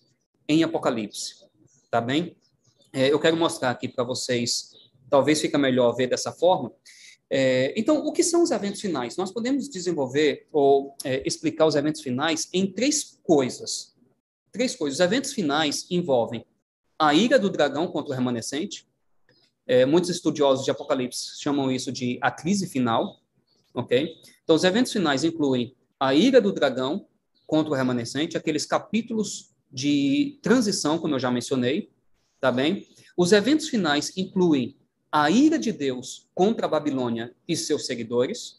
em Apocalipse. Tá bem? É, eu quero mostrar aqui para vocês, talvez fica melhor ver dessa forma. É, então, o que são os eventos finais? Nós podemos desenvolver ou é, explicar os eventos finais em três coisas. Três coisas. Os eventos finais envolvem a ira do dragão contra o remanescente. É, muitos estudiosos de Apocalipse chamam isso de a crise final, ok? Então, os eventos finais incluem a ira do dragão contra o remanescente, aqueles capítulos de transição, como eu já mencionei, tá bem? Os eventos finais incluem a ira de Deus contra a Babilônia e seus seguidores.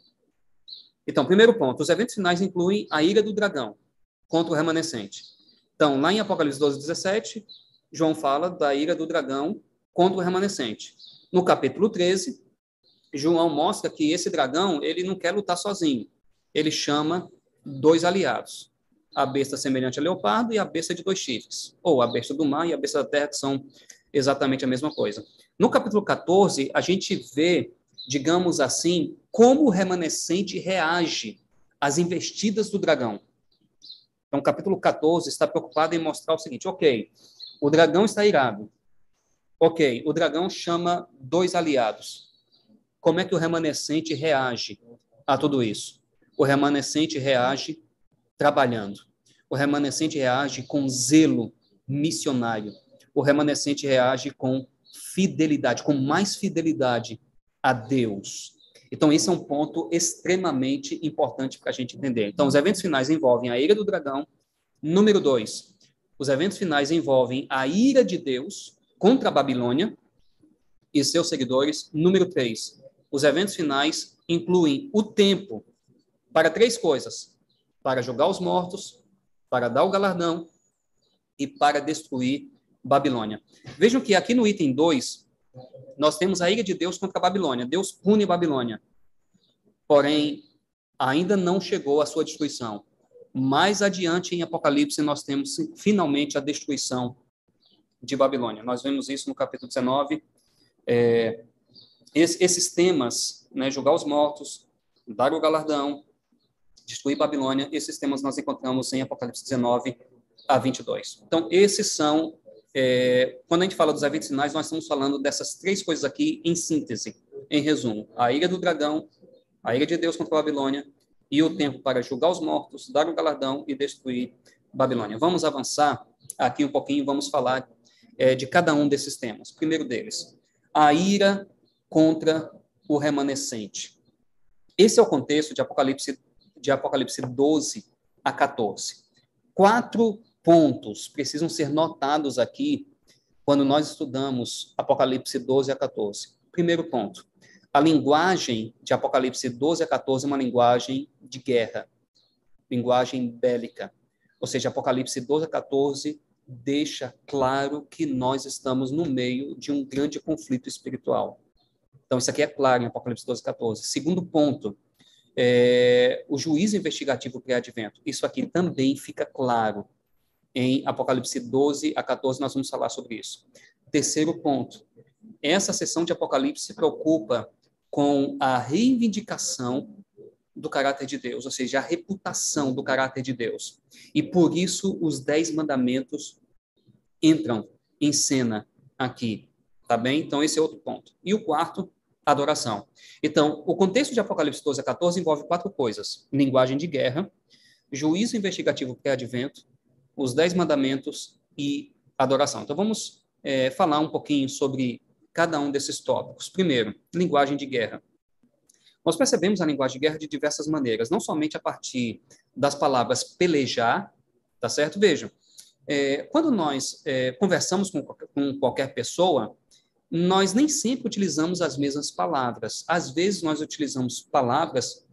Então, primeiro ponto, os eventos finais incluem a ira do dragão contra o remanescente. Então, lá em Apocalipse 12, 17, João fala da ira do dragão contra o remanescente. No capítulo 13, João mostra que esse dragão, ele não quer lutar sozinho. Ele chama dois aliados. A besta semelhante a leopardo e a besta de dois chifres. Ou a besta do mar e a besta da terra, que são exatamente a mesma coisa. No capítulo 14, a gente vê, digamos assim, como o remanescente reage às investidas do dragão. Então, o capítulo 14 está preocupado em mostrar o seguinte: ok, o dragão está irado. Ok, o dragão chama dois aliados. Como é que o remanescente reage a tudo isso? O remanescente reage trabalhando. O remanescente reage com zelo missionário. O remanescente reage com fidelidade, com mais fidelidade a Deus. Então, esse é um ponto extremamente importante para a gente entender. Então, os eventos finais envolvem a ira do dragão. Número dois, os eventos finais envolvem a ira de Deus contra a Babilônia e seus seguidores. Número três, os eventos finais incluem o tempo para três coisas: para julgar os mortos, para dar o galardão e para destruir Babilônia. Vejam que aqui no item 2, nós temos a ira de Deus contra a Babilônia. Deus pune Babilônia. Porém, ainda não chegou à sua destruição. Mais adiante em Apocalipse, nós temos finalmente a destruição de Babilônia. Nós vemos isso no capítulo 19. É, esses temas, né, julgar os mortos, dar o galardão, destruir Babilônia, esses temas nós encontramos em Apocalipse 19 a 22. Então, esses são, é, quando a gente fala dos eventos finais, nós estamos falando dessas três coisas aqui em síntese, em resumo: a ira do dragão, a ira de Deus contra a Babilônia e o tempo para julgar os mortos, dar o galardão e destruir Babilônia. Vamos avançar aqui um pouquinho, vamos falar é, de cada um desses temas. Primeiro deles, a ira contra o remanescente. Esse é o contexto de Apocalipse, de Apocalipse 12 a 14. Quatro pontos precisam ser notados aqui quando nós estudamos Apocalipse 12 a 14. Primeiro ponto, a linguagem de Apocalipse 12 a 14 é uma linguagem de guerra, linguagem bélica. Ou seja, Apocalipse 12 a 14 deixa claro que nós estamos no meio de um grande conflito espiritual. Então, isso aqui é claro em Apocalipse 12 a 14. Segundo ponto, é, o juízo investigativo pré-advento. Isso aqui também fica claro em Apocalipse 12 a 14, nós vamos falar sobre isso. Terceiro ponto, essa sessão de Apocalipse se preocupa com a reivindicação do caráter de Deus, ou seja, a reputação do caráter de Deus. E por isso os dez mandamentos entram em cena aqui, tá bem? Então esse é outro ponto. E o quarto, adoração. Então, o contexto de Apocalipse 12 a 14 envolve quatro coisas: linguagem de guerra, juízo investigativo pré-advento, os dez mandamentos e adoração. Então, vamos é, falar um pouquinho sobre cada um desses tópicos. Primeiro, linguagem de guerra. Nós percebemos a linguagem de guerra de diversas maneiras, não somente a partir das palavras pelejar, tá certo? Vejam, é, quando nós é, conversamos com, com qualquer pessoa, nós nem sempre utilizamos as mesmas palavras. Às vezes, nós utilizamos palavras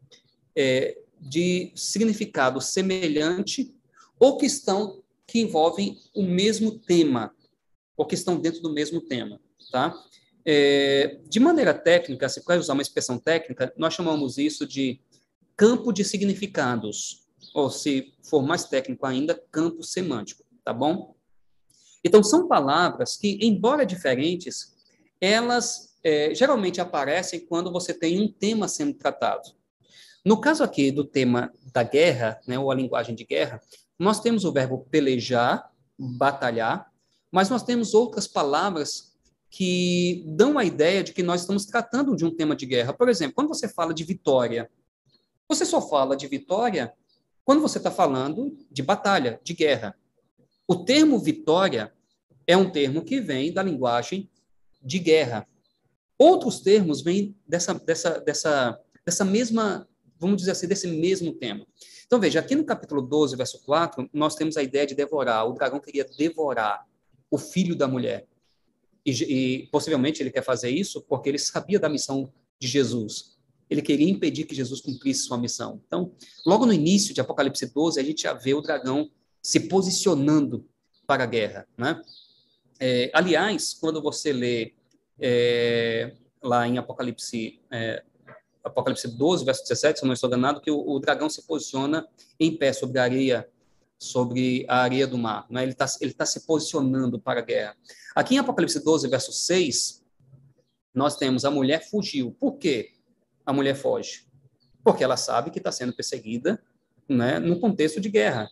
é, de significado semelhante ou que estão que envolvem o mesmo tema, ou que estão dentro do mesmo tema, tá? É, de maneira técnica, se for usar uma expressão técnica, nós chamamos isso de campo de significados, ou se for mais técnico ainda, campo semântico, tá bom? Então, são palavras que, embora diferentes, elas é, geralmente aparecem quando você tem um tema sendo tratado. No caso aqui do tema da guerra, né, ou a linguagem de guerra, nós temos o verbo pelejar, batalhar, mas nós temos outras palavras que dão a ideia de que nós estamos tratando de um tema de guerra. Por exemplo, quando você fala de vitória, você só fala de vitória quando você está falando de batalha, de guerra. O termo vitória é um termo que vem da linguagem de guerra. Outros termos vêm dessa, dessa, dessa, dessa mesma, vamos dizer assim, desse mesmo tema. Então, veja, aqui no capítulo 12, verso 4, nós temos a ideia de devorar. O dragão queria devorar o filho da mulher. E, e, possivelmente ele quer fazer isso porque ele sabia da missão de Jesus. Ele queria impedir que Jesus cumprisse sua missão. Então, logo no início de Apocalipse 12, a gente já vê o dragão se posicionando para a guerra. Né? É, aliás, quando você lê é, lá em Apocalipse é, Apocalipse 12, verso 17, se eu não estou enganado, que o, o dragão se posiciona em pé sobre a areia, sobre a areia do mar. Né? Ele está ele tá se posicionando para a guerra. Aqui em Apocalipse 12, verso 6, nós temos a mulher fugiu. Por quê a mulher foge? Porque ela sabe que está sendo perseguida né, no contexto de guerra.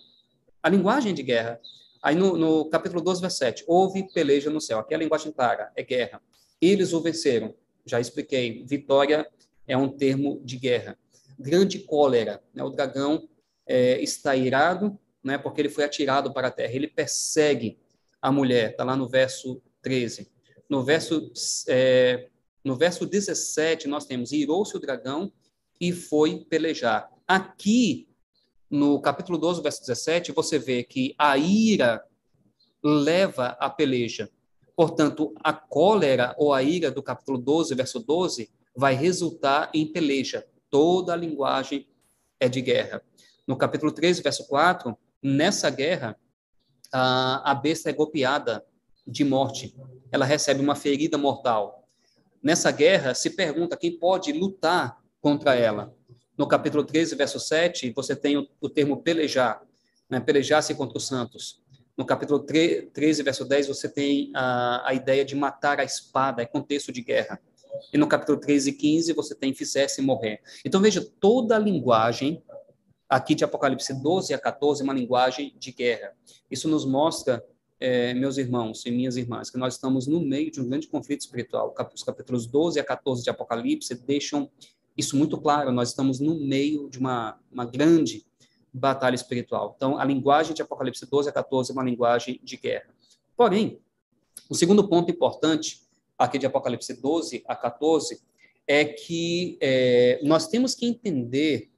A linguagem de guerra. Aí no, no capítulo 12, verso 7, houve peleja no céu. Aqui a linguagem clara é guerra. Eles o venceram. Já expliquei. Vitória é um termo de guerra. Grande cólera, né? o dragão é, está irado, né? porque ele foi atirado para a terra. Ele persegue a mulher, está lá no verso 13. No verso, é, no verso 17, nós temos: irou-se o dragão e foi pelejar. Aqui, no capítulo 12, verso 17, você vê que a ira leva a peleja. Portanto, a cólera ou a ira do capítulo 12, verso 12, vai resultar em peleja. Toda a linguagem é de guerra. No capítulo 13, verso 4, nessa guerra, a, besta é golpeada de morte. Ela recebe uma ferida mortal. Nessa guerra, se pergunta quem pode lutar contra ela. No capítulo 13, verso 7, você tem o, o termo pelejar, né? pelejar-se contra os santos. No capítulo 13, verso 10, você tem a, a ideia de matar a espada, é contexto de guerra. E no capítulo 13 e 15 você tem fizesse morrer. Então veja, toda a linguagem aqui de Apocalipse 12 a 14 é uma linguagem de guerra. Isso nos mostra, é, meus irmãos e minhas irmãs, que nós estamos no meio de um grande conflito espiritual. Os capítulos 12 a 14 de Apocalipse deixam isso muito claro. Nós estamos no meio de uma, uma grande batalha espiritual. Então, a linguagem de Apocalipse 12 a 14 é uma linguagem de guerra. Porém, o segundo ponto importante aqui de Apocalipse 12 a 14, é que é, nós temos que entender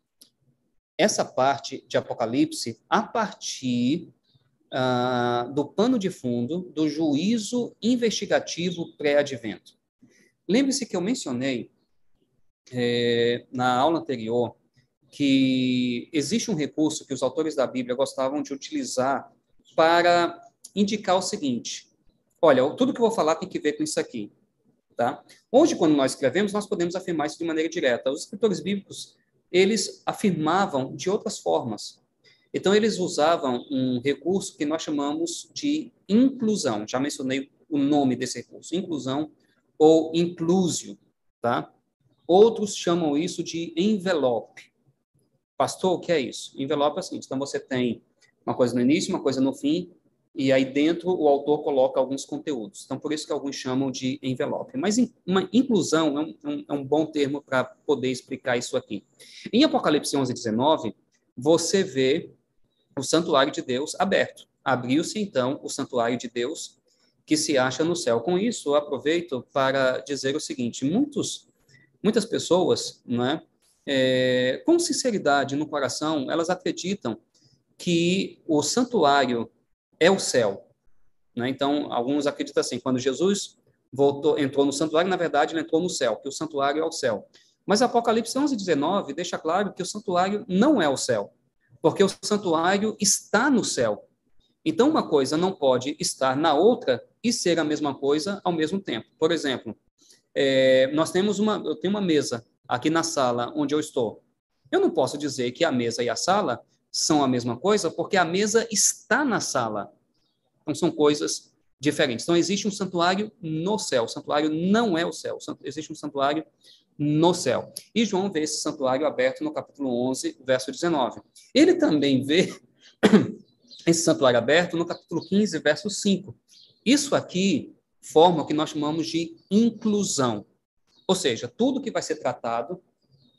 essa parte de Apocalipse a partir ah, do pano de fundo do juízo investigativo pré-advento. Lembre-se que eu mencionei é, na aula anterior que existe um recurso que os autores da Bíblia gostavam de utilizar para indicar o seguinte: olha, tudo que eu vou falar tem que ver com isso aqui. Tá? Hoje, quando nós escrevemos, nós podemos afirmar isso de maneira direta. Os escritores bíblicos, eles afirmavam de outras formas. Então, eles usavam um recurso que nós chamamos de inclusão. Já mencionei o nome desse recurso, inclusão ou inclusio, tá? Outros chamam isso de envelope. Pastor, o que é isso? Envelope é o seguinte, então você tem uma coisa no início, uma coisa no fim, e aí dentro o autor coloca alguns conteúdos. Então, por isso que alguns chamam de envelope. Mas uma inclusão é um, é um bom termo para poder explicar isso aqui. Em Apocalipse 11, 19, você vê o santuário de Deus aberto. Abriu-se, então, o santuário de Deus que se acha no céu. Com isso, eu aproveito para dizer o seguinte: muitos, muitas pessoas, né, é, com sinceridade no coração, elas acreditam que o santuário é o céu. Né? Então, alguns acreditam assim: quando Jesus voltou, entrou no santuário, na verdade, ele entrou no céu, que o santuário é o céu. Mas Apocalipse 11, 19 deixa claro que o santuário não é o céu, porque o santuário está no céu. Então, uma coisa não pode estar na outra e ser a mesma coisa ao mesmo tempo. Por exemplo, é, nós temos uma, eu tenho uma mesa aqui na sala onde eu estou. Eu não posso dizer que a mesa e a sala são a mesma coisa, porque a mesa está na sala. Então, são coisas diferentes. Então, existe um santuário no céu. O santuário não é o céu. Existe um santuário no céu. E João vê esse santuário aberto no capítulo 11, verso 19. Ele também vê esse santuário aberto no capítulo 15, verso 5. Isso aqui forma o que nós chamamos de inclusão. Ou seja, tudo que vai ser tratado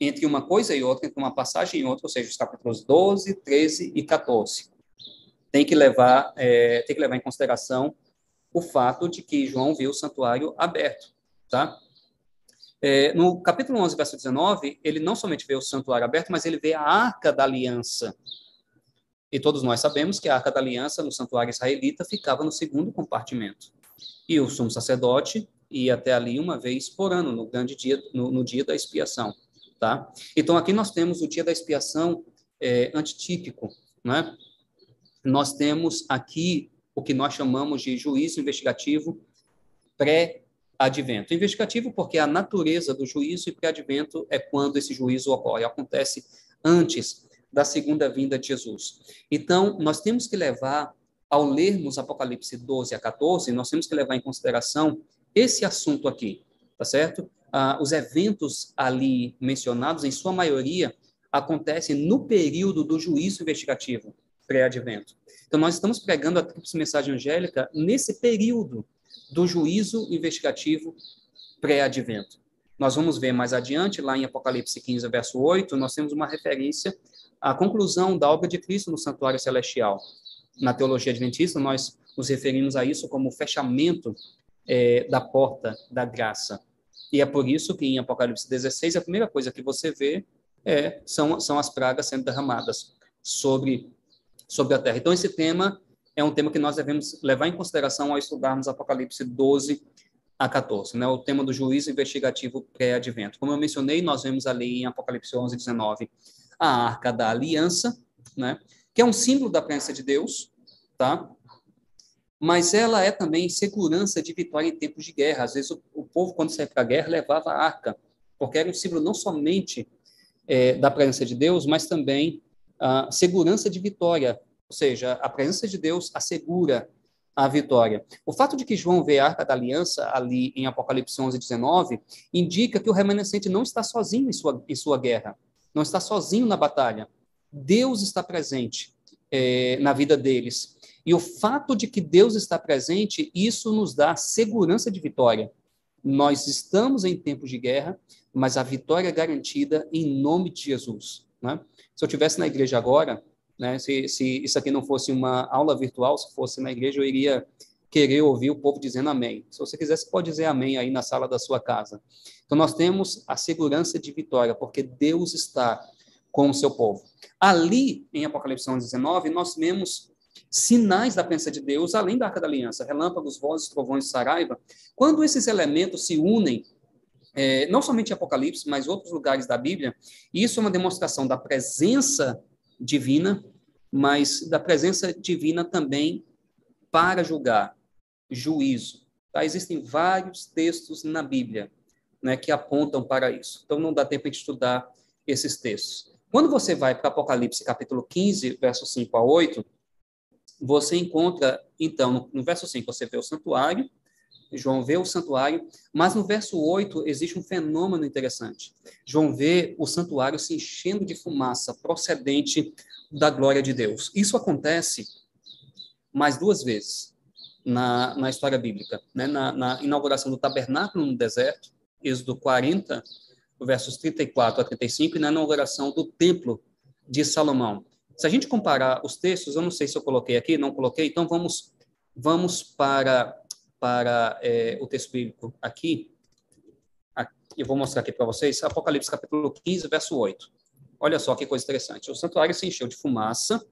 entre uma coisa e outra, entre uma passagem e outra, ou seja, os capítulos 12, 13 e 14. Tem que levar, é, tem que levar em consideração o fato de que João viu o santuário aberto, tá? É, no capítulo 11, verso 19, ele não somente vê o santuário aberto, mas ele vê a arca da aliança. E todos nós sabemos que a arca da aliança no santuário israelita ficava no segundo compartimento. E o sumo sacerdote ia até ali uma vez por ano, no grande dia, no, no dia da expiação. Tá? Então, aqui nós temos o dia da expiação é, antitípico. Né? Nós temos aqui o que nós chamamos de juízo investigativo pré advento. Investigativo porque a natureza do juízo e pré-advento é quando esse juízo ocorre, acontece antes da segunda vinda de Jesus. Então, nós temos que levar, ao lermos Apocalipse 12 a 14, nós temos que levar em consideração esse assunto aqui, tá certo? Ah, os eventos ali mencionados, em sua maioria, acontecem no período do juízo investigativo pré-advento. Então, nós estamos pregando a tríplice mensagem angélica nesse período do juízo investigativo pré-advento. Nós vamos ver mais adiante, lá em Apocalipse 15, verso 8, nós temos uma referência à conclusão da obra de Cristo no santuário celestial. Na teologia adventista, nós nos referimos a isso como o fechamento é, da porta da graça. E é por isso que em Apocalipse 16, a primeira coisa que você vê é, são, são as pragas sendo derramadas sobre, sobre a terra. Então, esse tema é um tema que nós devemos levar em consideração ao estudarmos Apocalipse 12 a 14, né? o tema do juízo investigativo pré-advento. Como eu mencionei, nós vemos ali em Apocalipse 11, 19, a Arca da Aliança, né? que é um símbolo da presença de Deus, tá? Mas ela é também segurança de vitória em tempos de guerra. Às vezes o, o povo, quando saía para a guerra, levava a arca, porque era um símbolo não somente é, da presença de Deus, mas também a segurança de vitória ou seja, a presença de Deus assegura a vitória. O fato de que João vê a Arca da Aliança ali em Apocalipse 11, 19, indica que o remanescente não está sozinho em sua, em sua guerra, não está sozinho na batalha. Deus está presente é, na vida deles. E o fato de que Deus está presente, isso nos dá segurança de vitória. Nós estamos em tempos de guerra, mas a vitória é garantida em nome de Jesus. Né? Se eu tivesse na igreja agora, né? Se, se isso aqui não fosse uma aula virtual, se fosse na igreja, eu iria querer ouvir o povo dizendo amém. Se você quiser, você pode dizer amém aí na sala da sua casa. Então, nós temos a segurança de vitória, porque Deus está com o seu povo. Ali, em Apocalipse 19, nós vemos sinais da presença de Deus, além da Arca da Aliança, relâmpagos, vozes, trovões, saraiva. Quando esses elementos se unem, é, não somente em Apocalipse, mas outros lugares da Bíblia, isso é uma demonstração da presença divina, mas da presença divina também para julgar, juízo. Tá? Existem vários textos na Bíblia né, que apontam para isso. Então, não dá tempo de estudar esses textos. Quando você vai para Apocalipse, capítulo 15, versos 5 a 8, você encontra, então, no, no verso 5, você vê o santuário, João vê o santuário, mas no verso 8 existe um fenômeno interessante. João vê o santuário se enchendo de fumaça procedente da glória de Deus. Isso acontece mais duas vezes na, na história bíblica. Né? Na, na inauguração do tabernáculo no deserto, Êxodo 40, versos 34 a 35, e na inauguração do templo de Salomão. Se a gente comparar os textos, eu não sei se eu coloquei aqui, não coloquei, então vamos, vamos para, para é, o texto bíblico aqui. Eu vou mostrar aqui para vocês, Apocalipse capítulo 15, verso 8. Olha só que coisa interessante. O santuário se encheu de fumaça,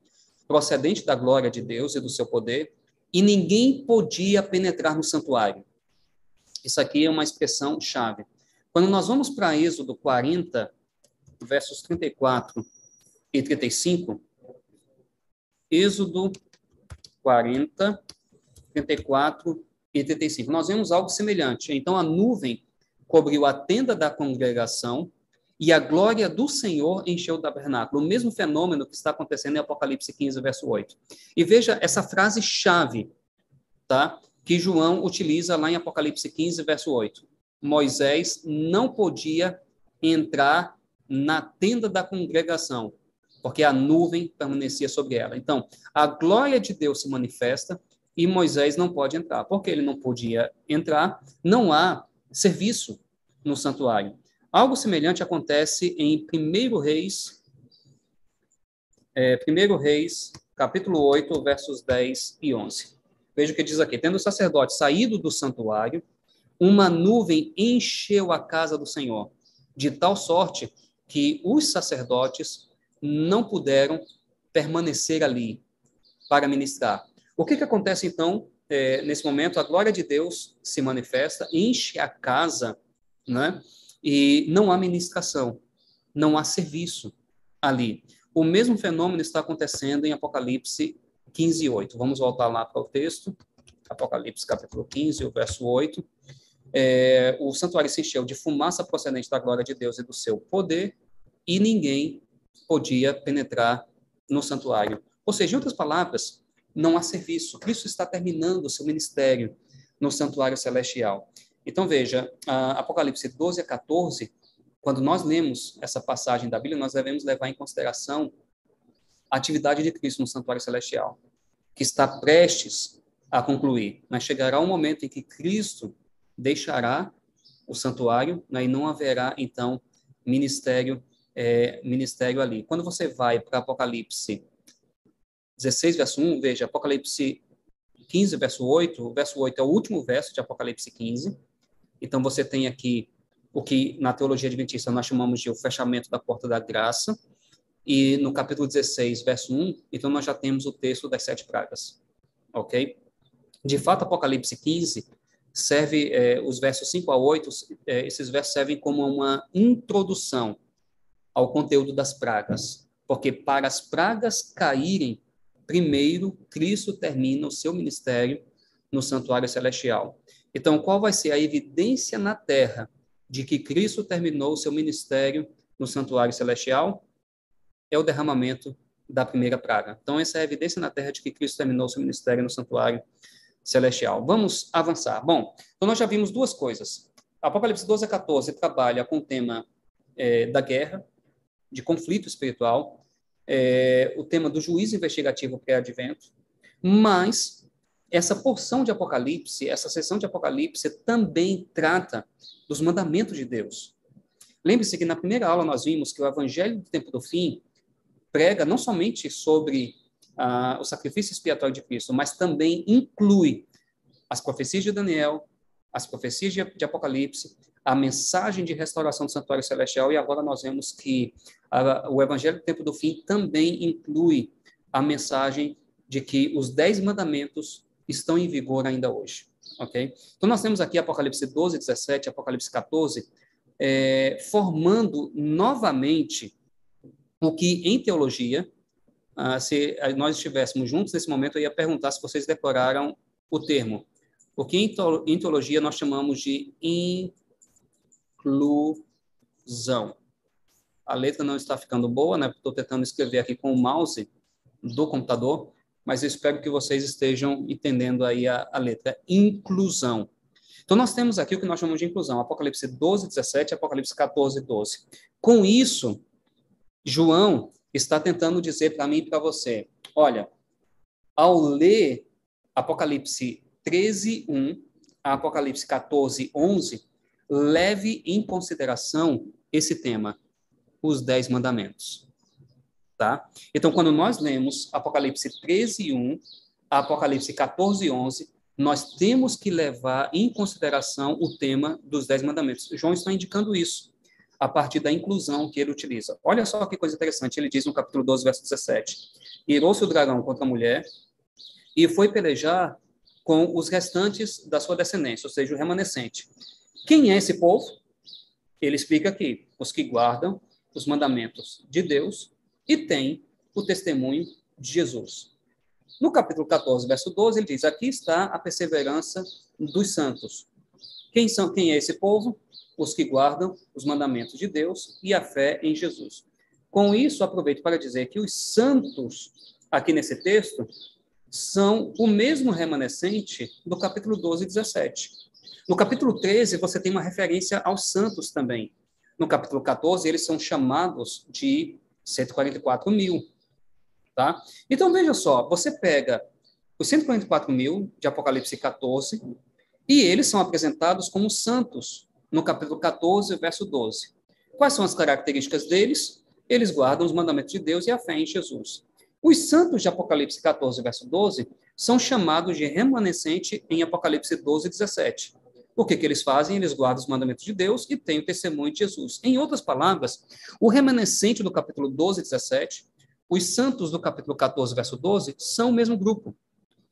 procedente da glória de Deus e do seu poder, e ninguém podia penetrar no santuário. Isso aqui é uma expressão chave. Quando nós vamos para Êxodo 40, versos 34 e 35, Êxodo 40, 34 e 35. Nós vemos algo semelhante. Então, a nuvem cobriu a tenda da congregação e a glória do Senhor encheu o tabernáculo. O mesmo fenômeno que está acontecendo em Apocalipse 15, verso 8. E veja essa frase chave, tá? Que João utiliza lá em Apocalipse 15, verso 8. Moisés não podia entrar na tenda da congregação, porque a nuvem permanecia sobre ela. Então, a glória de Deus se manifesta e Moisés não pode entrar. Porque ele não podia entrar, não há serviço no santuário. Algo semelhante acontece em 1 Reis, é, 1 Reis, capítulo 8, versos 10 e 11. Veja o que diz aqui. Tendo o sacerdote saído do santuário, uma nuvem encheu a casa do Senhor, de tal sorte que os sacerdotes não puderam permanecer ali para ministrar. O que, que acontece então é, nesse momento? A glória de Deus se manifesta, enche a casa, né? e não há ministração, não há serviço ali. O mesmo fenômeno está acontecendo em Apocalipse 15, 8. Vamos voltar lá para o texto, Apocalipse capítulo 15, o verso 8. É, o santuário se encheu de fumaça procedente da glória de Deus e do seu poder, e ninguém podia penetrar no santuário. Ou seja, em outras palavras, não há serviço. Cristo está terminando o seu ministério no santuário celestial. Então, veja, Apocalipse 12 a 14, quando nós lemos essa passagem da Bíblia, nós devemos levar em consideração a atividade de Cristo no santuário celestial, que está prestes a concluir. Mas chegará um momento em que Cristo deixará o santuário né, e não haverá, então, ministério, é, ministério ali. Quando você vai para Apocalipse 16, verso 1, veja, Apocalipse 15, verso 8, o verso 8 é o último verso de Apocalipse 15, então, você tem aqui o que na teologia adventista nós chamamos de o fechamento da porta da graça, e no capítulo 16, verso 1, então nós já temos o texto das sete pragas, ok? De fato, Apocalipse 15 serve, é, os versos 5 a 8, é, esses versos servem como uma introdução ao conteúdo das pragas, porque para as pragas caírem, primeiro Cristo termina o seu ministério no santuário celestial. Então, qual vai ser a evidência na terra de que Cristo terminou o seu ministério no santuário celestial? É o derramamento da primeira praga. Então, essa é a evidência na terra de que Cristo terminou o seu ministério no santuário celestial. Vamos avançar. Bom, então nós já vimos duas coisas. Apocalipse 12 a 14 trabalha com o tema é, da guerra, de conflito espiritual, é, o tema do juízo investigativo pré-advento, mas essa porção de Apocalipse, essa sessão de Apocalipse também trata dos mandamentos de Deus. Lembre-se que na primeira aula nós vimos que o Evangelho do Tempo do Fim prega não somente sobre ah, o sacrifício expiatório de Cristo, mas também inclui as profecias de Daniel, as profecias de, de Apocalipse, a mensagem de restauração do santuário celestial, e agora nós vemos que ah, o Evangelho do Tempo do Fim também inclui a mensagem de que os dez mandamentos estão em vigor ainda hoje. Ok? Então, nós temos aqui Apocalipse 12, 17, Apocalipse 14, é, formando novamente o que em teologia, ah, se nós estivéssemos juntos nesse momento, eu ia perguntar se vocês decoraram o termo. O que em teologia nós chamamos de inclusão. A letra não está ficando boa, né? Estou tentando escrever aqui com o mouse do computador, mas eu espero que vocês estejam entendendo aí a, a letra. Inclusão. Então, nós temos aqui o que nós chamamos de inclusão, Apocalipse 12, 17, Apocalipse 14, 12. Com isso, João está tentando dizer para mim e para você, olha, ao ler Apocalipse 13, 1 a Apocalipse 14, 11, leve em consideração esse tema, os dez mandamentos. tá? Então, quando nós lemos Apocalipse 13, 1, Apocalipse 14, 11, nós temos que levar em consideração o tema dos Dez Mandamentos. João está indicando isso a partir da inclusão que ele utiliza. Olha só que coisa interessante, ele diz no capítulo 12, verso 17: Irou-se o dragão contra a mulher e foi pelejar com os restantes da sua descendência, ou seja, o remanescente. Quem é esse povo? Ele explica aqui: os que guardam os mandamentos de Deus e têm o testemunho de Jesus. No capítulo 14, verso 12, ele diz: Aqui está a perseverança dos santos. Quem são? Quem é esse povo? Os que guardam os mandamentos de Deus e a fé em Jesus. Com isso, aproveito para dizer que os santos, aqui nesse texto, são o mesmo remanescente do capítulo 12 e 17. No capítulo 13, você tem uma referência aos santos também. No capítulo 14, eles são chamados de 144 mil. Tá? Então, veja só, você pega os 144 mil de Apocalipse 14 e eles são apresentados como santos no capítulo 14, verso 12. Quais são as características deles? Eles guardam os mandamentos de Deus e a fé em Jesus. Os santos de Apocalipse 14, verso 12, são chamados de remanescente em Apocalipse 12, 17. O que, que eles fazem? Eles guardam os mandamentos de Deus e têm o testemunho de Jesus. Em outras palavras, o remanescente do capítulo 12, 17 os santos do capítulo 14, verso 12, são o mesmo grupo,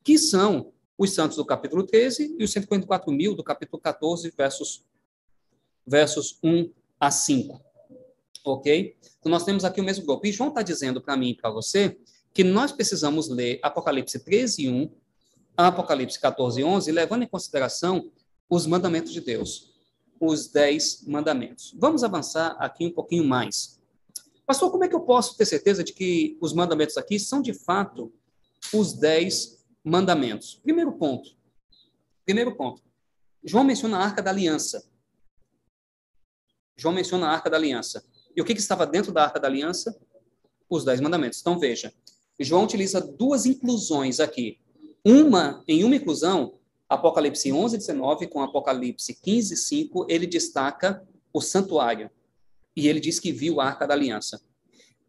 que são os santos do capítulo 13 e os 144 mil do capítulo 14, versos, versos 1 a 5. Ok? Então, nós temos aqui o mesmo grupo. E João está dizendo para mim e para você que nós precisamos ler Apocalipse 13, 1, Apocalipse 14, 11, levando em consideração os mandamentos de Deus, os dez mandamentos. Vamos avançar aqui um pouquinho mais. Pastor, como é que eu posso ter certeza de que os mandamentos aqui são de fato os dez mandamentos? Primeiro ponto. Primeiro ponto. João menciona a arca da aliança. João menciona a arca da aliança. E o que, que estava dentro da arca da aliança? Os dez mandamentos. Então veja, João utiliza duas inclusões aqui. Uma, em uma inclusão, Apocalipse 11, 19 com Apocalipse 15, 5, ele destaca o santuário e ele diz que viu a Arca da Aliança.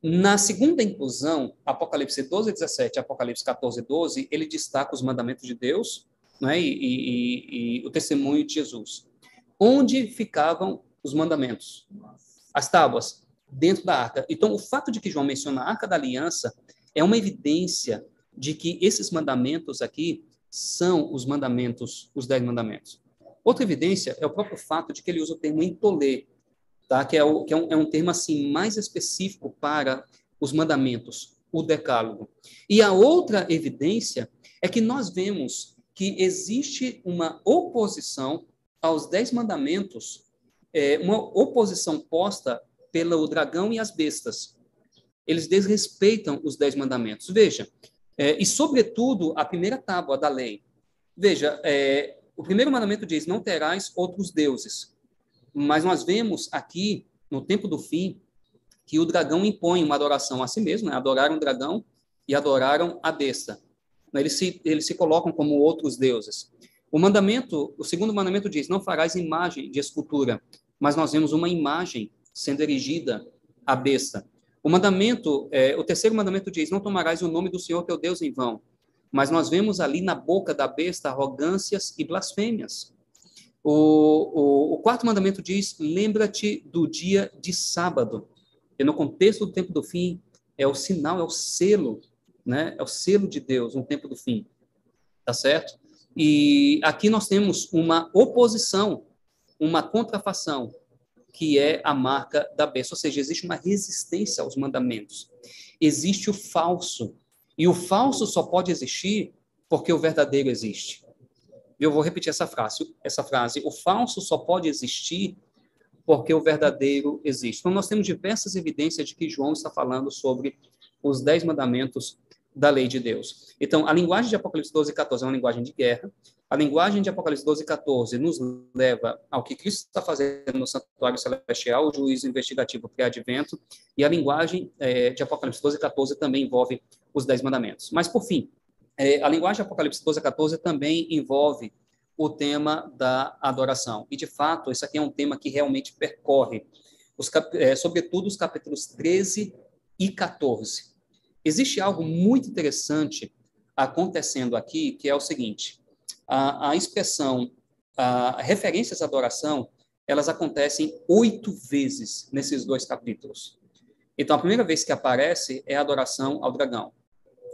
Na segunda inclusão, Apocalipse 12, 17 Apocalipse 14, 12, ele destaca os mandamentos de Deus né, e, e, e o testemunho de Jesus. Onde ficavam os mandamentos? As tábuas, dentro da arca. Então, o fato de que João menciona a Arca da Aliança é uma evidência de que esses mandamentos aqui são os mandamentos, os dez mandamentos. Outra evidência é o próprio fato de que ele usa o termo entolê, tá? que, é, o, que é, um, é um termo assim mais específico para os mandamentos, o decálogo. E a outra evidência é que nós vemos que existe uma oposição aos dez mandamentos, é, uma oposição posta pelo dragão e as bestas. Eles desrespeitam os dez mandamentos. Veja, é, e sobretudo a primeira tábua da lei. Veja, é, o primeiro mandamento diz: não terás outros deuses. Mas nós vemos aqui, no tempo do fim, que o dragão impõe uma adoração a si mesmo, né? adoraram o dragão e adoraram a besta. Eles se, eles se colocam como outros deuses. O mandamento, o segundo mandamento diz: não farás imagem de escultura, mas nós vemos uma imagem sendo erigida à besta. O mandamento, é, o terceiro mandamento diz: não tomarás o nome do Senhor teu Deus em vão. Mas nós vemos ali na boca da besta arrogâncias e blasfêmias. O, o, o quarto mandamento diz: lembra-te do dia de sábado. E no contexto do tempo do fim, é o sinal, é o selo, né? É o selo de Deus no tempo do fim. Tá certo? E aqui nós temos uma oposição, uma contrafação, que é a marca da besta. Ou seja, existe uma resistência aos mandamentos. Existe o falso. E o falso só pode existir porque o verdadeiro existe. Eu vou repetir essa frase, essa frase. O falso só pode existir porque o verdadeiro existe. Então, nós temos diversas evidências de que João está falando sobre os dez mandamentos da lei de Deus. Então, a linguagem de Apocalipse 12 e 14 é uma linguagem de guerra. A linguagem de Apocalipse 12 e 14 nos leva ao que Cristo está fazendo no santuário celestial, o juízo investigativo pré-advento. E a linguagem é, de Apocalipse 12 e 14 também envolve os dez mandamentos. Mas, por fim, é, a linguagem de Apocalipse 12 a 14 também envolve o tema da adoração. E, de fato, esse aqui é um tema que realmente percorre, os, é, sobretudo, os capítulos 13 e 14. Existe algo muito interessante acontecendo aqui, que é o seguinte: a, a expressão, a, referências à adoração, elas acontecem oito vezes nesses dois capítulos. Então, a primeira vez que aparece é a adoração ao dragão.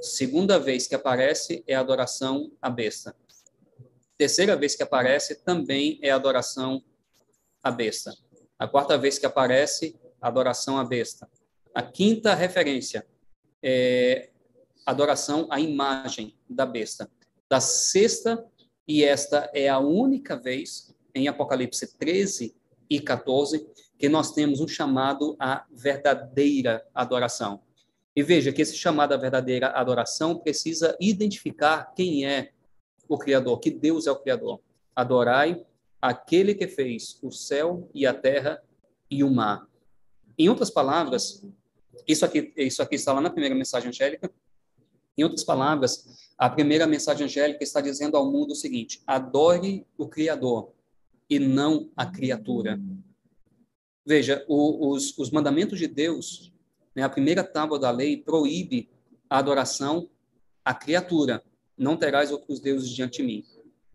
Segunda vez que aparece é a adoração à besta. Terceira vez que aparece também é a adoração à besta. A quarta vez que aparece, adoração à besta. A quinta referência é adoração à imagem da besta. Da sexta, e esta é a única vez em Apocalipse 13 e 14 que nós temos um chamado à verdadeira adoração. E veja que esse chamado à verdadeira adoração precisa identificar quem é o Criador, que Deus é o Criador. Adorai aquele que fez o céu e a terra e o mar. Em outras palavras, isso aqui, isso aqui está lá na primeira mensagem angélica. Em outras palavras, a primeira mensagem angélica está dizendo ao mundo o seguinte: adore o Criador e não a criatura. Veja, o, os, os mandamentos de Deus, né, a primeira tábua da lei proíbe a adoração à criatura. Não terás outros deuses diante de mim.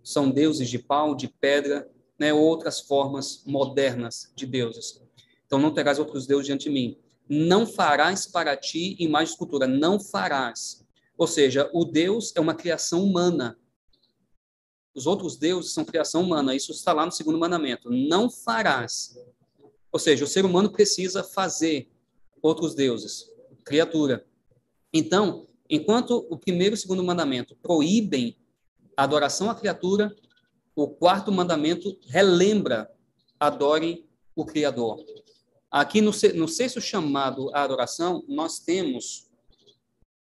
São deuses de pau, de pedra, né, outras formas modernas de deuses. Então, não terás outros deuses diante de mim. Não farás para ti imagem de escultura. Não farás. Ou seja, o Deus é uma criação humana. Os outros deuses são criação humana. Isso está lá no segundo mandamento. Não farás. Ou seja, o ser humano precisa fazer outros deuses, criatura. Então, enquanto o primeiro e o segundo mandamento proíbem a adoração à criatura, o quarto mandamento relembra: adorem o Criador. Aqui no, no sexto chamado à adoração, nós temos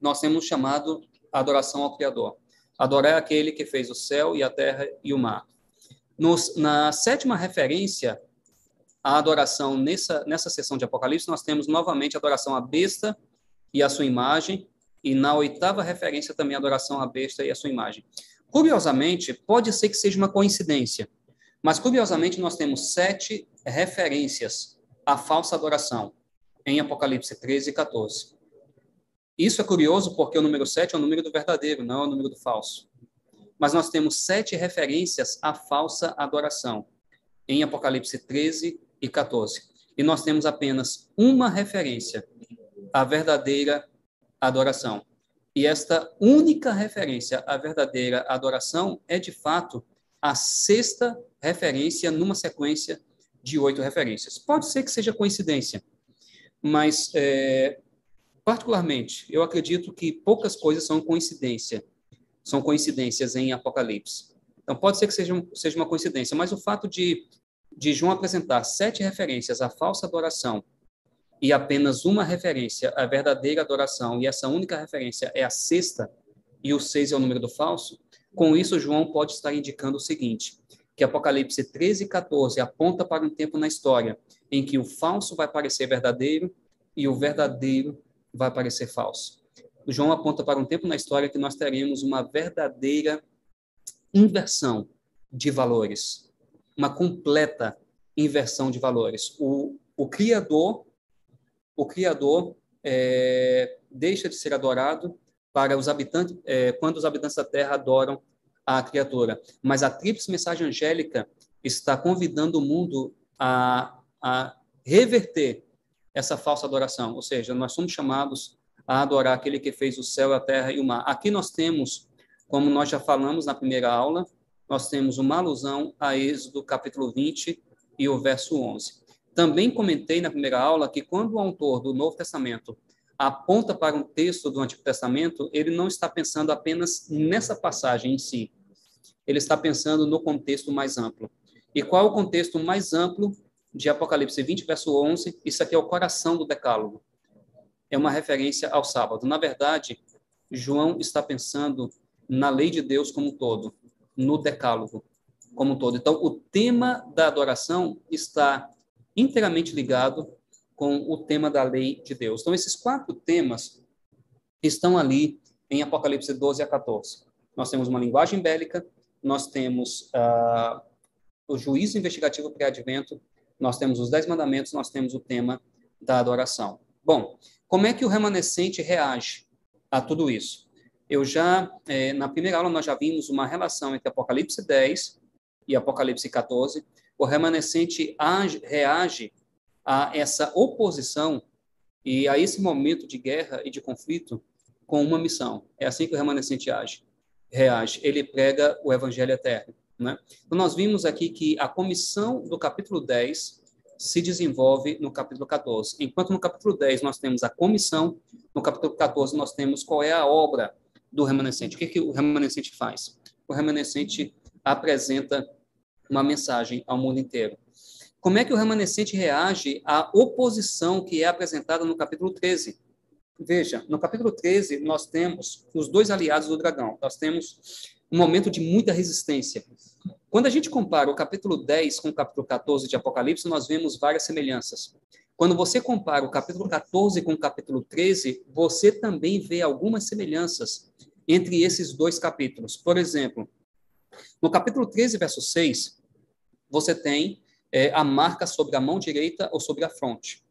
nós temos chamado a adoração ao Criador. Adorar aquele que fez o céu e a terra e o mar. Nos, na sétima referência à adoração nessa, nessa sessão de Apocalipse, nós temos novamente a adoração à besta e à sua imagem, e na oitava referência também a adoração à besta e à sua imagem. Curiosamente, pode ser que seja uma coincidência, mas curiosamente nós temos sete referências à falsa adoração em Apocalipse 13 e 14. Isso é curioso porque o número 7 é o número do verdadeiro, não é o número do falso. Mas nós temos sete referências à falsa adoração em Apocalipse 13 e 14. E nós temos apenas uma referência à verdadeira adoração. E esta única referência à verdadeira adoração é, de fato, a sexta referência numa sequência de oito referências. Pode ser que seja coincidência, mas é, particularmente, eu acredito que poucas coisas são coincidência, são coincidências em Apocalipse. Então, pode ser que seja, seja uma coincidência, mas o fato de, de João apresentar sete referências à falsa adoração e apenas uma referência à verdadeira adoração, e essa única referência é a sexta, e o seis é o número do falso, com isso, João pode estar indicando o seguinte, que Apocalipse 13 e 14 aponta para um tempo na história em que o falso vai parecer verdadeiro e o verdadeiro vai parecer falso. O João aponta para um tempo na história que nós teremos uma verdadeira inversão de valores, uma completa inversão de valores. O, o Criador, o Criador é, deixa de ser adorado para os habitantes, é, quando os habitantes da Terra adoram a criatura. Mas a tríplice mensagem angélica está convidando o mundo a, a reverter essa falsa adoração, ou seja, nós somos chamados a adorar aquele que fez o céu, a terra e o mar. Aqui nós temos, como nós já falamos na primeira aula, nós temos uma alusão a Êxodo capítulo 20 e o verso 11. Também comentei na primeira aula que quando o autor do Novo Testamento aponta para um texto do Antigo Testamento, ele não está pensando apenas nessa passagem em si. Ele está pensando no contexto mais amplo. E qual o contexto mais amplo de Apocalipse 20, verso 11, isso aqui é o coração do decálogo. É uma referência ao sábado. Na verdade, João está pensando na lei de Deus como um todo, no decálogo como um todo. Então, o tema da adoração está inteiramente ligado com o tema da lei de Deus. Então, esses quatro temas estão ali em Apocalipse 12 a 14. Nós temos uma linguagem bélica, nós temos uh, o juízo investigativo pré-advento, nós temos os dez mandamentos, nós temos o tema da adoração. Bom, como é que o remanescente reage a tudo isso? Eu já, é, na primeira aula, nós já vimos uma relação entre Apocalipse 10 e Apocalipse 14. O remanescente age, reage a essa oposição e a esse momento de guerra e de conflito com uma missão. É assim que o remanescente age, reage. Ele prega o evangelho eterno. Né? Então, nós vimos aqui que a comissão do capítulo 10 se desenvolve no capítulo 14. Enquanto no capítulo 10 nós temos a comissão, no capítulo 14 nós temos qual é a obra do remanescente. O que, que o remanescente faz? O remanescente apresenta uma mensagem ao mundo inteiro. Como é que o remanescente reage à oposição que é apresentada no capítulo 13? Veja, no capítulo 13, nós temos os dois aliados do dragão. Nós temos um momento de muita resistência. Quando a gente compara o capítulo 10 com o capítulo 14 de Apocalipse, nós vemos várias semelhanças. Quando você compara o capítulo 14 com o capítulo 13, você também vê algumas semelhanças entre esses dois capítulos. Por exemplo, no capítulo 13, verso 6, você tem é, a marca sobre a mão direita ou sobre a fronte.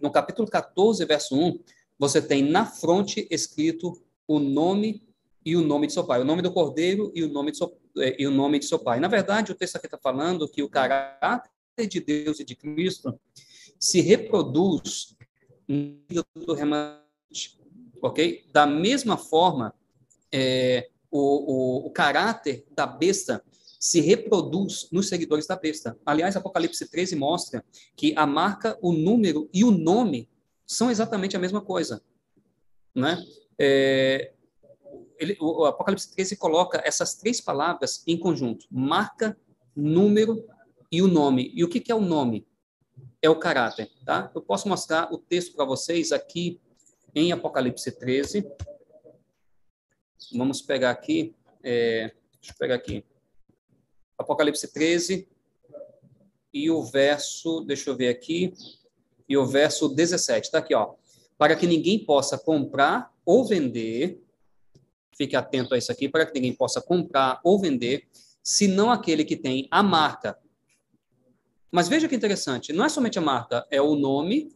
No capítulo 14, verso 1, você tem na fronte escrito o nome e o nome de seu pai, o nome do cordeiro e o nome de seu, e o nome de seu pai. Na verdade, o texto aqui está falando que o caráter de Deus e de Cristo se reproduz do remanente, ok? Da mesma forma, é, o, o, o caráter da besta se reproduz nos seguidores da besta. Aliás, Apocalipse 13 mostra que a marca, o número e o nome são exatamente a mesma coisa. Né? É, ele, o Apocalipse 13 coloca essas três palavras em conjunto: marca, número e o nome. E o que, que é o nome? É o caráter. Tá? Eu posso mostrar o texto para vocês aqui em Apocalipse 13. Vamos pegar aqui. É, deixa eu pegar aqui. Apocalipse 13 e o verso, deixa eu ver aqui, e o verso 17. Está aqui, ó. Para que ninguém possa comprar ou vender, fique atento a isso aqui, para que ninguém possa comprar ou vender, senão aquele que tem a marca. Mas veja que interessante, não é somente a marca, é o nome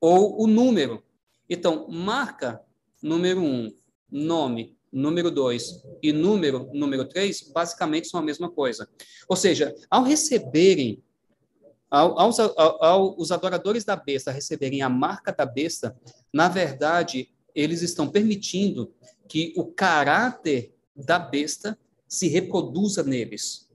ou o número. Então, marca número um, nome número 2 e número número 3 basicamente são a mesma coisa. Ou seja, ao receberem, ao, aos, ao, ao, os adoradores da besta receberem a marca da besta, na verdade, eles estão permitindo que o caráter da besta se reproduza neles,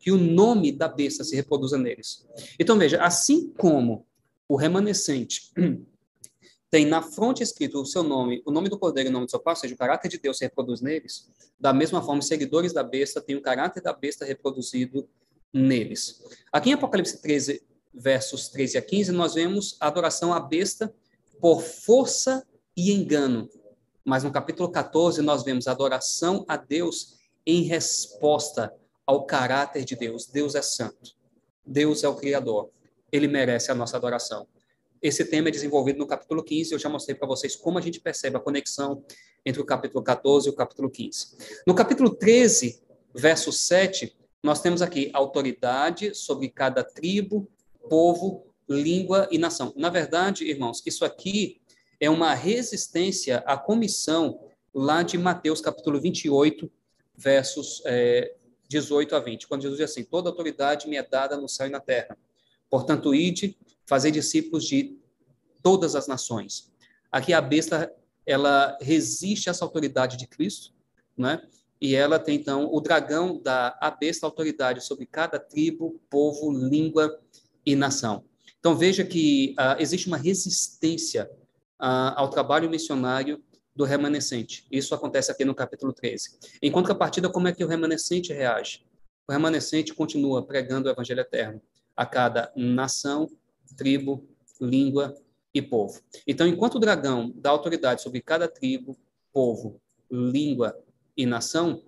que o nome da besta se reproduza neles. Então, veja, assim como o remanescente tem na fronte escrito o seu nome, o nome do cordeiro e o nome do seu pai, ou seja, o caráter de Deus se reproduz neles, da mesma forma, os seguidores da besta têm o caráter da besta reproduzido neles. Aqui em Apocalipse 13, versos 13 a 15, nós vemos a adoração à besta por força e engano. Mas no capítulo 14, nós vemos adoração a Deus em resposta ao caráter de Deus. Deus é santo. Deus é o Criador. Ele merece a nossa adoração. Esse tema é desenvolvido no capítulo 15, eu já mostrei para vocês como a gente percebe a conexão entre o capítulo 14 e o capítulo 15. No capítulo 13, verso 7, nós temos aqui autoridade sobre cada tribo, povo, língua e nação. Na verdade, irmãos, isso aqui é uma resistência à comissão lá de Mateus capítulo 28, versos é, 18 a 20, quando Jesus diz assim: Toda autoridade me é dada no céu e na terra. Portanto, ide fazer discípulos de todas as nações. Aqui a besta, ela resiste a essa autoridade de Cristo, né? E ela tem, então, o dragão dá a besta autoridade sobre cada tribo, povo, língua e nação. Então, veja que uh, existe uma resistência ao trabalho missionário do remanescente. Isso acontece aqui no capítulo 13. Em contrapartida, como é que o remanescente reage? O remanescente continua pregando o evangelho eterno a cada nação, tribo, língua e povo. Então, enquanto o dragão dá autoridade sobre cada tribo, povo, língua e nação,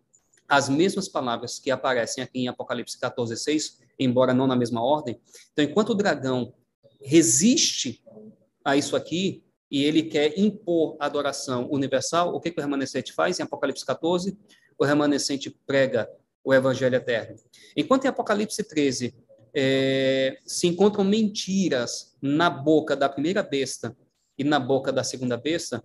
as mesmas palavras que aparecem aqui em Apocalipse 14, 6, embora não na mesma ordem. Então, enquanto o dragão resiste a isso aqui, e ele quer impor adoração universal, o que, que o remanescente faz em Apocalipse 14? O remanescente prega o evangelho eterno. Enquanto em Apocalipse 13 é, se encontram mentiras na boca da primeira besta e na boca da segunda besta,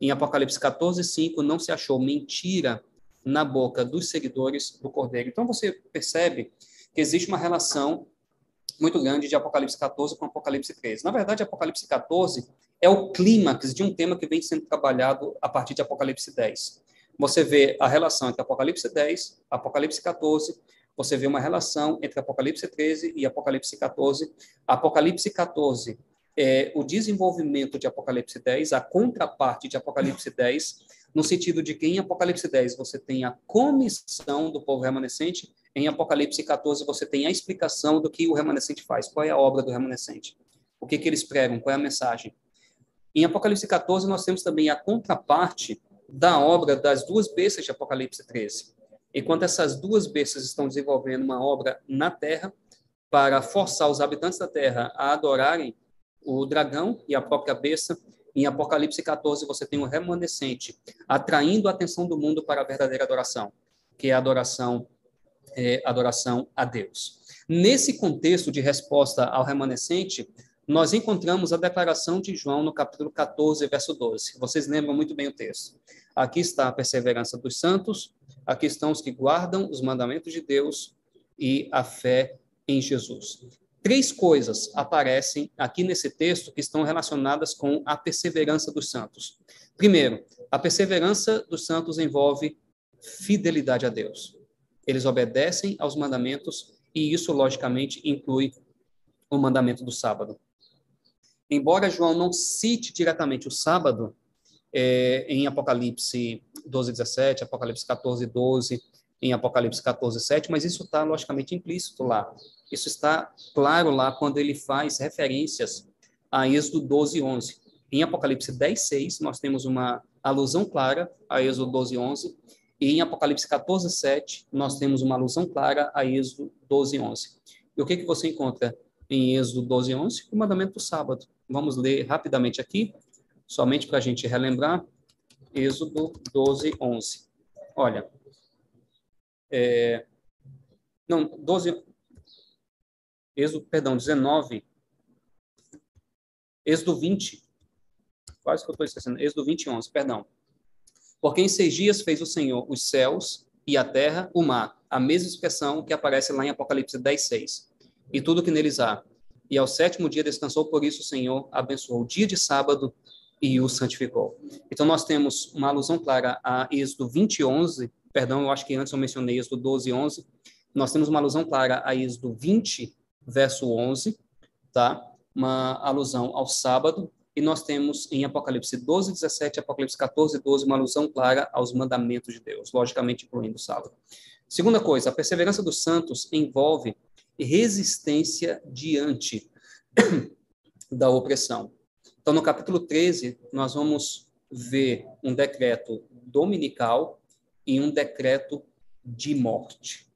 em Apocalipse 14, 5, não se achou mentira na boca dos seguidores do Cordeiro. Então você percebe que existe uma relação muito grande de Apocalipse 14 com Apocalipse 13. Na verdade, Apocalipse 14 é o clímax de um tema que vem sendo trabalhado a partir de Apocalipse 10. Você vê a relação entre Apocalipse 10, Apocalipse 14, você vê uma relação entre Apocalipse 13 e Apocalipse 14. Apocalipse 14 é o desenvolvimento de Apocalipse 10, a contraparte de Apocalipse 10, no sentido de que em Apocalipse 10 você tem a comissão do povo remanescente, em Apocalipse 14 você tem a explicação do que o remanescente faz, qual é a obra do remanescente, o que, que eles pregam, qual é a mensagem. Em Apocalipse 14 nós temos também a contraparte da obra das duas bestas de Apocalipse 13. Enquanto essas duas bestas estão desenvolvendo uma obra na terra para forçar os habitantes da terra a adorarem o dragão e a própria besta. Em Apocalipse 14, você tem o remanescente atraindo a atenção do mundo para a verdadeira adoração, que é a adoração, é, adoração a Deus. Nesse contexto de resposta ao remanescente, nós encontramos a declaração de João no capítulo 14, verso 12. Vocês lembram muito bem o texto. Aqui está a perseverança dos santos, aqui estão os que guardam os mandamentos de Deus e a fé em Jesus. Três coisas aparecem aqui nesse texto que estão relacionadas com a perseverança dos santos. Primeiro, a perseverança dos santos envolve fidelidade a Deus. Eles obedecem aos mandamentos e isso, logicamente, inclui o mandamento do sábado. Embora João não cite diretamente o sábado, é, em Apocalipse 12, 17, Apocalipse 14, 12, em Apocalipse 14, 7, mas isso está logicamente implícito lá. Isso está claro lá quando ele faz referências a Êxodo 12, 11. Em Apocalipse 10, 6, nós temos uma alusão clara a Êxodo 12, 11, e em Apocalipse 14, 7, nós temos uma alusão clara a Êxodo 12, 11. E o que, que você encontra em Êxodo 12, 11? O mandamento do sábado. Vamos ler rapidamente aqui, somente para a gente relembrar. Êxodo 12, 11. Olha, é, não, 12, Êxodo, perdão, 19, Êxodo 20, quase que eu estou esquecendo, Êxodo 20, 11, perdão. Porque em seis dias fez o Senhor os céus e a terra, o mar, a mesma expressão que aparece lá em Apocalipse 10, 6, e tudo que neles há. E ao sétimo dia descansou, por isso o Senhor abençoou o dia de sábado e o santificou. Então nós temos uma alusão clara a Êxodo 20, 11, perdão, eu acho que antes eu mencionei Êxodo 12, 11, nós temos uma alusão clara a Êxodo 20, verso 11, tá? Uma alusão ao sábado, e nós temos em Apocalipse 12, 17, Apocalipse 14, 12, uma alusão clara aos mandamentos de Deus, logicamente incluindo o sábado. Segunda coisa, a perseverança dos santos envolve resistência diante da opressão. Então, no capítulo 13, nós vamos ver um decreto dominical e um decreto de morte.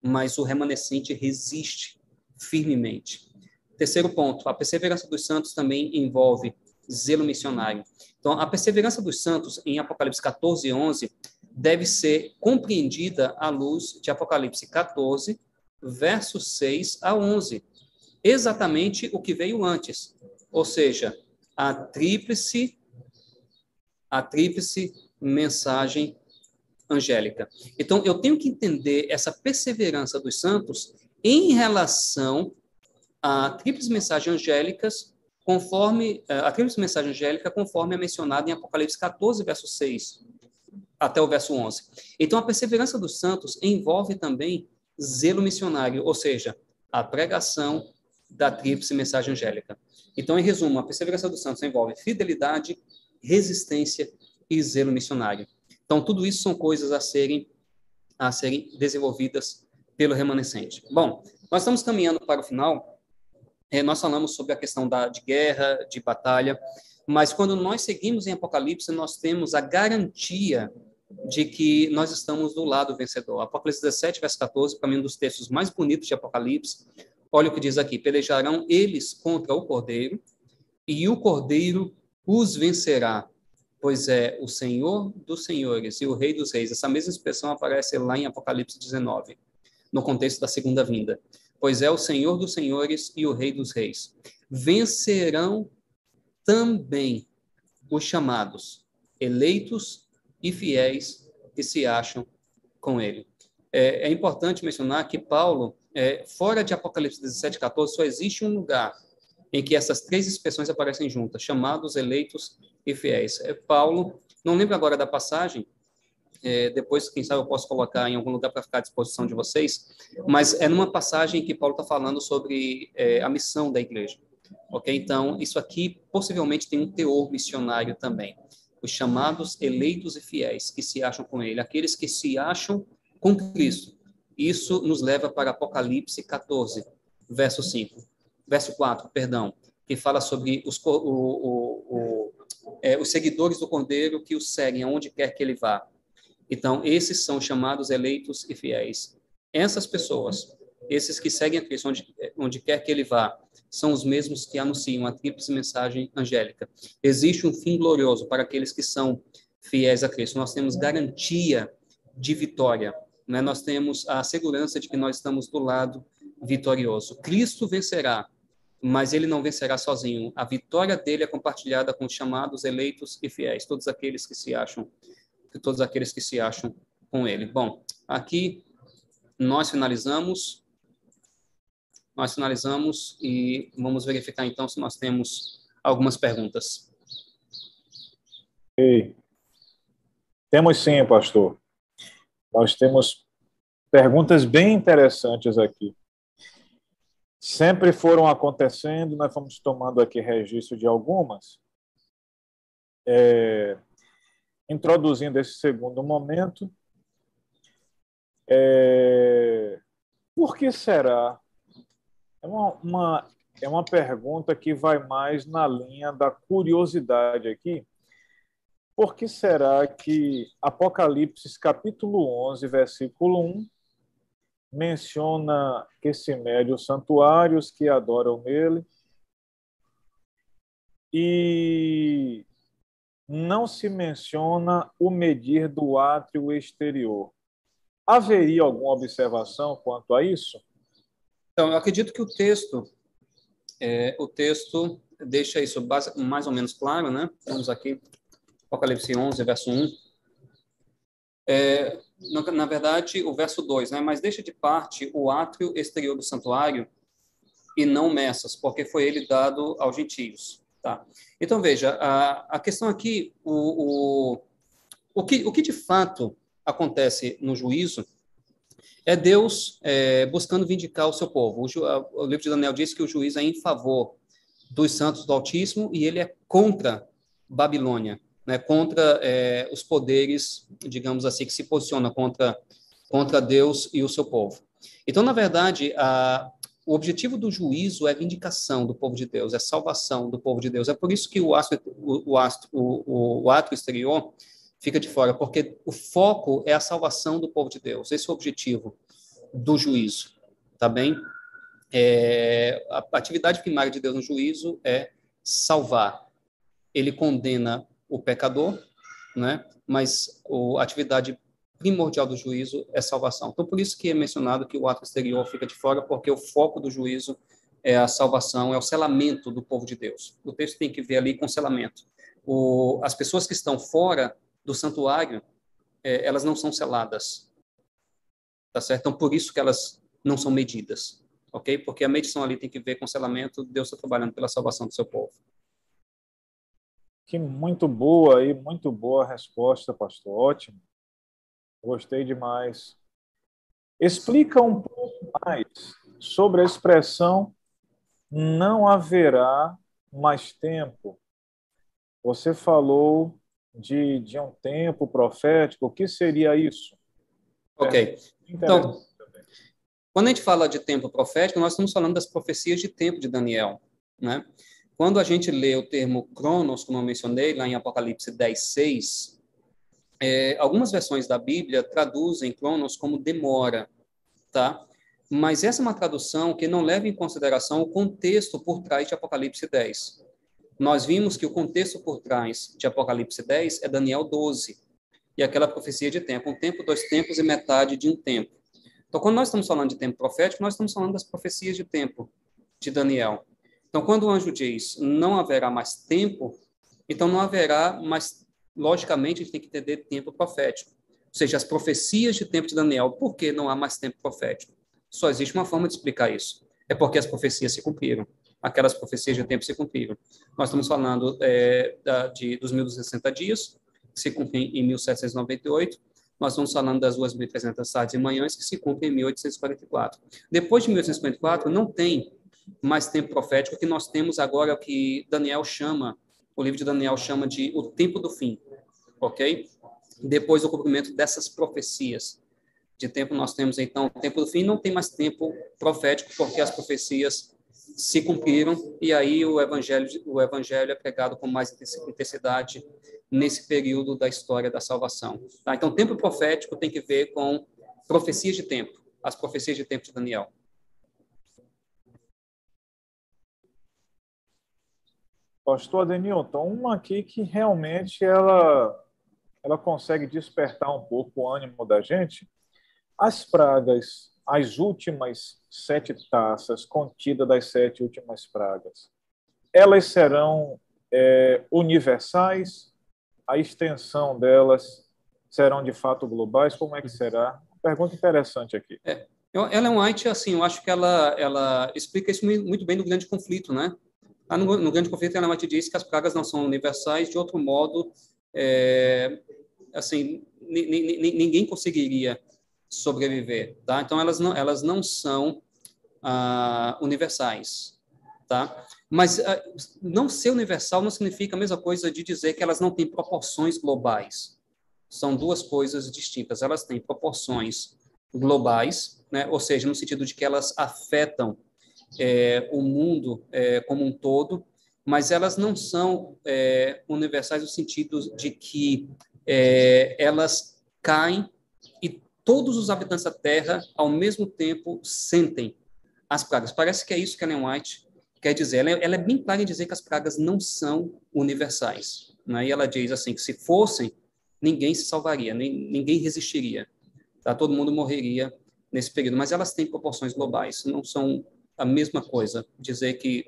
Mas o remanescente resiste firmemente. Terceiro ponto, a perseverança dos santos também envolve zelo missionário. Então, a perseverança dos santos em Apocalipse 14 e 11 deve ser compreendida à luz de Apocalipse 14, versos 6 a 11. Exatamente o que veio antes. Ou seja, a tríplice a tríplice mensagem angélica. Então, eu tenho que entender essa perseverança dos santos em relação a tríplice mensagens angélicas, conforme eh, a tríplice mensagem angélica, conforme é mencionada em Apocalipse 14, verso 6 até o verso 11. Então, a perseverança dos santos envolve também zelo missionário, ou seja, a pregação da tríplice mensagem angélica. Então, em resumo, a perseverança dos santos envolve fidelidade, resistência e zelo missionário. Então, tudo isso são coisas a serem a serem desenvolvidas pelo remanescente. Bom, nós estamos caminhando para o final. É, nós falamos sobre a questão da, de guerra, de batalha, mas quando nós seguimos em Apocalipse, nós temos a garantia de que nós estamos do lado vencedor. Apocalipse 17, verso 14, para mim, um dos textos mais bonitos de Apocalipse. Olha o que diz aqui: pelejarão eles contra o cordeiro, e o cordeiro os vencerá, pois é o Senhor dos senhores e o Rei dos reis. Essa mesma expressão aparece lá em Apocalipse 19 no contexto da segunda vinda. Pois é o Senhor dos senhores e o Rei dos reis. Vencerão também os chamados, eleitos e fiéis que se acham com ele. É, é importante mencionar que Paulo, é, fora de Apocalipse 17, 14, só existe um lugar em que essas três expressões aparecem juntas, chamados, eleitos e fiéis. É Paulo, não lembro agora da passagem, é, depois, quem sabe, eu posso colocar em algum lugar para ficar à disposição de vocês, mas é numa passagem que Paulo está falando sobre é, a missão da igreja. Ok? Então, isso aqui possivelmente tem um teor missionário também. Os chamados eleitos e fiéis que se acham com ele, aqueles que se acham com Cristo. Isso nos leva para Apocalipse 14, verso 5. Verso 4, perdão, que fala sobre os, o, o, o, é, os seguidores do Cordeiro que o seguem aonde quer que ele vá. Então, esses são chamados eleitos e fiéis. Essas pessoas, esses que seguem a Cristo onde, onde quer que ele vá, são os mesmos que anunciam a tríplice mensagem angélica. Existe um fim glorioso para aqueles que são fiéis a Cristo. Nós temos garantia de vitória. Né? Nós temos a segurança de que nós estamos do lado vitorioso. Cristo vencerá, mas ele não vencerá sozinho. A vitória dele é compartilhada com os chamados eleitos e fiéis, todos aqueles que se acham todos aqueles que se acham com ele. Bom, aqui nós finalizamos. Nós finalizamos e vamos verificar então se nós temos algumas perguntas. Ei. Temos sim, pastor. Nós temos perguntas bem interessantes aqui. Sempre foram acontecendo, nós fomos tomando aqui registro de algumas. É, introduzindo esse segundo momento. É... Por que será? É uma, uma, é uma pergunta que vai mais na linha da curiosidade aqui. Por que será que Apocalipse capítulo 11, versículo 1, menciona que se mede os santuários que adoram nele e não se menciona o medir do átrio exterior. Haveria alguma observação quanto a isso? Então, eu acredito que o texto, é, o texto deixa isso mais ou menos claro, né? Vamos aqui, Apocalipse 11, verso 1. É, na, na, verdade, o verso 2, né? Mas deixa de parte o átrio exterior do santuário e não messas, porque foi ele dado aos gentios. Tá? Então, veja, a, a questão aqui, o, o, o, que, o que de fato acontece no juízo é Deus é, buscando vindicar o seu povo. O, o, livro de Daniel diz que o juiz é em favor dos santos do Altíssimo e ele é contra Babilônia, né, contra é, os poderes, digamos assim, que se posicionam contra, contra Deus e o seu povo. Então, na verdade, a, o objetivo do juízo é vindicação do povo de Deus, é salvação do povo de Deus. É por isso que o astro, o, astro, o, o ato exterior fica de fora, porque o foco é a salvação do povo de Deus. Esse é o objetivo do juízo, tá bem? É, a atividade primária de Deus no juízo é salvar. Ele condena o pecador, né? Mas a atividade primordial do juízo é salvação. Então, por isso que é mencionado que o ato exterior fica de fora, porque o foco do juízo é a salvação, é o selamento do povo de Deus. O texto tem que ver ali com selamento. O, as pessoas que estão fora do santuário, é, elas não são seladas. Tá certo? Então, por isso que elas não são medidas. Ok? Porque a medição ali tem que ver com selamento, Deus está trabalhando pela salvação do seu povo. Que muito boa e muito boa resposta, pastor. Ótimo. Gostei demais. Explica um pouco mais sobre a expressão não haverá mais tempo. Você falou de, de um tempo profético. O que seria isso? Ok. É então, quando a gente fala de tempo profético, nós estamos falando das profecias de tempo de Daniel. Né? Quando a gente lê o termo cronos, como eu mencionei, lá em Apocalipse 10, 6, é, algumas versões da Bíblia traduzem cronos como demora, tá? Mas essa é uma tradução que não leva em consideração o contexto por trás de Apocalipse 10. Nós vimos que o contexto por trás de Apocalipse 10 é Daniel 12, e aquela profecia de tempo, um tempo, dois tempos e metade de um tempo. Então, quando nós estamos falando de tempo profético, nós estamos falando das profecias de tempo de Daniel. Então, quando o anjo diz não haverá mais tempo, então não haverá mais, logicamente, a gente tem que entender tempo profético. Ou seja, as profecias de tempo de Daniel, por que não há mais tempo profético? Só existe uma forma de explicar isso. É porque as profecias se cumpriram. Aquelas profecias de tempo se cumpriram. Nós estamos falando é, da, de, dos 1.260 dias, que se cumprem em 1798. Nós estamos falando das 2.300 tardes e manhãs, que se cumprem em 1844. Depois de 1844, não tem mais tempo profético, que nós temos agora que Daniel chama, o livro de Daniel chama de o tempo do fim, ok? Depois do cumprimento dessas profecias de tempo, nós temos então o tempo do fim, não tem mais tempo profético, porque as profecias se cumpriram e aí o evangelho o evangelho é pregado com mais intensidade nesse período da história da salvação. Tá? Então, tempo profético tem que ver com profecias de tempo, as profecias de tempo de Daniel. Pastor Adenilton, uma aqui que realmente ela, ela consegue despertar um pouco o ânimo da gente. As pragas, as últimas sete taças contidas das sete últimas pragas, elas serão é, universais? A extensão delas serão de fato globais? Como é que será? Pergunta interessante aqui. É, ela é um White, assim, eu acho que ela, ela explica isso muito bem no grande conflito, né? No, no grande conflito, ela diz que as pragas não são universais, de outro modo, é, assim, ninguém conseguiria sobreviver, tá? Então, elas não, elas não são ah, universais, tá? Mas ah, não ser universal não significa a mesma coisa de dizer que elas não têm proporções globais. São duas coisas distintas. Elas têm proporções globais, né? ou seja, no sentido de que elas afetam é, o mundo é, como um todo, mas elas não são é, universais no sentido de que é, elas caem e todos os habitantes da Terra, ao mesmo tempo, sentem as pragas. Parece que é isso que a Ellen White quer dizer. Ela, é, ela é bem clara em dizer que as pragas não são universais. Né? E ela diz assim que se fossem, ninguém se salvaria, nem, ninguém resistiria. Tá? Todo mundo morreria nesse período. Mas elas têm proporções globais, não são a mesma coisa. Dizer que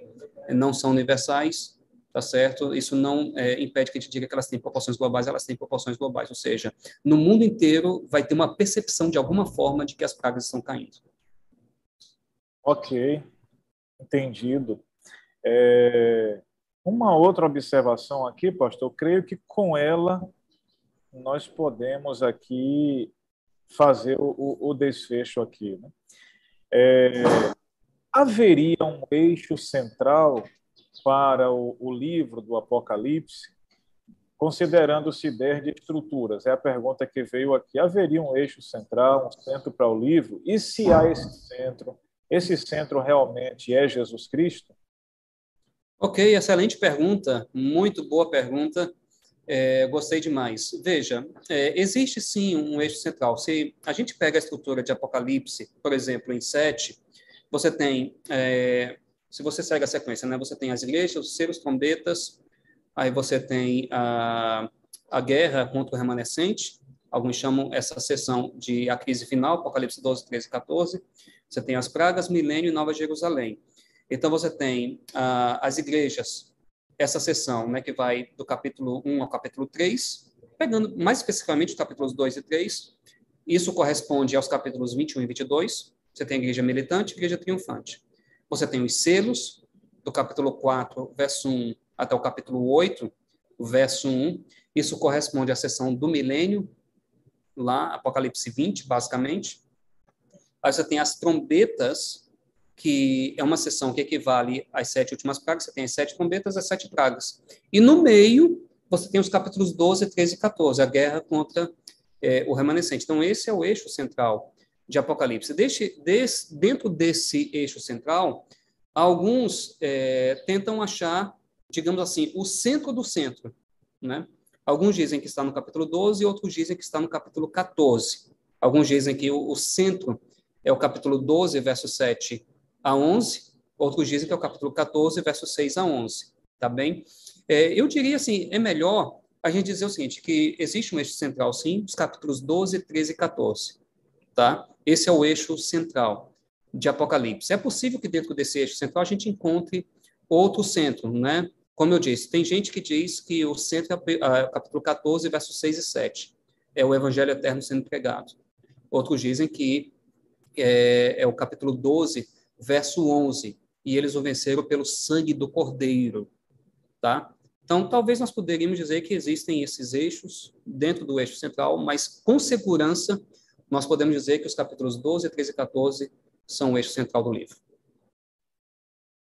não são universais, tá certo? Isso não é, impede que a gente diga que elas têm proporções globais, elas têm proporções globais. Ou seja, no mundo inteiro vai ter uma percepção de alguma forma de que as pragas estão caindo. Ok, entendido. É, uma outra observação aqui, pastor, eu creio que com ela nós podemos aqui fazer o, o desfecho aqui. Né? É, haveria um eixo central para o, o livro do Apocalipse, considerando-se ideia de estruturas? É a pergunta que veio aqui. Haveria um eixo central, um centro para o livro? E se há esse centro, esse centro realmente é Jesus Cristo? Ok, excelente pergunta, muito boa pergunta. É, gostei demais. Veja, é, existe sim um eixo central. Se a gente pega a estrutura de Apocalipse, por exemplo, em 7, você tem, é, se você segue a sequência, né, você tem as igrejas, os selos, trombetas, aí você tem a, a guerra contra o remanescente, alguns chamam essa sessão de a crise final, Apocalipse 12, 13 14. Você tem as pragas, milênio e Nova Jerusalém. Então, você tem as igrejas, essa sessão, né, que vai do capítulo 1 ao capítulo 3, pegando mais especificamente os capítulos 2 e 3. Isso corresponde aos capítulos 21 e 22. Você tem a igreja militante e a igreja triunfante. Você tem os selos, do capítulo 4, verso 1 até o capítulo 8, verso 1. Isso corresponde à sessão do milênio, lá, Apocalipse 20, basicamente. Aí você tem as trombetas, que é uma sessão que equivale às sete últimas pragas. Você tem as sete trombetas, as sete pragas. E no meio, você tem os capítulos 12, 13 e 14, a guerra contra é, o remanescente. Então, esse é o eixo central de Apocalipse. Deixe, des, dentro desse eixo central, alguns é, tentam achar, digamos assim, o centro do centro. Né? Alguns dizem que está no capítulo 12, outros dizem que está no capítulo 14. Alguns dizem que o, o centro é o capítulo 12, verso 7 a 11, outros dizem que é o capítulo 14, verso 6 a 11. Tá bem? É, eu diria assim, é melhor a gente dizer o seguinte, que existe um eixo central, sim, os capítulos 12, 13 e 14. Tá? Esse é o eixo central de Apocalipse. É possível que dentro desse eixo central a gente encontre outro centro, né? Como eu disse, tem gente que diz que o centro é capítulo 14, versos 6 e 7, é o evangelho eterno sendo pregado. Outros dizem que é, é o capítulo 12, verso 11, e eles o venceram pelo sangue do cordeiro, tá? Então, talvez nós poderíamos dizer que existem esses eixos dentro do eixo central, mas com segurança nós podemos dizer que os capítulos 12, 13 e 14 são o eixo central do livro.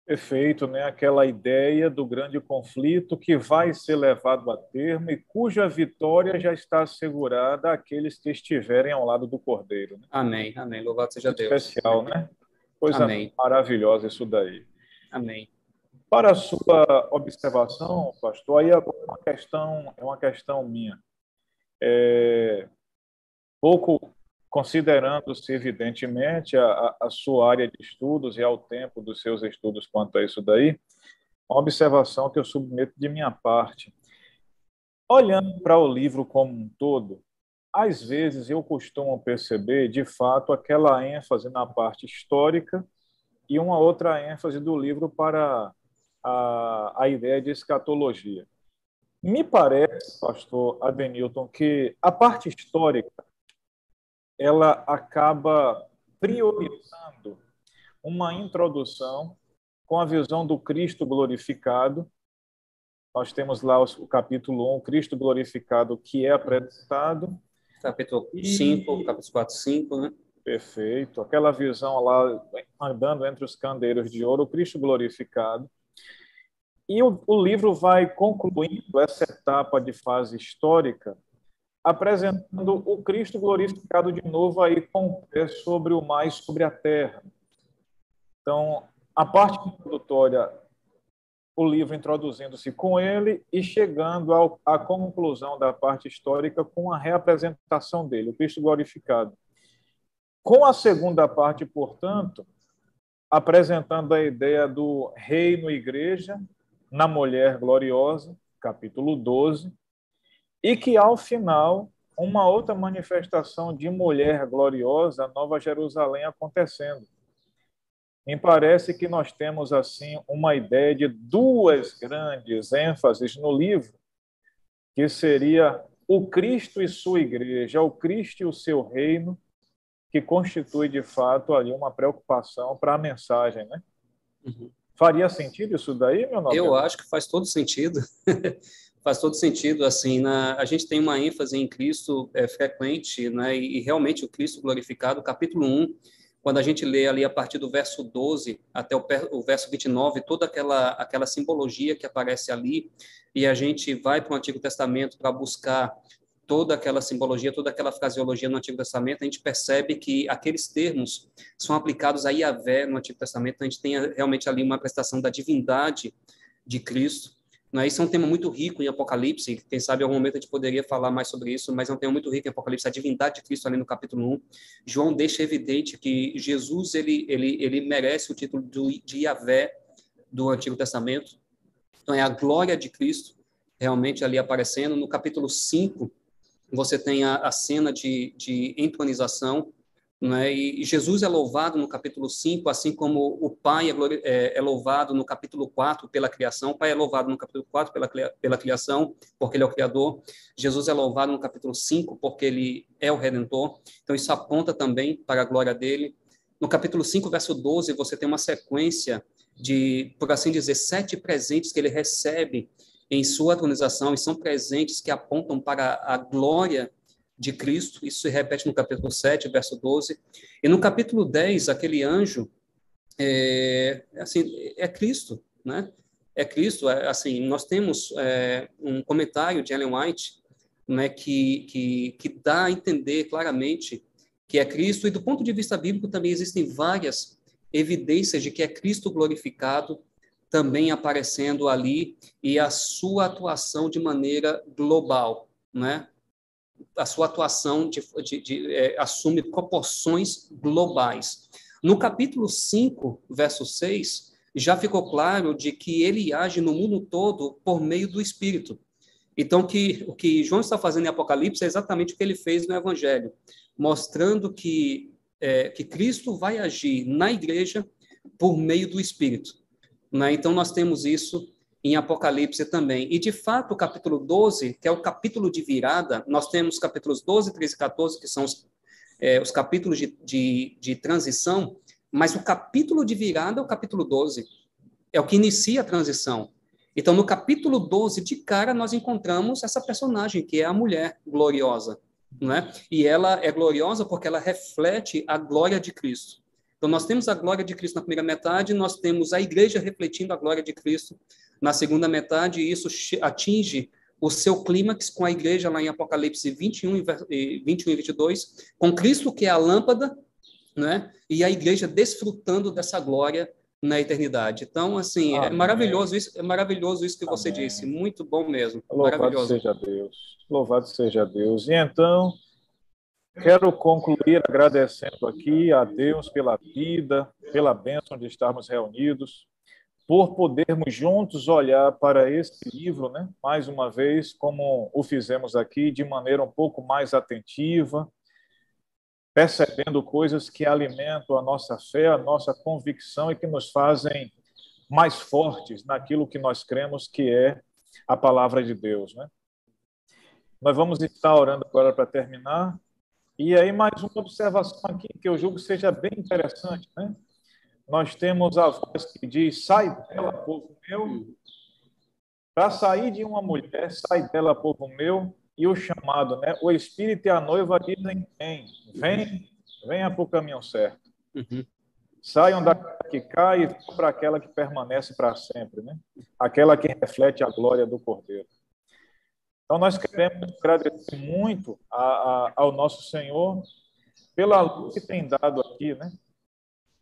Perfeito, né? Aquela ideia do grande conflito que vai ser levado a termo e cuja vitória já está assegurada àqueles que estiverem ao lado do Cordeiro. Né? Amém, amém. Louvado seja Deus. Especial, né? Coisa amém. maravilhosa isso daí. Amém. Para a sua observação, pastor, aí é uma questão, é uma questão minha. É, pouco considerando-se, evidentemente, a, a, sua área de estudos e ao tempo dos seus estudos quanto a isso daí, uma observação que eu submeto de minha parte. Olhando para o livro como um todo, às vezes eu costumo perceber, de fato, aquela ênfase na parte histórica e uma outra ênfase do livro para a, a ideia de escatologia. Me parece, pastor Adenilton, que a parte histórica ela acaba priorizando uma introdução com a visão do Cristo glorificado. Nós temos lá o capítulo 1, Cristo glorificado, que é apresentado. Capítulo 5, e... capítulo 4, 5, né? Perfeito. Aquela visão lá, andando entre os candeiros de ouro, o Cristo glorificado. E o, o livro vai concluindo essa etapa de fase histórica apresentando o Cristo glorificado de novo aí com pé sobre o mais sobre a terra. Então, a parte introdutória, o livro introduzindo-se com ele e chegando ao, à conclusão da parte histórica com a reapresentação dele, o Cristo glorificado. Com a segunda parte, portanto, apresentando a ideia do reino igreja na mulher gloriosa, capítulo 12, e que ao final uma outra manifestação de mulher gloriosa, Nova Jerusalém acontecendo. Me parece que nós temos assim uma ideia de duas grandes ênfases no livro, que seria o Cristo e sua igreja, o Cristo e o seu reino, que constitui de fato ali uma preocupação para a mensagem, né? Uhum. Faria sentido isso daí, meu nome? Eu acho que faz todo sentido. faz todo sentido assim na a gente tem uma ênfase em Cristo é, frequente né? E, e, realmente o Cristo glorificado capítulo 1 quando a gente lê ali a partir do verso 12 até o, o verso 29 toda aquela aquela simbologia que aparece ali e a gente vai para o Antigo Testamento para buscar toda aquela simbologia, toda aquela fraseologia no Antigo Testamento, a gente percebe que aqueles termos são aplicados a Yahvé no Antigo Testamento, a gente tem realmente ali uma prestação da divindade de Cristo, né? Isso é um tema muito rico em Apocalipse, quem sabe em algum momento a gente poderia falar mais sobre isso, mas é um tema muito rico em Apocalipse, a divindade de Cristo ali no capítulo 1. João deixa evidente que Jesus ele, ele, ele merece o título de Yahvé do Antigo Testamento. Então é a glória de Cristo realmente ali aparecendo. No capítulo 5, você tem a, a cena de, de entronização né? E Jesus é louvado no capítulo 5, assim como o Pai é, é, é, louvado no capítulo 4 pela criação. O Pai é louvado no capítulo 4 pela, pela criação, porque ele é o Criador. Jesus é louvado no capítulo 5, porque ele é o Redentor. Então, isso aponta também para a glória dele. No capítulo 5, verso 12, você tem uma sequência de, por assim dizer, sete presentes que ele recebe em sua atronização, e são presentes que apontam para a glória de Cristo, isso se repete no capítulo 7, verso 12, e no capítulo 10, aquele anjo, é, assim, é Cristo, né? É Cristo, é, assim, nós temos é, um comentário de Ellen White, né, que, que, que dá a entender claramente que é Cristo, e do ponto de vista bíblico também existem várias evidências de que é Cristo glorificado, também aparecendo ali, e a sua atuação de maneira global, né? A sua atuação de, de, de, é, assume proporções globais. No capítulo 5, verso 6, já ficou claro de que ele age no mundo todo por meio do Espírito. Então, que, o que João está fazendo em Apocalipse é exatamente o que ele fez no Evangelho, mostrando que, é, que Cristo vai agir na igreja por meio do Espírito. Né? Então, nós temos isso em Apocalipse também. E, de fato, o capítulo 12, que é o capítulo de virada, nós temos capítulos 12, 13 e 14, que são os, é, os capítulos de, de, de transição, mas o capítulo de virada é o capítulo 12, é o que inicia a transição. Então, no capítulo 12, de cara, nós encontramos essa personagem, que é a mulher gloriosa. Não é? E ela é gloriosa porque ela reflete a glória de Cristo. Então, nós temos a glória de Cristo na primeira metade, nós temos a igreja refletindo a glória de Cristo na segunda metade, isso atinge o seu clímax com a igreja lá em Apocalipse 21 e 21 e 22, com Cristo que é a lâmpada, né? E a igreja desfrutando dessa glória na eternidade. Então, assim, é Amém. é maravilhoso isso, é maravilhoso isso que você Amém. disse, muito bom mesmo. Louvado seja Deus. Louvado seja Deus. E então, quero concluir agradecendo aqui a Deus pela vida, pela bênção de estarmos reunidos por podermos juntos olhar para esse livro, né, mais uma vez, como o fizemos aqui, de maneira um pouco mais atentiva, percebendo coisas que alimentam a nossa fé, a nossa convicção e que nos fazem mais fortes naquilo que nós cremos que é a palavra de Deus, né? Nós vamos estar orando agora para terminar. E aí mais uma observação aqui que eu julgo seja bem interessante, né? Nós temos a voz que diz: Sai dela, povo meu. Para sair de uma mulher, sai dela, povo meu. E o chamado, né? O Espírito e a noiva dizem: Vem, vem, venha para o caminho certo. Uhum. Saiam daquela que cai para aquela que permanece para sempre, né? Aquela que reflete a glória do Cordeiro. Então, nós queremos agradecer muito a, a, ao nosso Senhor pela luz que tem dado aqui, né?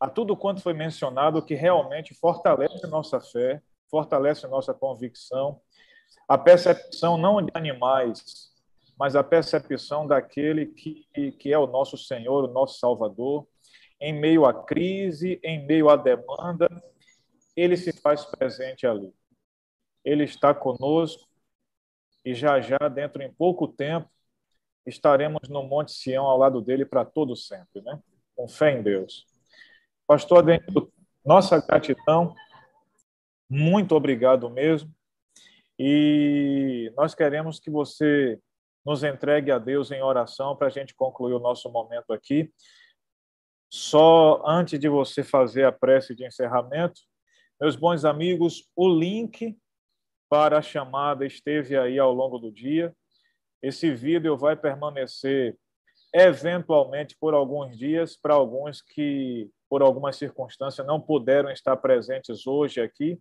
A tudo quanto foi mencionado que realmente fortalece nossa fé, fortalece nossa convicção, a percepção não de animais, mas a percepção daquele que, que é o nosso Senhor, o nosso Salvador, em meio à crise, em meio à demanda, ele se faz presente ali. Ele está conosco e já já, dentro em pouco tempo, estaremos no Monte Sião ao lado dele para todo sempre, né? Com fé em Deus. Pastor Adenildo, nossa gratidão, muito obrigado mesmo. E nós queremos que você nos entregue a Deus em oração para a gente concluir o nosso momento aqui. Só antes de você fazer a prece de encerramento, meus bons amigos, o link para a chamada esteve aí ao longo do dia. Esse vídeo vai permanecer eventualmente por alguns dias para alguns que por alguma circunstância não puderam estar presentes hoje aqui.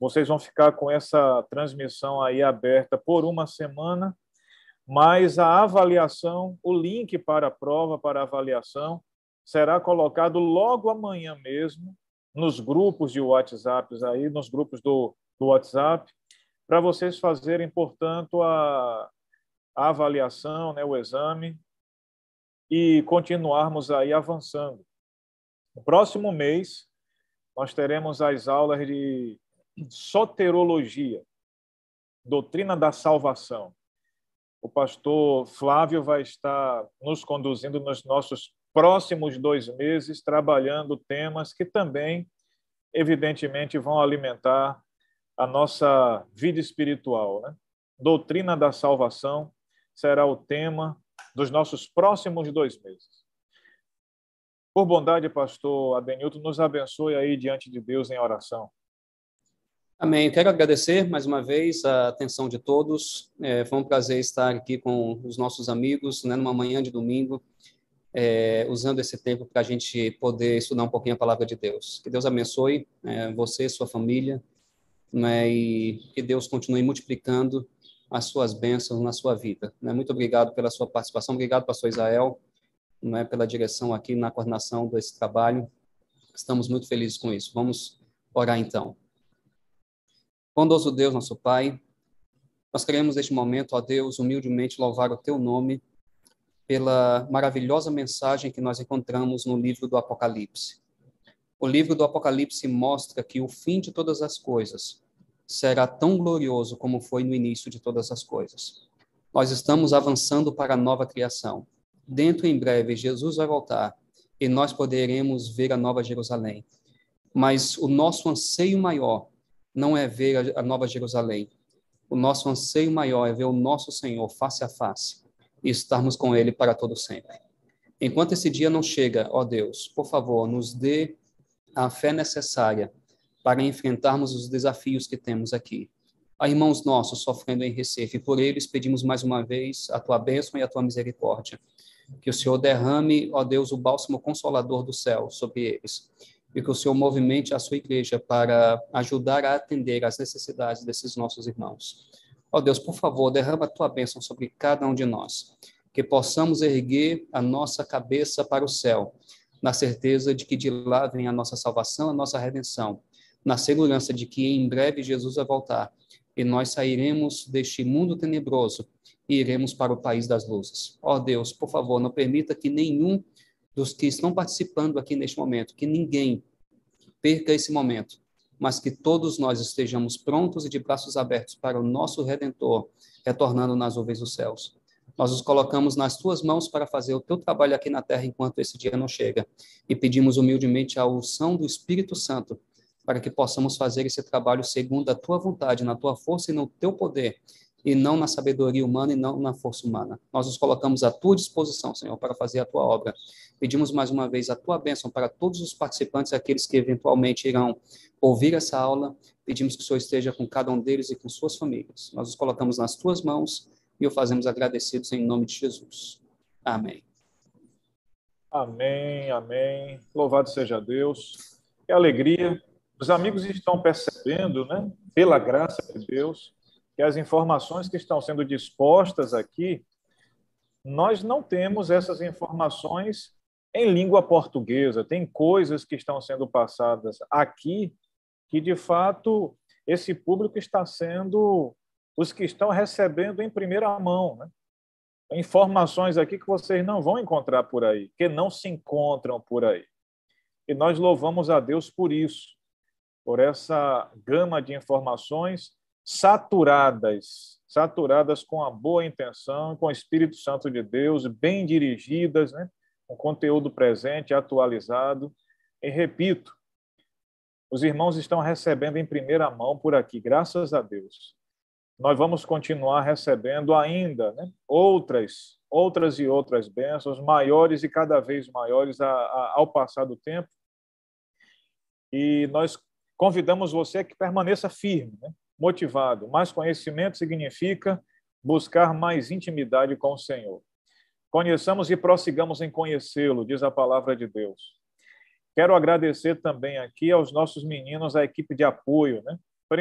Vocês vão ficar com essa transmissão aí aberta por uma semana, mas a avaliação, o link para a prova, para a avaliação, será colocado logo amanhã mesmo nos grupos de WhatsApp aí, nos grupos do, do WhatsApp, para vocês fazerem, portanto, a, a avaliação, né, o exame, e continuarmos aí avançando. No próximo mês, nós teremos as aulas de soterologia, doutrina da salvação. O pastor Flávio vai estar nos conduzindo nos nossos próximos dois meses, trabalhando temas que também, evidentemente, vão alimentar a nossa vida espiritual. Né? Doutrina da salvação será o tema dos nossos próximos dois meses. Por bondade, pastor Adenilton, nos abençoe aí diante de Deus em oração. Amém. Quero agradecer mais uma vez a atenção de todos. É, foi um prazer estar aqui com os nossos amigos, né, numa manhã de domingo, é, usando esse tempo para a gente poder estudar um pouquinho a palavra de Deus. Que Deus abençoe é, você, sua família, né, e que Deus continue multiplicando as suas bênçãos na sua vida. Né. Muito obrigado pela sua participação. Obrigado, pastor Israel é pela direção aqui na coordenação desse trabalho. Estamos muito felizes com isso. Vamos orar então. Bondoso Deus, nosso Pai, nós queremos neste momento, ó Deus, humildemente louvar o teu nome pela maravilhosa mensagem que nós encontramos no livro do Apocalipse. O livro do Apocalipse mostra que o fim de todas as coisas será tão glorioso como foi no início de todas as coisas. Nós estamos avançando para a nova criação dentro em breve, Jesus vai voltar e nós poderemos ver a Nova Jerusalém. mas o nosso anseio maior não é ver a Nova Jerusalém. O nosso anseio maior é ver o nosso Senhor face a face e estarmos com Ele para todo sempre. Enquanto esse dia não chega, ó Deus, por favor, nos dê a fé necessária para enfrentarmos os desafios que temos aqui. Há irmãos nossos sofrendo em Recife, por eles pedimos mais uma vez a tua bênção e a tua misericórdia. Que o Senhor derrame, ó Deus, o bálsamo consolador do céu sobre eles e que o Senhor movimente a sua igreja para ajudar a atender às necessidades desses nossos irmãos. Ó Deus, por favor, derrama a tua bênção sobre cada um de nós, que possamos erguer a nossa cabeça para o céu, na certeza de que de lá vem a nossa salvação, a nossa redenção, na segurança de que em breve Jesus vai voltar e nós sairemos deste mundo tenebroso e iremos para o país das luzes. Ó Deus, por favor, não permita que nenhum dos que estão participando aqui neste momento, que ninguém perca esse momento, mas que todos nós estejamos prontos e de braços abertos para o nosso Redentor, retornando nas nuvens dos céus. Nós os colocamos nas tuas mãos para fazer o teu trabalho aqui na terra enquanto esse dia não chega. E pedimos humildemente a unção do Espírito Santo para que possamos fazer esse trabalho segundo a tua vontade, na tua força e no teu poder, e não na sabedoria humana e não na força humana. Nós nos colocamos à tua disposição, Senhor, para fazer a tua obra. Pedimos mais uma vez a tua bênção para todos os participantes, aqueles que eventualmente irão ouvir essa aula. Pedimos que o Senhor esteja com cada um deles e com suas famílias. Nós nos colocamos nas tuas mãos e o fazemos agradecidos em nome de Jesus. Amém. Amém, amém. Louvado seja Deus. Que alegria. Os amigos estão percebendo, né, pela graça de Deus, que as informações que estão sendo dispostas aqui, nós não temos essas informações em língua portuguesa. Tem coisas que estão sendo passadas aqui que, de fato, esse público está sendo os que estão recebendo em primeira mão. Né? Informações aqui que vocês não vão encontrar por aí, que não se encontram por aí. E nós louvamos a Deus por isso, por essa gama de informações saturadas, saturadas com a boa intenção, com o Espírito Santo de Deus, bem dirigidas, né? com conteúdo presente, atualizado. E repito, os irmãos estão recebendo em primeira mão por aqui, graças a Deus. Nós vamos continuar recebendo ainda né? outras, outras e outras bênçãos, maiores e cada vez maiores a, a, ao passar do tempo. E nós convidamos você que permaneça firme, né? Motivado. Mais conhecimento significa buscar mais intimidade com o Senhor. Conheçamos e prossigamos em conhecê-lo, diz a palavra de Deus. Quero agradecer também aqui aos nossos meninos, a equipe de apoio, né?